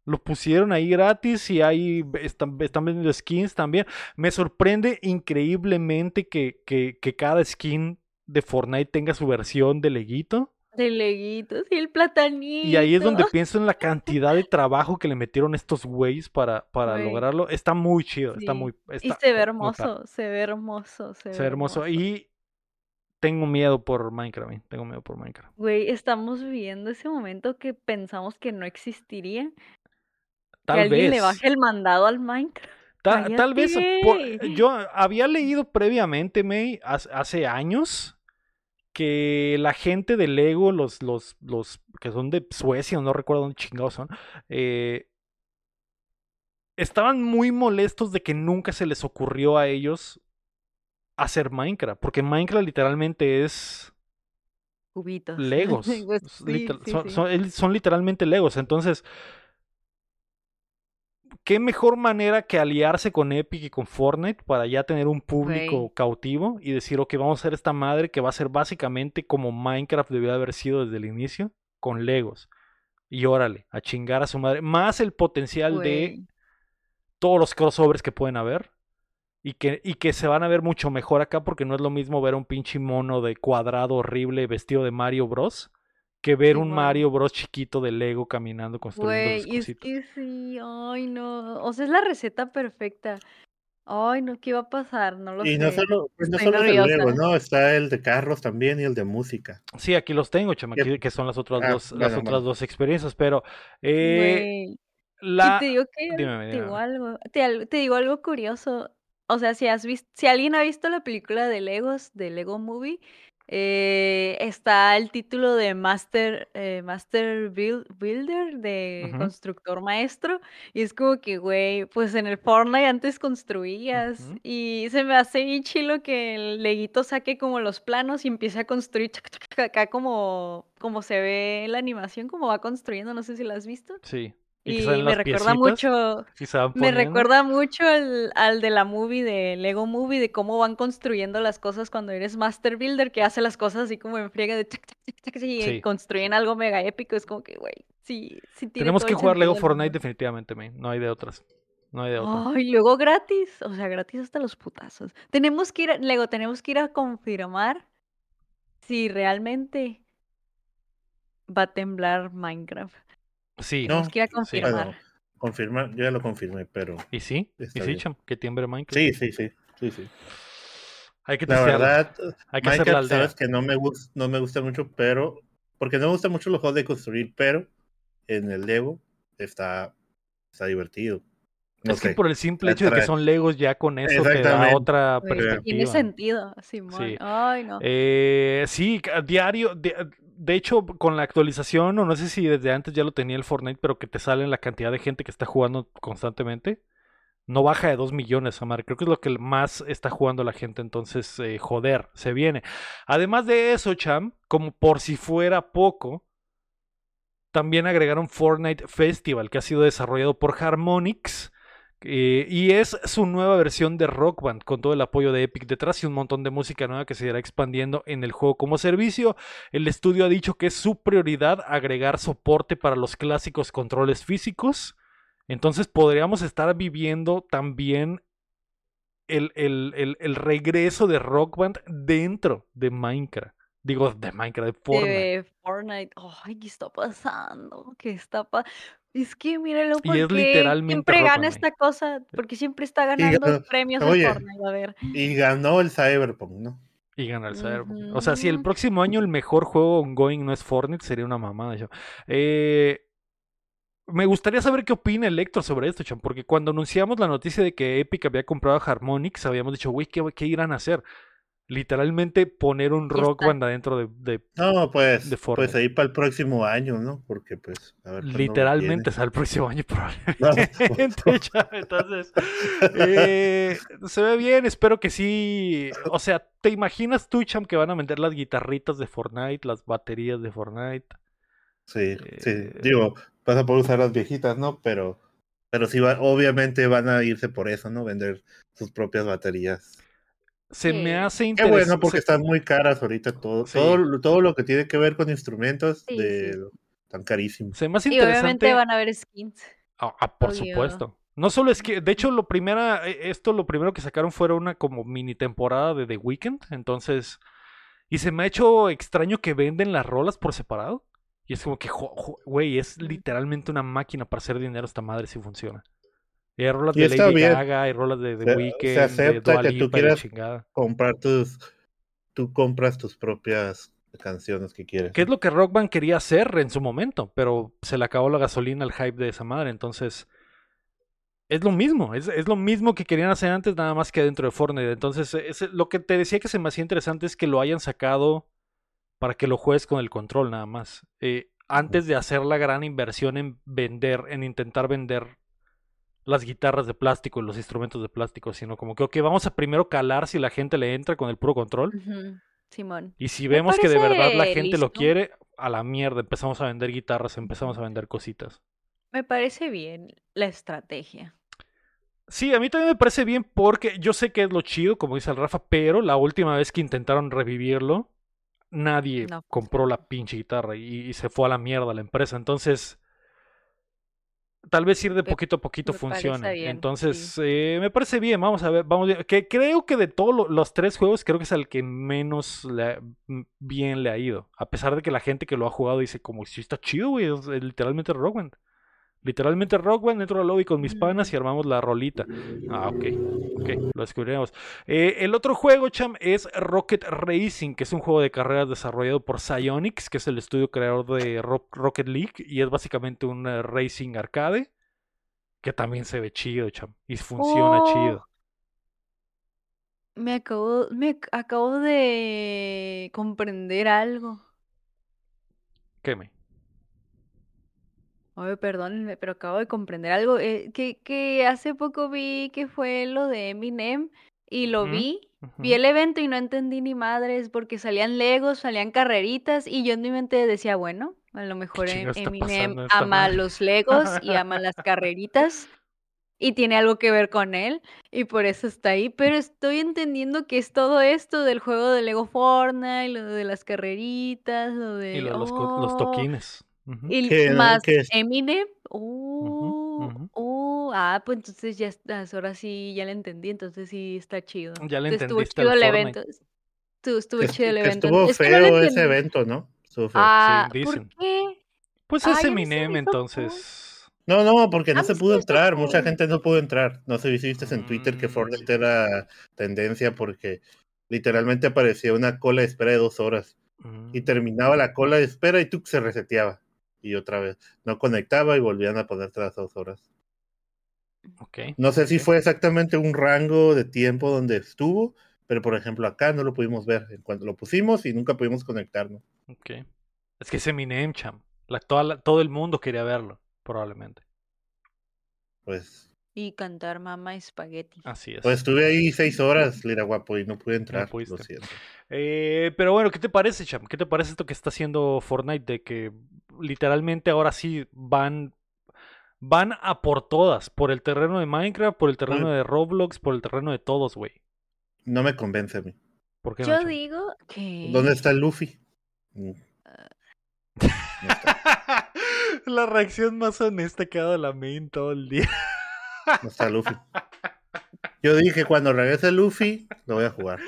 Lo pusieron ahí gratis y ahí están, están vendiendo skins también. Me sorprende increíblemente que, que, que cada skin de Fortnite tenga su versión de leguito. De leguito, sí, el platanito. Y ahí es donde pienso en la cantidad de trabajo que le metieron estos güeyes para, para lograrlo. Está muy chido, está muy... y se ve hermoso, se ve hermoso, se, ve hermoso. Y tengo miedo por Minecraft, tengo miedo por Minecraft. Güey, estamos viviendo ese momento que pensamos que no existiría. Tal que alguien le baje el mandado al Minecraft. tal vez yo había leído previamente, May, hace años, que la gente de Lego, los, los, los que son de Suecia, no recuerdo dónde chingados son, eh, estaban muy molestos de que nunca se les ocurrió a ellos hacer Minecraft, porque Minecraft literalmente es cubitos. Legos. son, literalmente Legos. Entonces, qué mejor manera que aliarse con Epic y con Fortnite para ya tener un público cautivo y decir, ok, vamos a hacer esta madre que va a ser básicamente como Minecraft debió haber sido desde el inicio, con Legos. Y órale, a chingar a su madre. Más el potencial de todos los crossovers que pueden haber. Y que, y que se van a ver mucho mejor acá porque no es lo mismo ver un pinche mono de cuadrado horrible vestido de Mario Bros que ver un Mario Bros chiquito de Lego caminando construyendo Güey, es que sí, ay no, o sea, es la receta perfecta. Ay, no, ¿qué va a pasar? No lo y sé. no solo, pues no solo es el Lego, ¿no? Está el de carros también y el de música. Sí, aquí los tengo, chama, que son las otras ah, dos, las otras dos experiencias, pero eh, la... te digo que te digo algo, te, te, digo algo curioso. O sea, si has visto, si alguien ha visto la película de Legos, de Lego Movie, Eh, está el título de Master, eh, Master Builder, de constructor maestro. Y es como que, güey, pues en el Fortnite antes construías. Y se me hace bien chilo que el leguito saque como los planos y empiece a construir acá como, como se ve la animación, como va construyendo. No sé si lo has visto. Sí. Y, me recuerda mucho, me recuerda mucho al, al, de la movie, de Lego Movie, de cómo van construyendo las cosas cuando eres Master Builder, que hace las cosas así como en friega de y construyen algo mega épico. Es como que, güey, sí, sí Tenemos que jugar Lego Fortnite definitivamente, no hay de otras. No hay de otras. Ay, luego gratis, o sea, gratis hasta los putazos. Tenemos que ir, Lego, tenemos que ir a confirmar si realmente va a temblar Minecraft. Sí. No, que confirmar. confirmar, yo ya lo confirmé, pero. ¿Y sí? ¿Y sí, Cham? ¿Que tiembre Minecraft? Sí, sí, sí. sí, sí. Hay que la verdad, Hay que Minecraft, sabes que no me, gusta, no me gusta mucho, pero. Porque no me gustan mucho los juegos de construir, pero en el Lego está, está divertido. es que por el simple hecho de que son Legos ya con eso te da otra perspectiva. Tiene sentido, Simón. Sí. Ay, no. Eh, sí, diario, de hecho, con la actualización, o no sé si desde antes ya lo tenía el Fortnite, pero que te sale la cantidad de gente que está jugando constantemente, no baja de 2 millones, Amar. Creo que es lo que más está jugando la gente. Entonces, eh, joder, se viene. Además de eso, Cham, como por si fuera poco, también agregaron Fortnite Festival, que ha sido desarrollado por Harmonix eh, y es su nueva versión de Rock Band con todo el apoyo de Epic detrás y un montón de música nueva que se irá expandiendo en el juego como servicio. El estudio ha dicho que es su prioridad agregar soporte para los clásicos controles físicos. Entonces podríamos estar viviendo también el, el regreso de Rock Band dentro de Minecraft. Digo, de Minecraft, de Fortnite. De Fortnite. Ay, ¿qué está pasando? ¿Qué está pasando? Es que míralo porque literalmente siempre gana esta cosa, porque siempre está ganando premios en Fortnite, a ver. Y ganó el Cyberpunk, ¿no? Y ganó el Cyberpunk. O sea, si el próximo año el mejor juego ongoing no es Fortnite, sería una mamada. Yo. Eh, me gustaría saber qué opina el Héctor sobre esto, Chan, porque cuando anunciamos la noticia de que Epic había comprado a Harmonix, habíamos dicho, güey, ¿qué, ¿qué irán a hacer? Literalmente poner un rock band adentro de, de, No, pues, pues ahí para el próximo año, ¿no? Porque pues, a ver, Literalmente es el próximo año probablemente. Entonces, eh, se ve bien, espero que sí. O sea, ¿te imaginas tú, Cham, que van a vender las guitarritas de Fortnite, las baterías de Fortnite? Sí, sí. Eh, Digo, vas a poder usar las viejitas, ¿no? Pero, pero sí, obviamente van a irse por eso, ¿no? Vender sus propias baterías se me hace interesante. Qué bueno, porque están muy caras ahorita todo, todo, todo lo que tiene que ver con instrumentos de, tan carísimos. Se me hace interesante. Y obviamente van a haber skins. Ah, ah por supuesto. No solo es que, de hecho, lo primera, e, esto lo primero que sacaron fue una como mini temporada de The Weeknd, entonces, y se me ha hecho extraño que venden las rolas por separado. Y es como que, güey, es literalmente una máquina para hacer dinero esta madre si funciona. Y hay rolas de Lady Gaga, hay rolas de The Weeknd, se acepta que tú quieras comprar tus, tú compras tus propias canciones que quieres. Que es lo que Rock Band quería hacer en su momento, pero se le acabó la gasolina al hype de esa madre, entonces es lo mismo, es, lo mismo que querían hacer antes, nada más que dentro de Fortnite. Entonces, es, lo que te decía que se me hacía interesante es que lo hayan sacado para que lo juegues con el control, nada más. Eh, antes de hacer la gran inversión en vender, en intentar vender las guitarras de plástico y los instrumentos de plástico, sino como que, ok, vamos a primero calar si la gente le entra con el puro control. Simón. Y si vemos que de verdad la gente lo quiere, a la mierda, empezamos a vender guitarras, empezamos a vender cositas. Me parece bien la estrategia. Sí, a mí también me parece bien porque yo sé que es lo chido, como dice el Rafa, pero la última vez que intentaron revivirlo, nadie compró la pinche guitarra y, y, se fue a la mierda la empresa. Entonces, tal vez ir de poquito a poquito funcione. Entonces, eh, me parece bien, vamos a ver, vamos a ver. Que creo que de todos los tres juegos, creo que es el que menos bien le ha ido. A pesar de que la gente que lo ha jugado dice como, si está chido, güey, es, literalmente Rock Band. Literalmente Rock Band, entro al lobby con mis panas y armamos la rolita. Ah, ok, ok, lo descubriremos. Eh, el otro juego, Cham, es Rocket Racing, que es un juego de carreras desarrollado por Psyonix, que es el estudio creador de Rocket League, y es básicamente un eh, racing arcade, que también se ve chido, Cham, y funciona oh. chido. Me acabo, me acabo de comprender algo. ¿Qué me? Oye, perdónenme, pero acabo de comprender algo. Eh, que, que hace poco vi que fue lo de Eminem y lo vi. Vi el evento y no entendí ni madres porque salían Legos, salían carreritas y yo en mi mente decía, bueno, a lo mejor em, Eminem ama los Legos y ama las carreritas y tiene algo que ver con él y por eso está ahí, pero estoy entendiendo que es todo esto del juego de Lego Fortnite, lo de las carreritas, lo de... Y los, los, toquines. Y más Eminem. Uh, uh, ah, pues entonces ya ahora sí ya le entendí, entonces sí está chido. Ya le Estuvo chido el evento. Estuvo, chido el evento. Estuvo feo ese evento, ¿no? Estuvo feo. Ah, ¿por qué? Pues es Eminem, entonces. No, no, porque no se pudo entrar, mucha gente no pudo entrar. No sé si viste en Twitter que Fortnite mm. era tendencia porque literalmente aparecía una cola de espera de dos horas y mm. terminaba la cola de espera y tú se reseteaba y otra vez no conectaba y volvían a ponerte las dos horas. Okay. No sé si fue exactamente un rango de tiempo donde estuvo, pero por ejemplo acá no lo pudimos ver en cuanto lo pusimos y nunca pudimos conectarnos. Ok. Es que es Eminem, cham. La, todo el mundo quería verlo probablemente. Pues. Y cantar Mama Espagueti. Así es. Pues estuve ahí seis horas, Lira Guapo, y no pude entrar. lo siento. Eh, pero bueno, ¿qué te parece, Cham? ¿Qué te parece esto que está haciendo Fortnite? De que literalmente ahora sí van. Van a por todas. Por el terreno de Minecraft, por el terreno de Roblox, por el terreno de todos, güey. No me convence a mí. ¿Por qué Yo digo que. ¿Dónde está el Luffy? Mm. La reacción más honesta que ha dado la main todo el día. No está Luffy. Yo dije, cuando regrese Luffy, lo voy a jugar.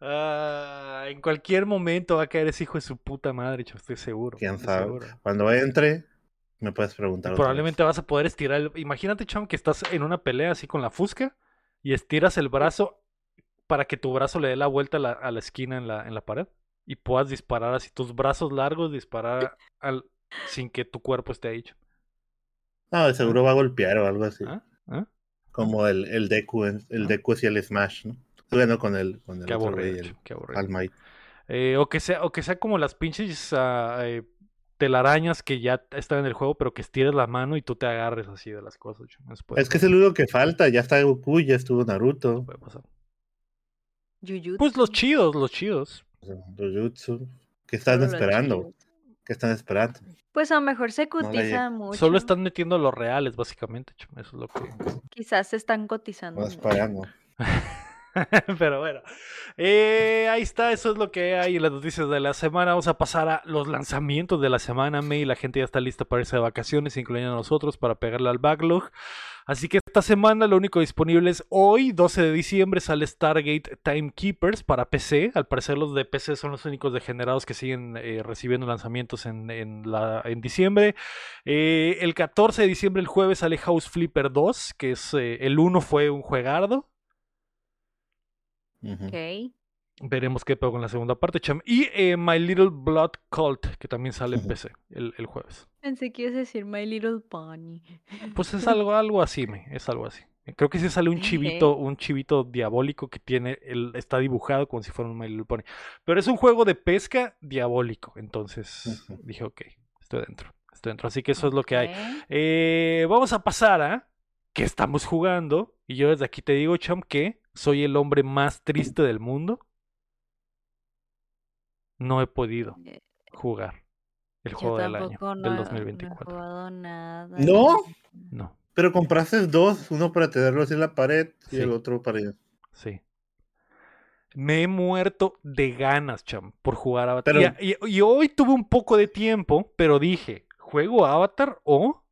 Ah, en cualquier momento va a caer ese hijo de su puta madre, yo estoy seguro. ¿Quién sabe? Cuando entre, me puedes preguntar. probablemente vas a poder estirar el... Imagínate, Cham, que estás en una pelea así con la fusca y estiras el brazo para que tu brazo le dé la vuelta a la, a la esquina en la, en la pared y puedas disparar así tus brazos largos, disparar al, sin que tu cuerpo esté hecho. No, seguro va a golpear o algo así. ¿Ah? ¿Ah? Como el, el Deku, el ¿Ah? Deku y el Smash, ¿no? Bueno, con el, con el, qué aburrido, qué aburrido. Eh, o, que sea, o que sea como las pinches eh, telarañas que ya están en el juego, pero que estires la mano y tú te agarres así de las cosas. Es que es el único que falta, ya está Goku, ya estuvo Naruto. Puede pasar. Pues los chidos, los chidos. Jujutsu. ¿Qué están esperando? ¿Qué están esperando? Pues a lo mejor se cotiza mucho. Solo están metiendo los reales, básicamente. Eso es lo que. Quizás se están cotizando. Más pagando. Pero bueno, eh, ahí está, eso es lo que hay en las noticias de la semana. Vamos a pasar a los lanzamientos de la semana. May, la gente ya está lista para irse de vacaciones, incluyendo a nosotros, para pegarle al backlog. Así que esta semana lo único disponible es hoy, 12 de diciembre, sale Stargate Timekeepers para PC. Al parecer los de PC son los únicos degenerados que siguen eh, recibiendo lanzamientos en, en diciembre. Eh, el 14 de diciembre, el jueves, sale House Flipper 2, que es el 1 fue un juegardo. Ok. Veremos qué pasa con la segunda parte, Cham. Y eh, My Little Blood Cult, que también sale en PC el, el, jueves. Pensé que ibas a decir My Little Pony. Pues es algo, algo así, me, es algo así. Creo que sí sale un chivito, un chivito diabólico que tiene, el, está dibujado como si fuera un My Little Pony. Pero es un juego de pesca diabólico. Entonces dije, ok, estoy dentro. Estoy dentro. Así que eso es lo que hay. Eh, vamos a pasar a qué estamos jugando. Y yo desde aquí te digo, Cham, que soy el hombre más triste del mundo. No he podido jugar el juego del año del 2024. No, nada. ¿No? No. Pero compraste dos, uno para tenerlos en la pared y el otro para ir. Sí. Me he muerto de ganas, cham, por jugar Avatar. Y, y, hoy tuve un poco de tiempo, pero dije, ¿juego Avatar o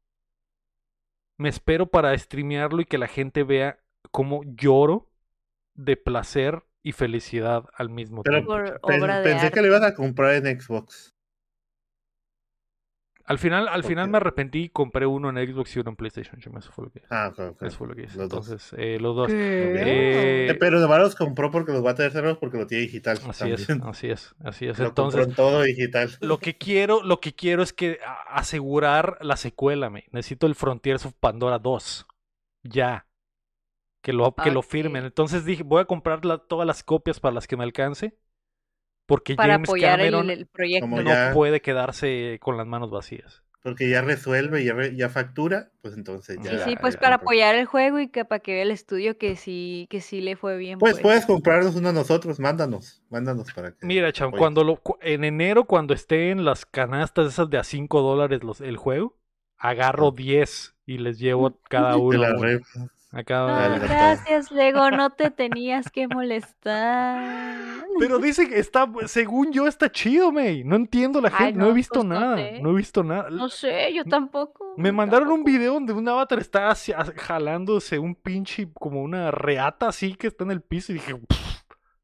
me espero para streamearlo y que la gente vea cómo lloro de placer y felicidad al mismo tiempo. pensé que le ibas a comprar en Xbox. Al final, al final me arrepentí y compré uno en Xbox y uno en PlayStation. Eso fue lo que Ah, ok, Eso fue lo que hice. Los Entonces, dos. Eh, los dos. Eh, eh, pero de los compró porque los va a tener cerrados porque lo tiene digital. Así es, así es, así es. Lo Entonces, todo digital. Lo que quiero, lo que quiero es que asegurar la secuela, me. Necesito el Frontiers of Pandora 2. Ya. Que lo, que lo firmen. Entonces dije, voy a comprar todas las copias para las que me alcance. Porque James Cameron el, proyecto. no puede quedarse con las manos vacías. Porque ya resuelve, ya, ya factura, pues entonces ya. Sí, pues para apoyar el juego y que para que vea el estudio que sí, que sí le fue bien. Pues, pues. puedes comprarnos uno a nosotros, mándanos, mándanos para que. Mira, Cham, cuando lo, en enero, cuando esté en las canastas esas de a 5 dólares los, el juego, agarro 10 y les llevo cada uno. Gracias, Lego, no te tenías que molestar. Pero dice que está, según yo, está chido, May. No entiendo la gente, no, he visto pues, nada, no, he visto nada. No sé, yo tampoco. Me mandaron un video donde un avatar está jalándose un pinche, como una reata así que está en el piso y dije,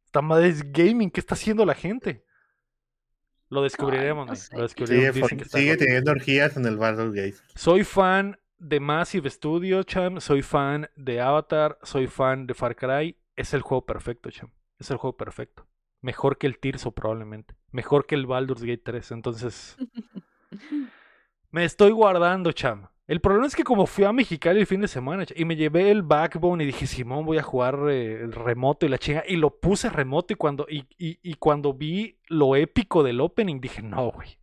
esta madre es gaming, ¿qué está haciendo la gente? Lo descubriremos, Lo descubriremos. Sigue, teniendo orgías en el Battle Gate. Soy fan de Massive Studio, Cham. Soy fan de Avatar. Soy fan de Far Cry. Es el juego perfecto, Cham. Es el juego perfecto. Mejor que el Tirso, probablemente. Mejor que el Baldur's Gate 3. Entonces. me estoy guardando, Cham. El problema es que como fui a Mexicali el fin de semana y me llevé el Backbone y dije, Simón, voy a jugar eh, el remoto y la chinga. Y lo puse remoto y cuando, y, y, y cuando vi lo épico del opening dije, no, güey.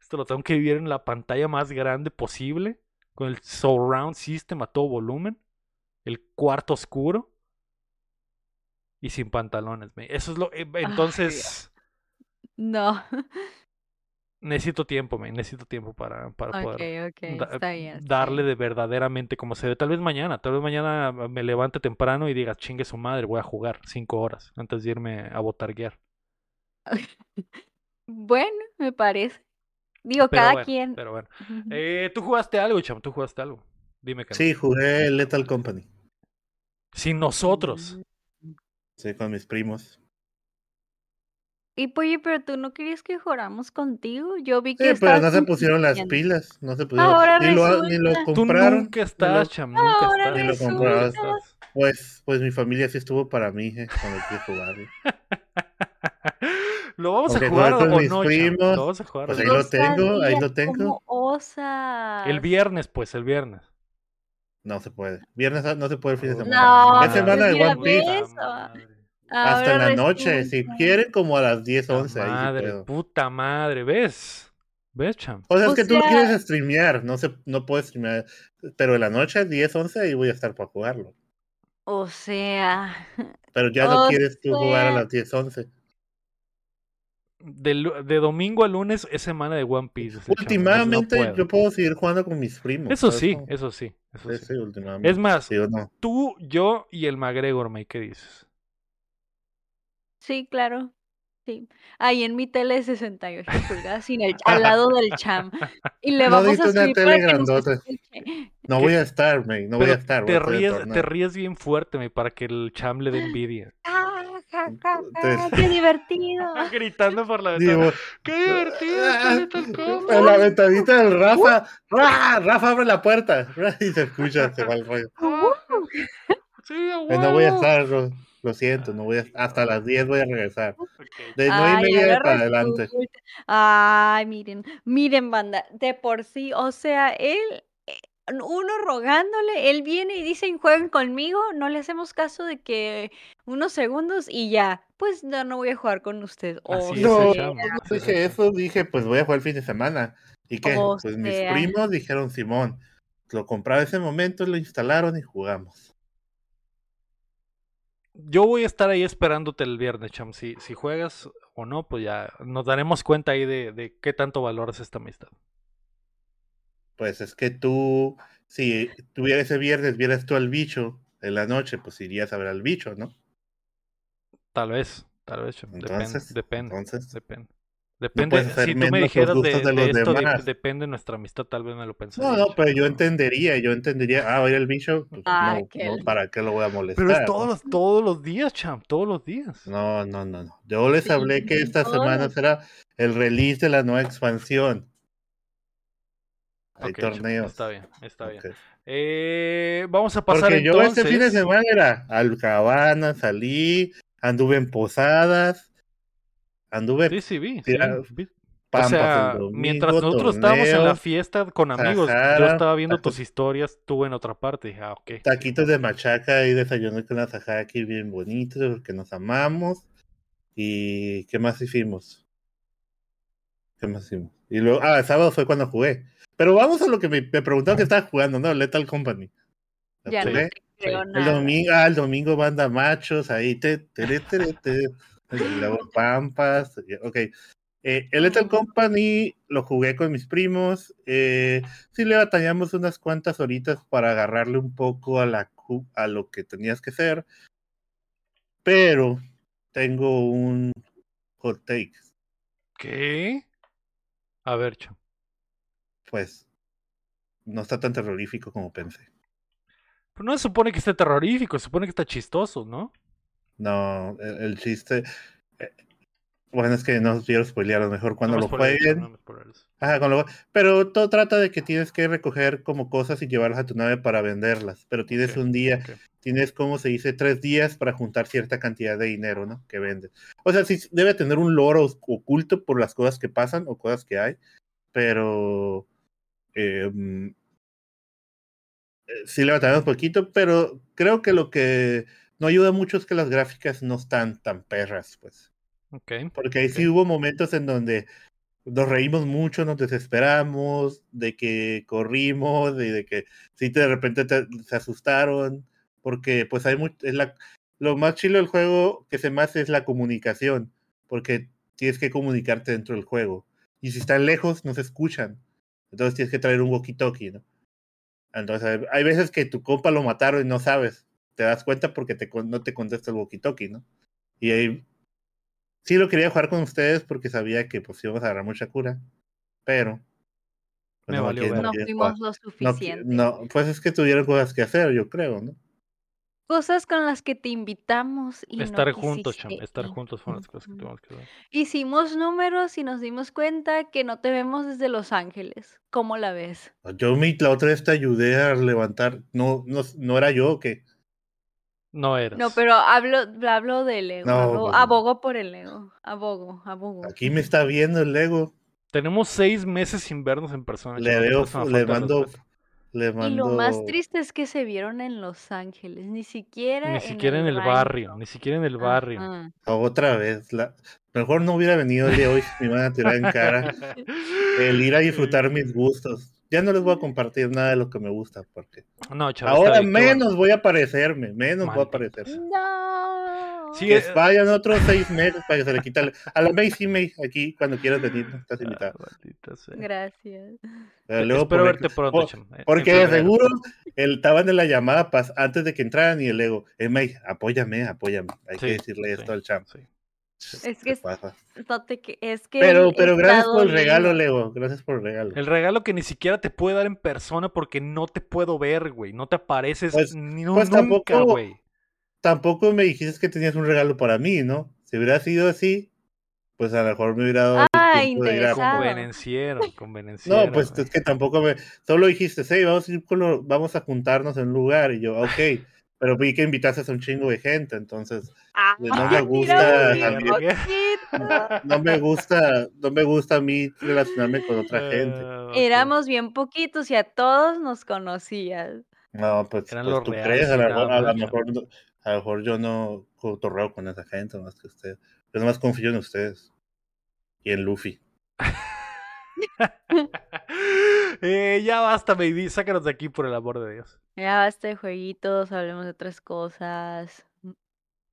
Esto lo tengo que vivir en la pantalla más grande posible con el surround system a todo volumen, el cuarto oscuro y sin pantalones. Eso es lo. Eh, entonces. no. Necesito tiempo, me necesito tiempo para, para poder darle de verdaderamente como se ve. Tal vez mañana, tal vez mañana me levante temprano y diga, chingue su madre, voy a jugar cinco horas antes de irme a botarguear. bueno, me parece. Digo, cada quien. Pero bueno. Eh, ¿Tú jugaste algo, Cham? ¿Tú jugaste algo? Dime que Sí, jugué Lethal Company. Sin nosotros. Sí, con mis primos. Y oye, pero tú no querías que jugáramos contigo. Yo vi que. Sí, pero no se pusieron las pilas. No se pusieron. Ahora ni, lo, ni lo compraron. Tú nunca estás, Cham. Nunca Ahora Ni lo compraron. Pues, pues mi familia sí estuvo para mí, eh, cuando quise jugar. ¿Lo vamos a jugar o no? Lo vamos a jugar. Pues ahí lo tengo, ahí lo tengo. El viernes, pues, el viernes. No se puede. Viernes no se puede el fin de semana. No, es semana de One Piece. Hasta en la noche, si quieren, como a las 10, 11. Madre, puta madre, ¿ves? ¿Ves, Cham? O sea, es que tú quieres streamear, no, se, no puedes streamear. Pero en la noche, 10, 11, ahí voy a estar para jugarlo. O sea. Pero ya no quieres tú jugar a las 10, 11 de, domingo a lunes es semana de One Piece. Últimamente yo puedo seguir jugando con mis primos. Eso sí, eso sí. Es más, tú, yo y el McGregor, May, ¿qué dices? Sí, claro. Sí. Ahí en mi tele de 68 pulgadas, sin el, al lado del cham. Y le vamos a subir No voy a estar, May, no voy a estar. Te, ríes, te ríes bien fuerte, May, para que el cham le dé envidia. Ah, ¡Qué divertido! Gritando por la ventana. ¡Qué divertido! En la ventanita del Rafa. Rafa abre la puerta. Y se escucha, se va el rollo. Sí, No voy a estar, lo siento, no voy a, hasta las 10 voy a regresar. De 9 y media para adelante. Ay, miren, miren, banda, de por sí, o sea, él uno rogándole, él viene y dice, jueguen conmigo, no le hacemos caso de que unos segundos y ya, pues no, no voy a jugar con usted. no, dije eso, dije, pues voy a jugar el fin de semana. ¿Y qué? pues mis primos dijeron, Simón, lo compraba ese momento, lo instalaron y jugamos. Yo voy a estar ahí esperándote el viernes, Cham. Si, si juegas o no, pues ya nos daremos cuenta ahí de, de qué tanto valoras esta amistad. Pues es que tú, si tuviera ese viernes, vieras tú al bicho en la noche, pues irías a ver al bicho, ¿no? Tal vez, tal vez. Entonces, depende, depende. depende. Depende, si tú me dijeras de, de, esto, depende de nuestra amistad, tal vez me lo pensaría. No, no, pero yo entendería, yo entendería, ah, oye el bicho, pues no, no, ¿para qué lo voy a molestar? Pero es todos, los, todos los días, champ, todos los días. No, no, no, no. Yo les hablé que esta semana será el release de la nueva expansión. Hay torneos. Está bien, está bien. Eh, vamos a pasar Porque yo este fin de semana era al cabana, salí, anduve en posadas, anduve. Sí, sí, vi. o sea, mientras nosotros estábamos en la fiesta con amigos, yo estaba viendo tus historias, tú en otra parte. Dije, ah, ok. Taquitos de machaca y desayuno con la aquí bien bonitos, porque nos amamos. ¿Y qué más hicimos? ¿Qué más hicimos? Y luego, ah, el sábado fue cuando jugué. Pero vamos a lo que me, me preguntaron que estaba jugando, ¿no? Lethal Company. Ya no El domingo, ah, el domingo banda machos, ahí te, te, te, te, luego pampas. Ok. Eh, el Lethal Company lo jugué con mis primos. Eh, sí le batallamos unas cuantas horitas para agarrarle un poco a, la, a lo que tenías que hacer. Pero tengo un hot take. ¿Qué? A ver, Cho pues no está tan terrorífico como pensé. Pero no se supone que esté terrorífico, se supone que está chistoso, ¿no? No, el, chiste. Eh, bueno, es que no quiero spoilear, a lo mejor cuando lo jueguen. pero todo trata de que tienes que recoger como cosas y llevarlas a tu nave para venderlas. Pero tienes un día, tienes como se dice, tres días para juntar cierta cantidad de dinero, ¿no? Que vendes. O sea, sí debe tener un loro oculto por las cosas que pasan o cosas que hay. Pero eh, sí le batallamos un poquito, pero creo que lo que no ayuda mucho es que las gráficas no están tan perras, pues. Okay. Porque ahí sí hubo momentos en donde nos reímos mucho, nos desesperamos, de que corrimos, de, de que sí de repente se asustaron, porque pues hay mucho, es la, lo más chilo del juego que se me hace es la comunicación, porque tienes que comunicarte dentro del juego. Y si están lejos, no se escuchan. Entonces tienes que traer un walkie-talkie, ¿no? Entonces hay veces que tu compa lo mataron y no sabes. Te das cuenta porque te, no te contesta el walkie-talkie, ¿no? Y ahí sí lo quería jugar con ustedes porque sabía que pues íbamos a agarrar mucha cura. Pero pues, no, no fuimos lo suficiente. No, pues es que tuvieron cosas que hacer, yo creo, ¿no? Cosas con las que te invitamos y Estar no juntos, cham, estar juntos fueron las cosas que tuvimos que hacer. Hicimos números y nos dimos cuenta que no te vemos desde Los Ángeles. ¿Cómo la ves? Ah, yo la otra vez te ayudé a levantar. No, no, no era yo que. No eras. No, pero hablo, hablo del ego. Pues abogo por el ego. Abogo, abogo. Aquí me está viendo el ego. Tenemos seis meses sin vernos en persona. Le veo, le mando, y lo más triste es que se vieron en Los Ángeles, ni siquiera, ni siquiera en el, barrio, ni siquiera en el barrio. Otra vez, la... mejor no hubiera venido el de hoy, me iban a tirar en cara. El ir a disfrutar mis gustos. Ya no les voy a compartir nada de lo que me gusta, porque no, ahora menos voy a aparecerme, menos voy a aparecer. No. Sí, que vayan otros seis meses para que se le quite. A la May sí, May, aquí cuando quieras venir, estás ah, invitada. Gracias. Luego Espero verte pronto, eh, Porque de seguro él estaba en la llamada antes de que entraran y el ego, eh, May, apóyame, apóyame. Hay que decirle esto al champ. Es que, es que pero, pero gracias por el regalo, Leo. Gracias por el regalo. El regalo que ni siquiera te puede dar en persona porque no te puedo ver, güey. No te apareces pues, ni pues nunca, güey tampoco me dijiste que tenías un regalo para mí, ¿no? Si hubiera sido así, pues a lo mejor me hubiera dado. Ah, interesado. Convenenciero, convenenciero. No, pues es que tampoco me. Solo dijiste, sí, vamos a ir con vamos a juntarnos en un lugar. Y yo, ok. Pero vi que invitaste a un chingo de gente, entonces ah, no me gusta no, me gusta, no me gusta a mí relacionarme con otra gente. Ah, Éramos bien poquitos y a todos nos conocías. No, pues, pues tú crees, a, lo mejor a lo mejor yo no cotorreo con esa gente más que usted. Yo nomás confío en ustedes. Y en Luffy. eh, ya basta, baby. Sácanos de aquí por el amor de Dios. Ya basta de jueguitos, hablemos de otras cosas.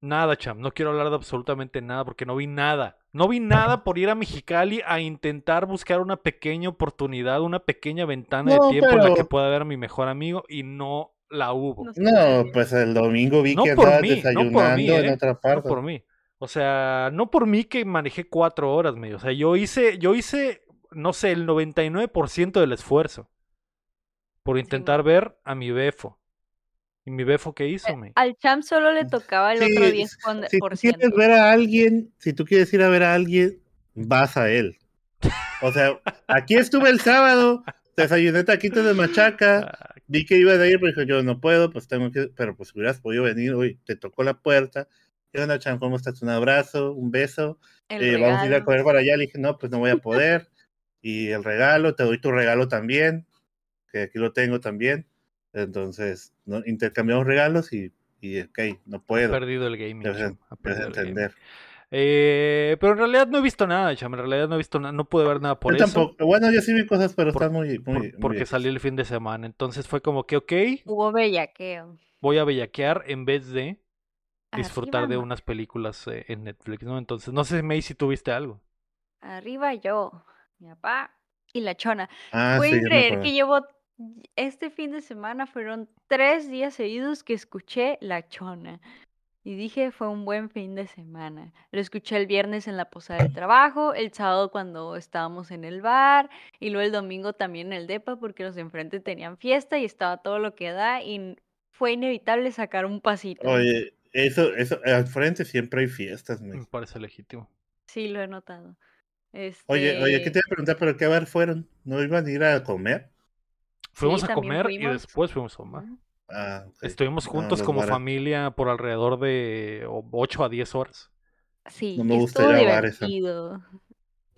Nada, cham. No quiero hablar de absolutamente nada porque no vi nada. No vi nada por ir a Mexicali a intentar buscar una pequeña oportunidad, una pequeña ventana de tiempo en la que pueda ver a mi mejor amigo y no la hubo. No, pues el domingo vi que andabas desayunando en ¿eh? otra parte. No por mí. O sea, no por mí que manejé cuatro horas, medio. O sea, yo hice, yo hice, no sé, el 99% del esfuerzo por intentar ver a mi befo. ¿Y mi befo qué hizo, me? Al champ solo le tocaba el otro 10%. Si tú quieres ver a alguien, si tú quieres ir a ver a alguien, vas a él. O sea, aquí estuve el sábado, desayuné taquitos de machaca, ah, vi que iba a ir, pero dije yo no puedo, pues tengo que, pero pues hubieras podido venir, hoy te tocó la puerta ¿qué onda, Chan? ¿Cómo estás? Un abrazo, un beso. Eh, vamos a ir a comer para allá. Le dije, no, pues no voy a poder. y el regalo, te doy tu regalo también, que aquí lo tengo también. Entonces, ¿no? intercambiamos regalos y, y ok, no puedo. Ha perdido el gaming. Debes, entender. Eh, pero en realidad no he visto nada, chama. En realidad no he visto nada, no pude ver nada por yo eso. Tampoco. Bueno, yo sí vi cosas, pero está muy, muy, Porque salió el fin de semana. Entonces fue como que, ok. Hubo bellaqueo. Voy a bellaquear en vez de disfrutar de unas películas eh, en Netflix, ¿no? Entonces, no sé, May, si tuviste algo. Arriba yo, mi papá y la chona. Ah, Pueden creer que llevo este fin de semana fueron tres días seguidos que escuché La Chona. Y dije, fue un buen fin de semana. Lo escuché el viernes en la posada del trabajo, el sábado cuando estábamos en el bar, y luego el domingo también en el DEPA porque los de enfrente tenían fiesta y estaba todo lo que da y fue inevitable sacar un pasito. Oye, eso, eso, al frente siempre hay fiestas, me parece legítimo. Sí, lo he notado. Oye, oye, ¿qué te iba a preguntar? ¿Pero qué bar fueron? ¿No iban a ir a comer? Fuimos a comer y después fuimos a comer. Ah, Estuvimos juntos como familia por alrededor de 8 a 10 horas. Sí, no me estuvo divertido.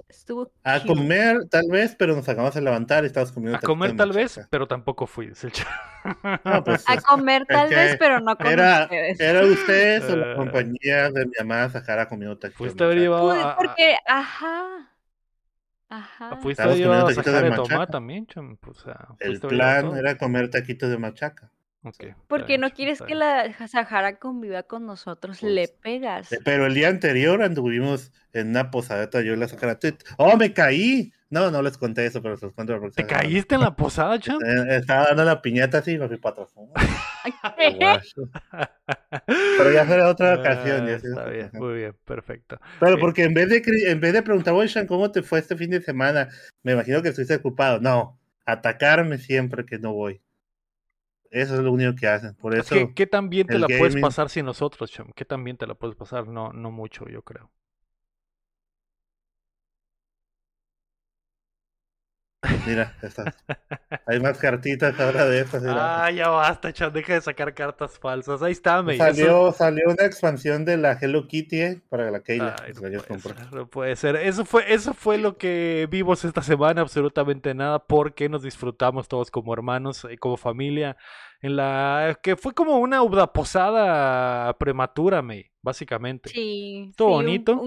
Estuvo a comer tal vez, pero nos acabamos de levantar y estábamos comiendo. A comer tal vez, pero tampoco fui. Pues, a comer tal vez, pero no con era, ustedes. ¿Era ustedes o la compañía de mi mamá Sahara comiendo taquitos? Fuiste a haber llevado a... Porque, ajá. Ajá. Fuiste a llevar a Sahara de, tomate también, pues, o sea, El plan era comer taquitos de machaca. Porque no quieres que la Sahara conviva con nosotros, le pegas. Eh, pero el día anterior anduvimos en una posadeta, yo y la Sahara. ¡Oh, me caí! No, no les conté eso, pero se los cuento. ¿Te caíste en la posada, Cham? Eh, estaba dando la piñata así y me fui para atrás. pero ya será otra ah, ocasión. está bien, muy bien, perfecto. Pero porque en vez de, en vez de preguntar, oye, ¿cómo te fue este fin de semana? Me imagino que estuviste ocupado. No, atacarme siempre que no voy. Eso es lo único que hacen. Por eso. ¿Qué, qué tan bien te la puedes pasar sin nosotros, Cham? ¿Qué tan bien te la puedes pasar? No, no mucho, yo creo. Mira, estas. Hay más cartitas ahora de estas. Ah, ya basta, Chan, deja de sacar cartas falsas. Ahí está, me salió, salió una expansión de la Hello Kitty eh, para la Kayla. no, puede ser, Eso fue, eso fue lo que vimos esta semana, absolutamente nada, porque nos disfrutamos todos como hermanos, y eh, como familia en la que fue como una posada prematura, me básicamente. Sí. Todo bonito.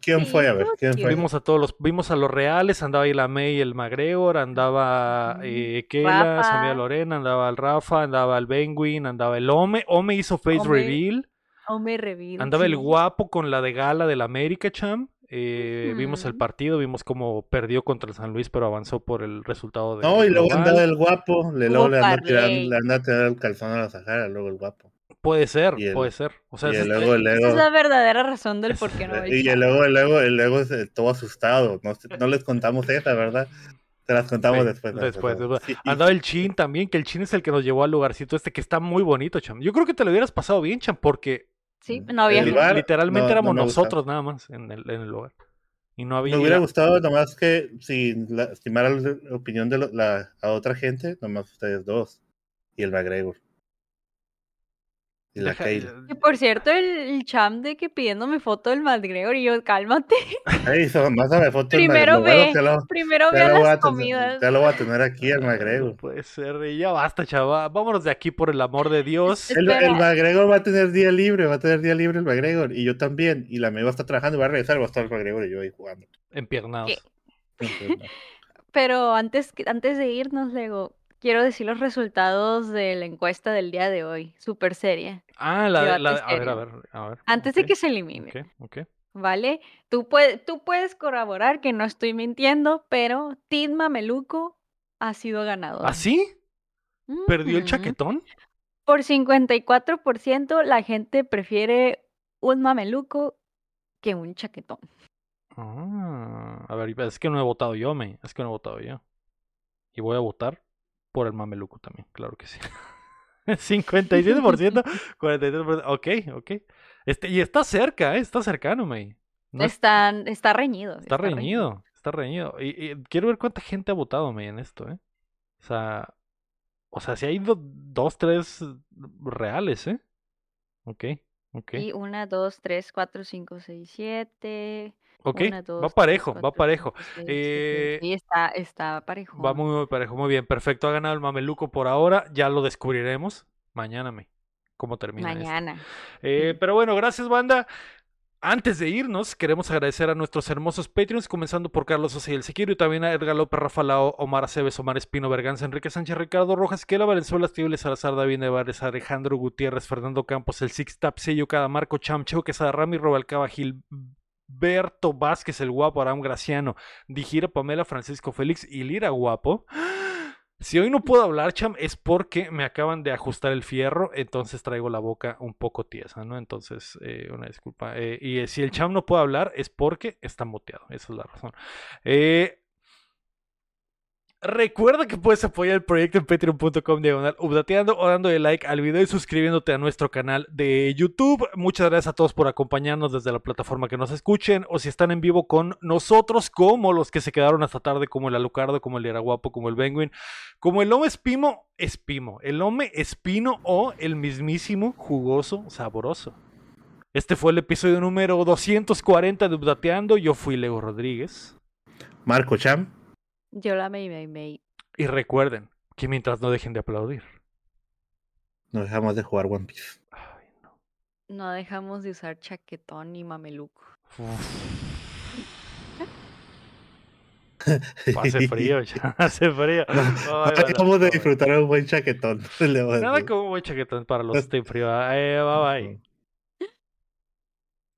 ¿Quién fue? A ver, ¿quién fue? Vimos a todos los, vimos a los reales, andaba ahí la May, el Magregor, andaba eh, Kela, Samia Lorena, andaba el Rafa, andaba el Benguin, andaba el Ome, Ome hizo face reveal. Ome reveal. Andaba el guapo con la de gala del América Cham. Eh, vimos el partido, vimos cómo perdió contra el San Luis, pero avanzó por el resultado de. No, y luego andaba el guapo, le, luego le anda, a tirar el calzón a la Sahara, luego el guapo. Puede ser, puede ser. O sea, esa es la verdadera razón del por qué no. Y luego, luego, luego todo asustado. No, no les contamos esa, ¿verdad? Te las contamos después. Después, Andaba el Chin también, que el Chin es el que nos llevó al lugarcito este que está muy bonito, Cham. Yo creo que te lo hubieras pasado bien, Cham, porque Sí, no había. literalmente éramos nosotros nada más en el, en el lugar. Y no había. Me hubiera gustado nomás que, si la, estimara la opinión de la, a otra gente, nomás ustedes dos. Y el McGregor. Y la Y por cierto, el, cham de que pidiéndome foto del McGregor y yo, cálmate. Ey, mándame foto primero ve, primero ve las comidas. ya lo voy a tener aquí el McGregor. puede ser, y ya basta, chaval. Vámonos de aquí por el amor de Dios. El, el, McGregor va a tener día libre, va a tener día libre el McGregor. Y yo también. Y la amiga está trabajando y va a regresar, va a estar el McGregor y yo ahí jugando. Empiernados. Pero antes, antes de irnos, luego quiero decir los resultados de la encuesta del día de hoy, súper seria. Ah, la, la a ver, a ver, a ver. Antes de que se elimine. Ok, ok. ¿Vale? Tú, puedes, tú puedes corroborar que no estoy mintiendo, pero Tim Mameluco ha sido ganador. ¿Ah, sí? ¿Perdió el chaquetón? Por 54% la gente prefiere un mameluco que un chaquetón. Ah, a ver, es que no he votado yo, me. Es que no he votado yo. Y voy a votar por el mameluco también, claro que sí. 57%, 43%. Ok, ok. Este, y está cerca, ¿eh? está cercano, May. está, está reñido. Está, reñido, está reñido. Y, quiero ver cuánta gente ha votado, May, en esto, ¿eh? O sea, o sea, si hay dos, tres reales, ¿eh? Ok. Y una, dos, tres, cuatro, cinco, seis, siete. Ok, va parejo, va parejo. Eh, sí, está, está parejo. Va muy, muy parejo, muy bien, perfecto. Ha ganado el mameluco por ahora, ya lo descubriremos mañana, me. ¿Cómo termina Mañana. Eh, pero bueno, gracias, banda. Antes de irnos, queremos agradecer a nuestros hermosos Patreons, comenzando por Carlos Oseguel Sequiro y también a Edgar López Rafalao, Omar Aceves, Omar Espino, Berganza, Enrique Sánchez, Ricardo Rojas, Kela Valenzuela, Estíbales Salazar, David Nevares, Alejandro Gutiérrez, Fernando Campos, el Six Tap, Sello Cada, Marco Chamcheo, Quesada Rami, Robalcaba, Gilberto Vázquez, el guapo, Aram Graciano, Dijira, Pamela, Francisco Félix y Lira Guapo. Si hoy no puedo hablar, Cham, es porque me acaban de ajustar el fierro, entonces traigo la boca un poco tiesa, ¿no? Entonces, eh, una disculpa. Eh, y eh, si el Cham no puede hablar, es porque está moteado, esa es la razón. Eh, Recuerda que puedes apoyar el proyecto en patreon.com diagonal updateando o dándole like al video y suscribiéndote a nuestro canal de YouTube. Muchas gracias a todos por acompañarnos desde la plataforma que nos escuchen o si están en vivo con nosotros, como los que se quedaron hasta tarde, como el Alucardo, como el Guapo, como el Benguin, como el Home Espimo, Espimo, el Home Espino o el mismísimo jugoso sabroso. Este fue el episodio número 240 de Updateando. Yo fui Leo Rodríguez. Marco Cham. Yo la May May May. Y recuerden que mientras no dejen de aplaudir, no dejamos de jugar One Piece. Ay, no. no dejamos de usar chaquetón ni mameluco. Hace frío ya, hace frío. Vamos a disfrutar un buen chaquetón. Nada como un buen chaquetón para los que estén frío. Eh, bye bye.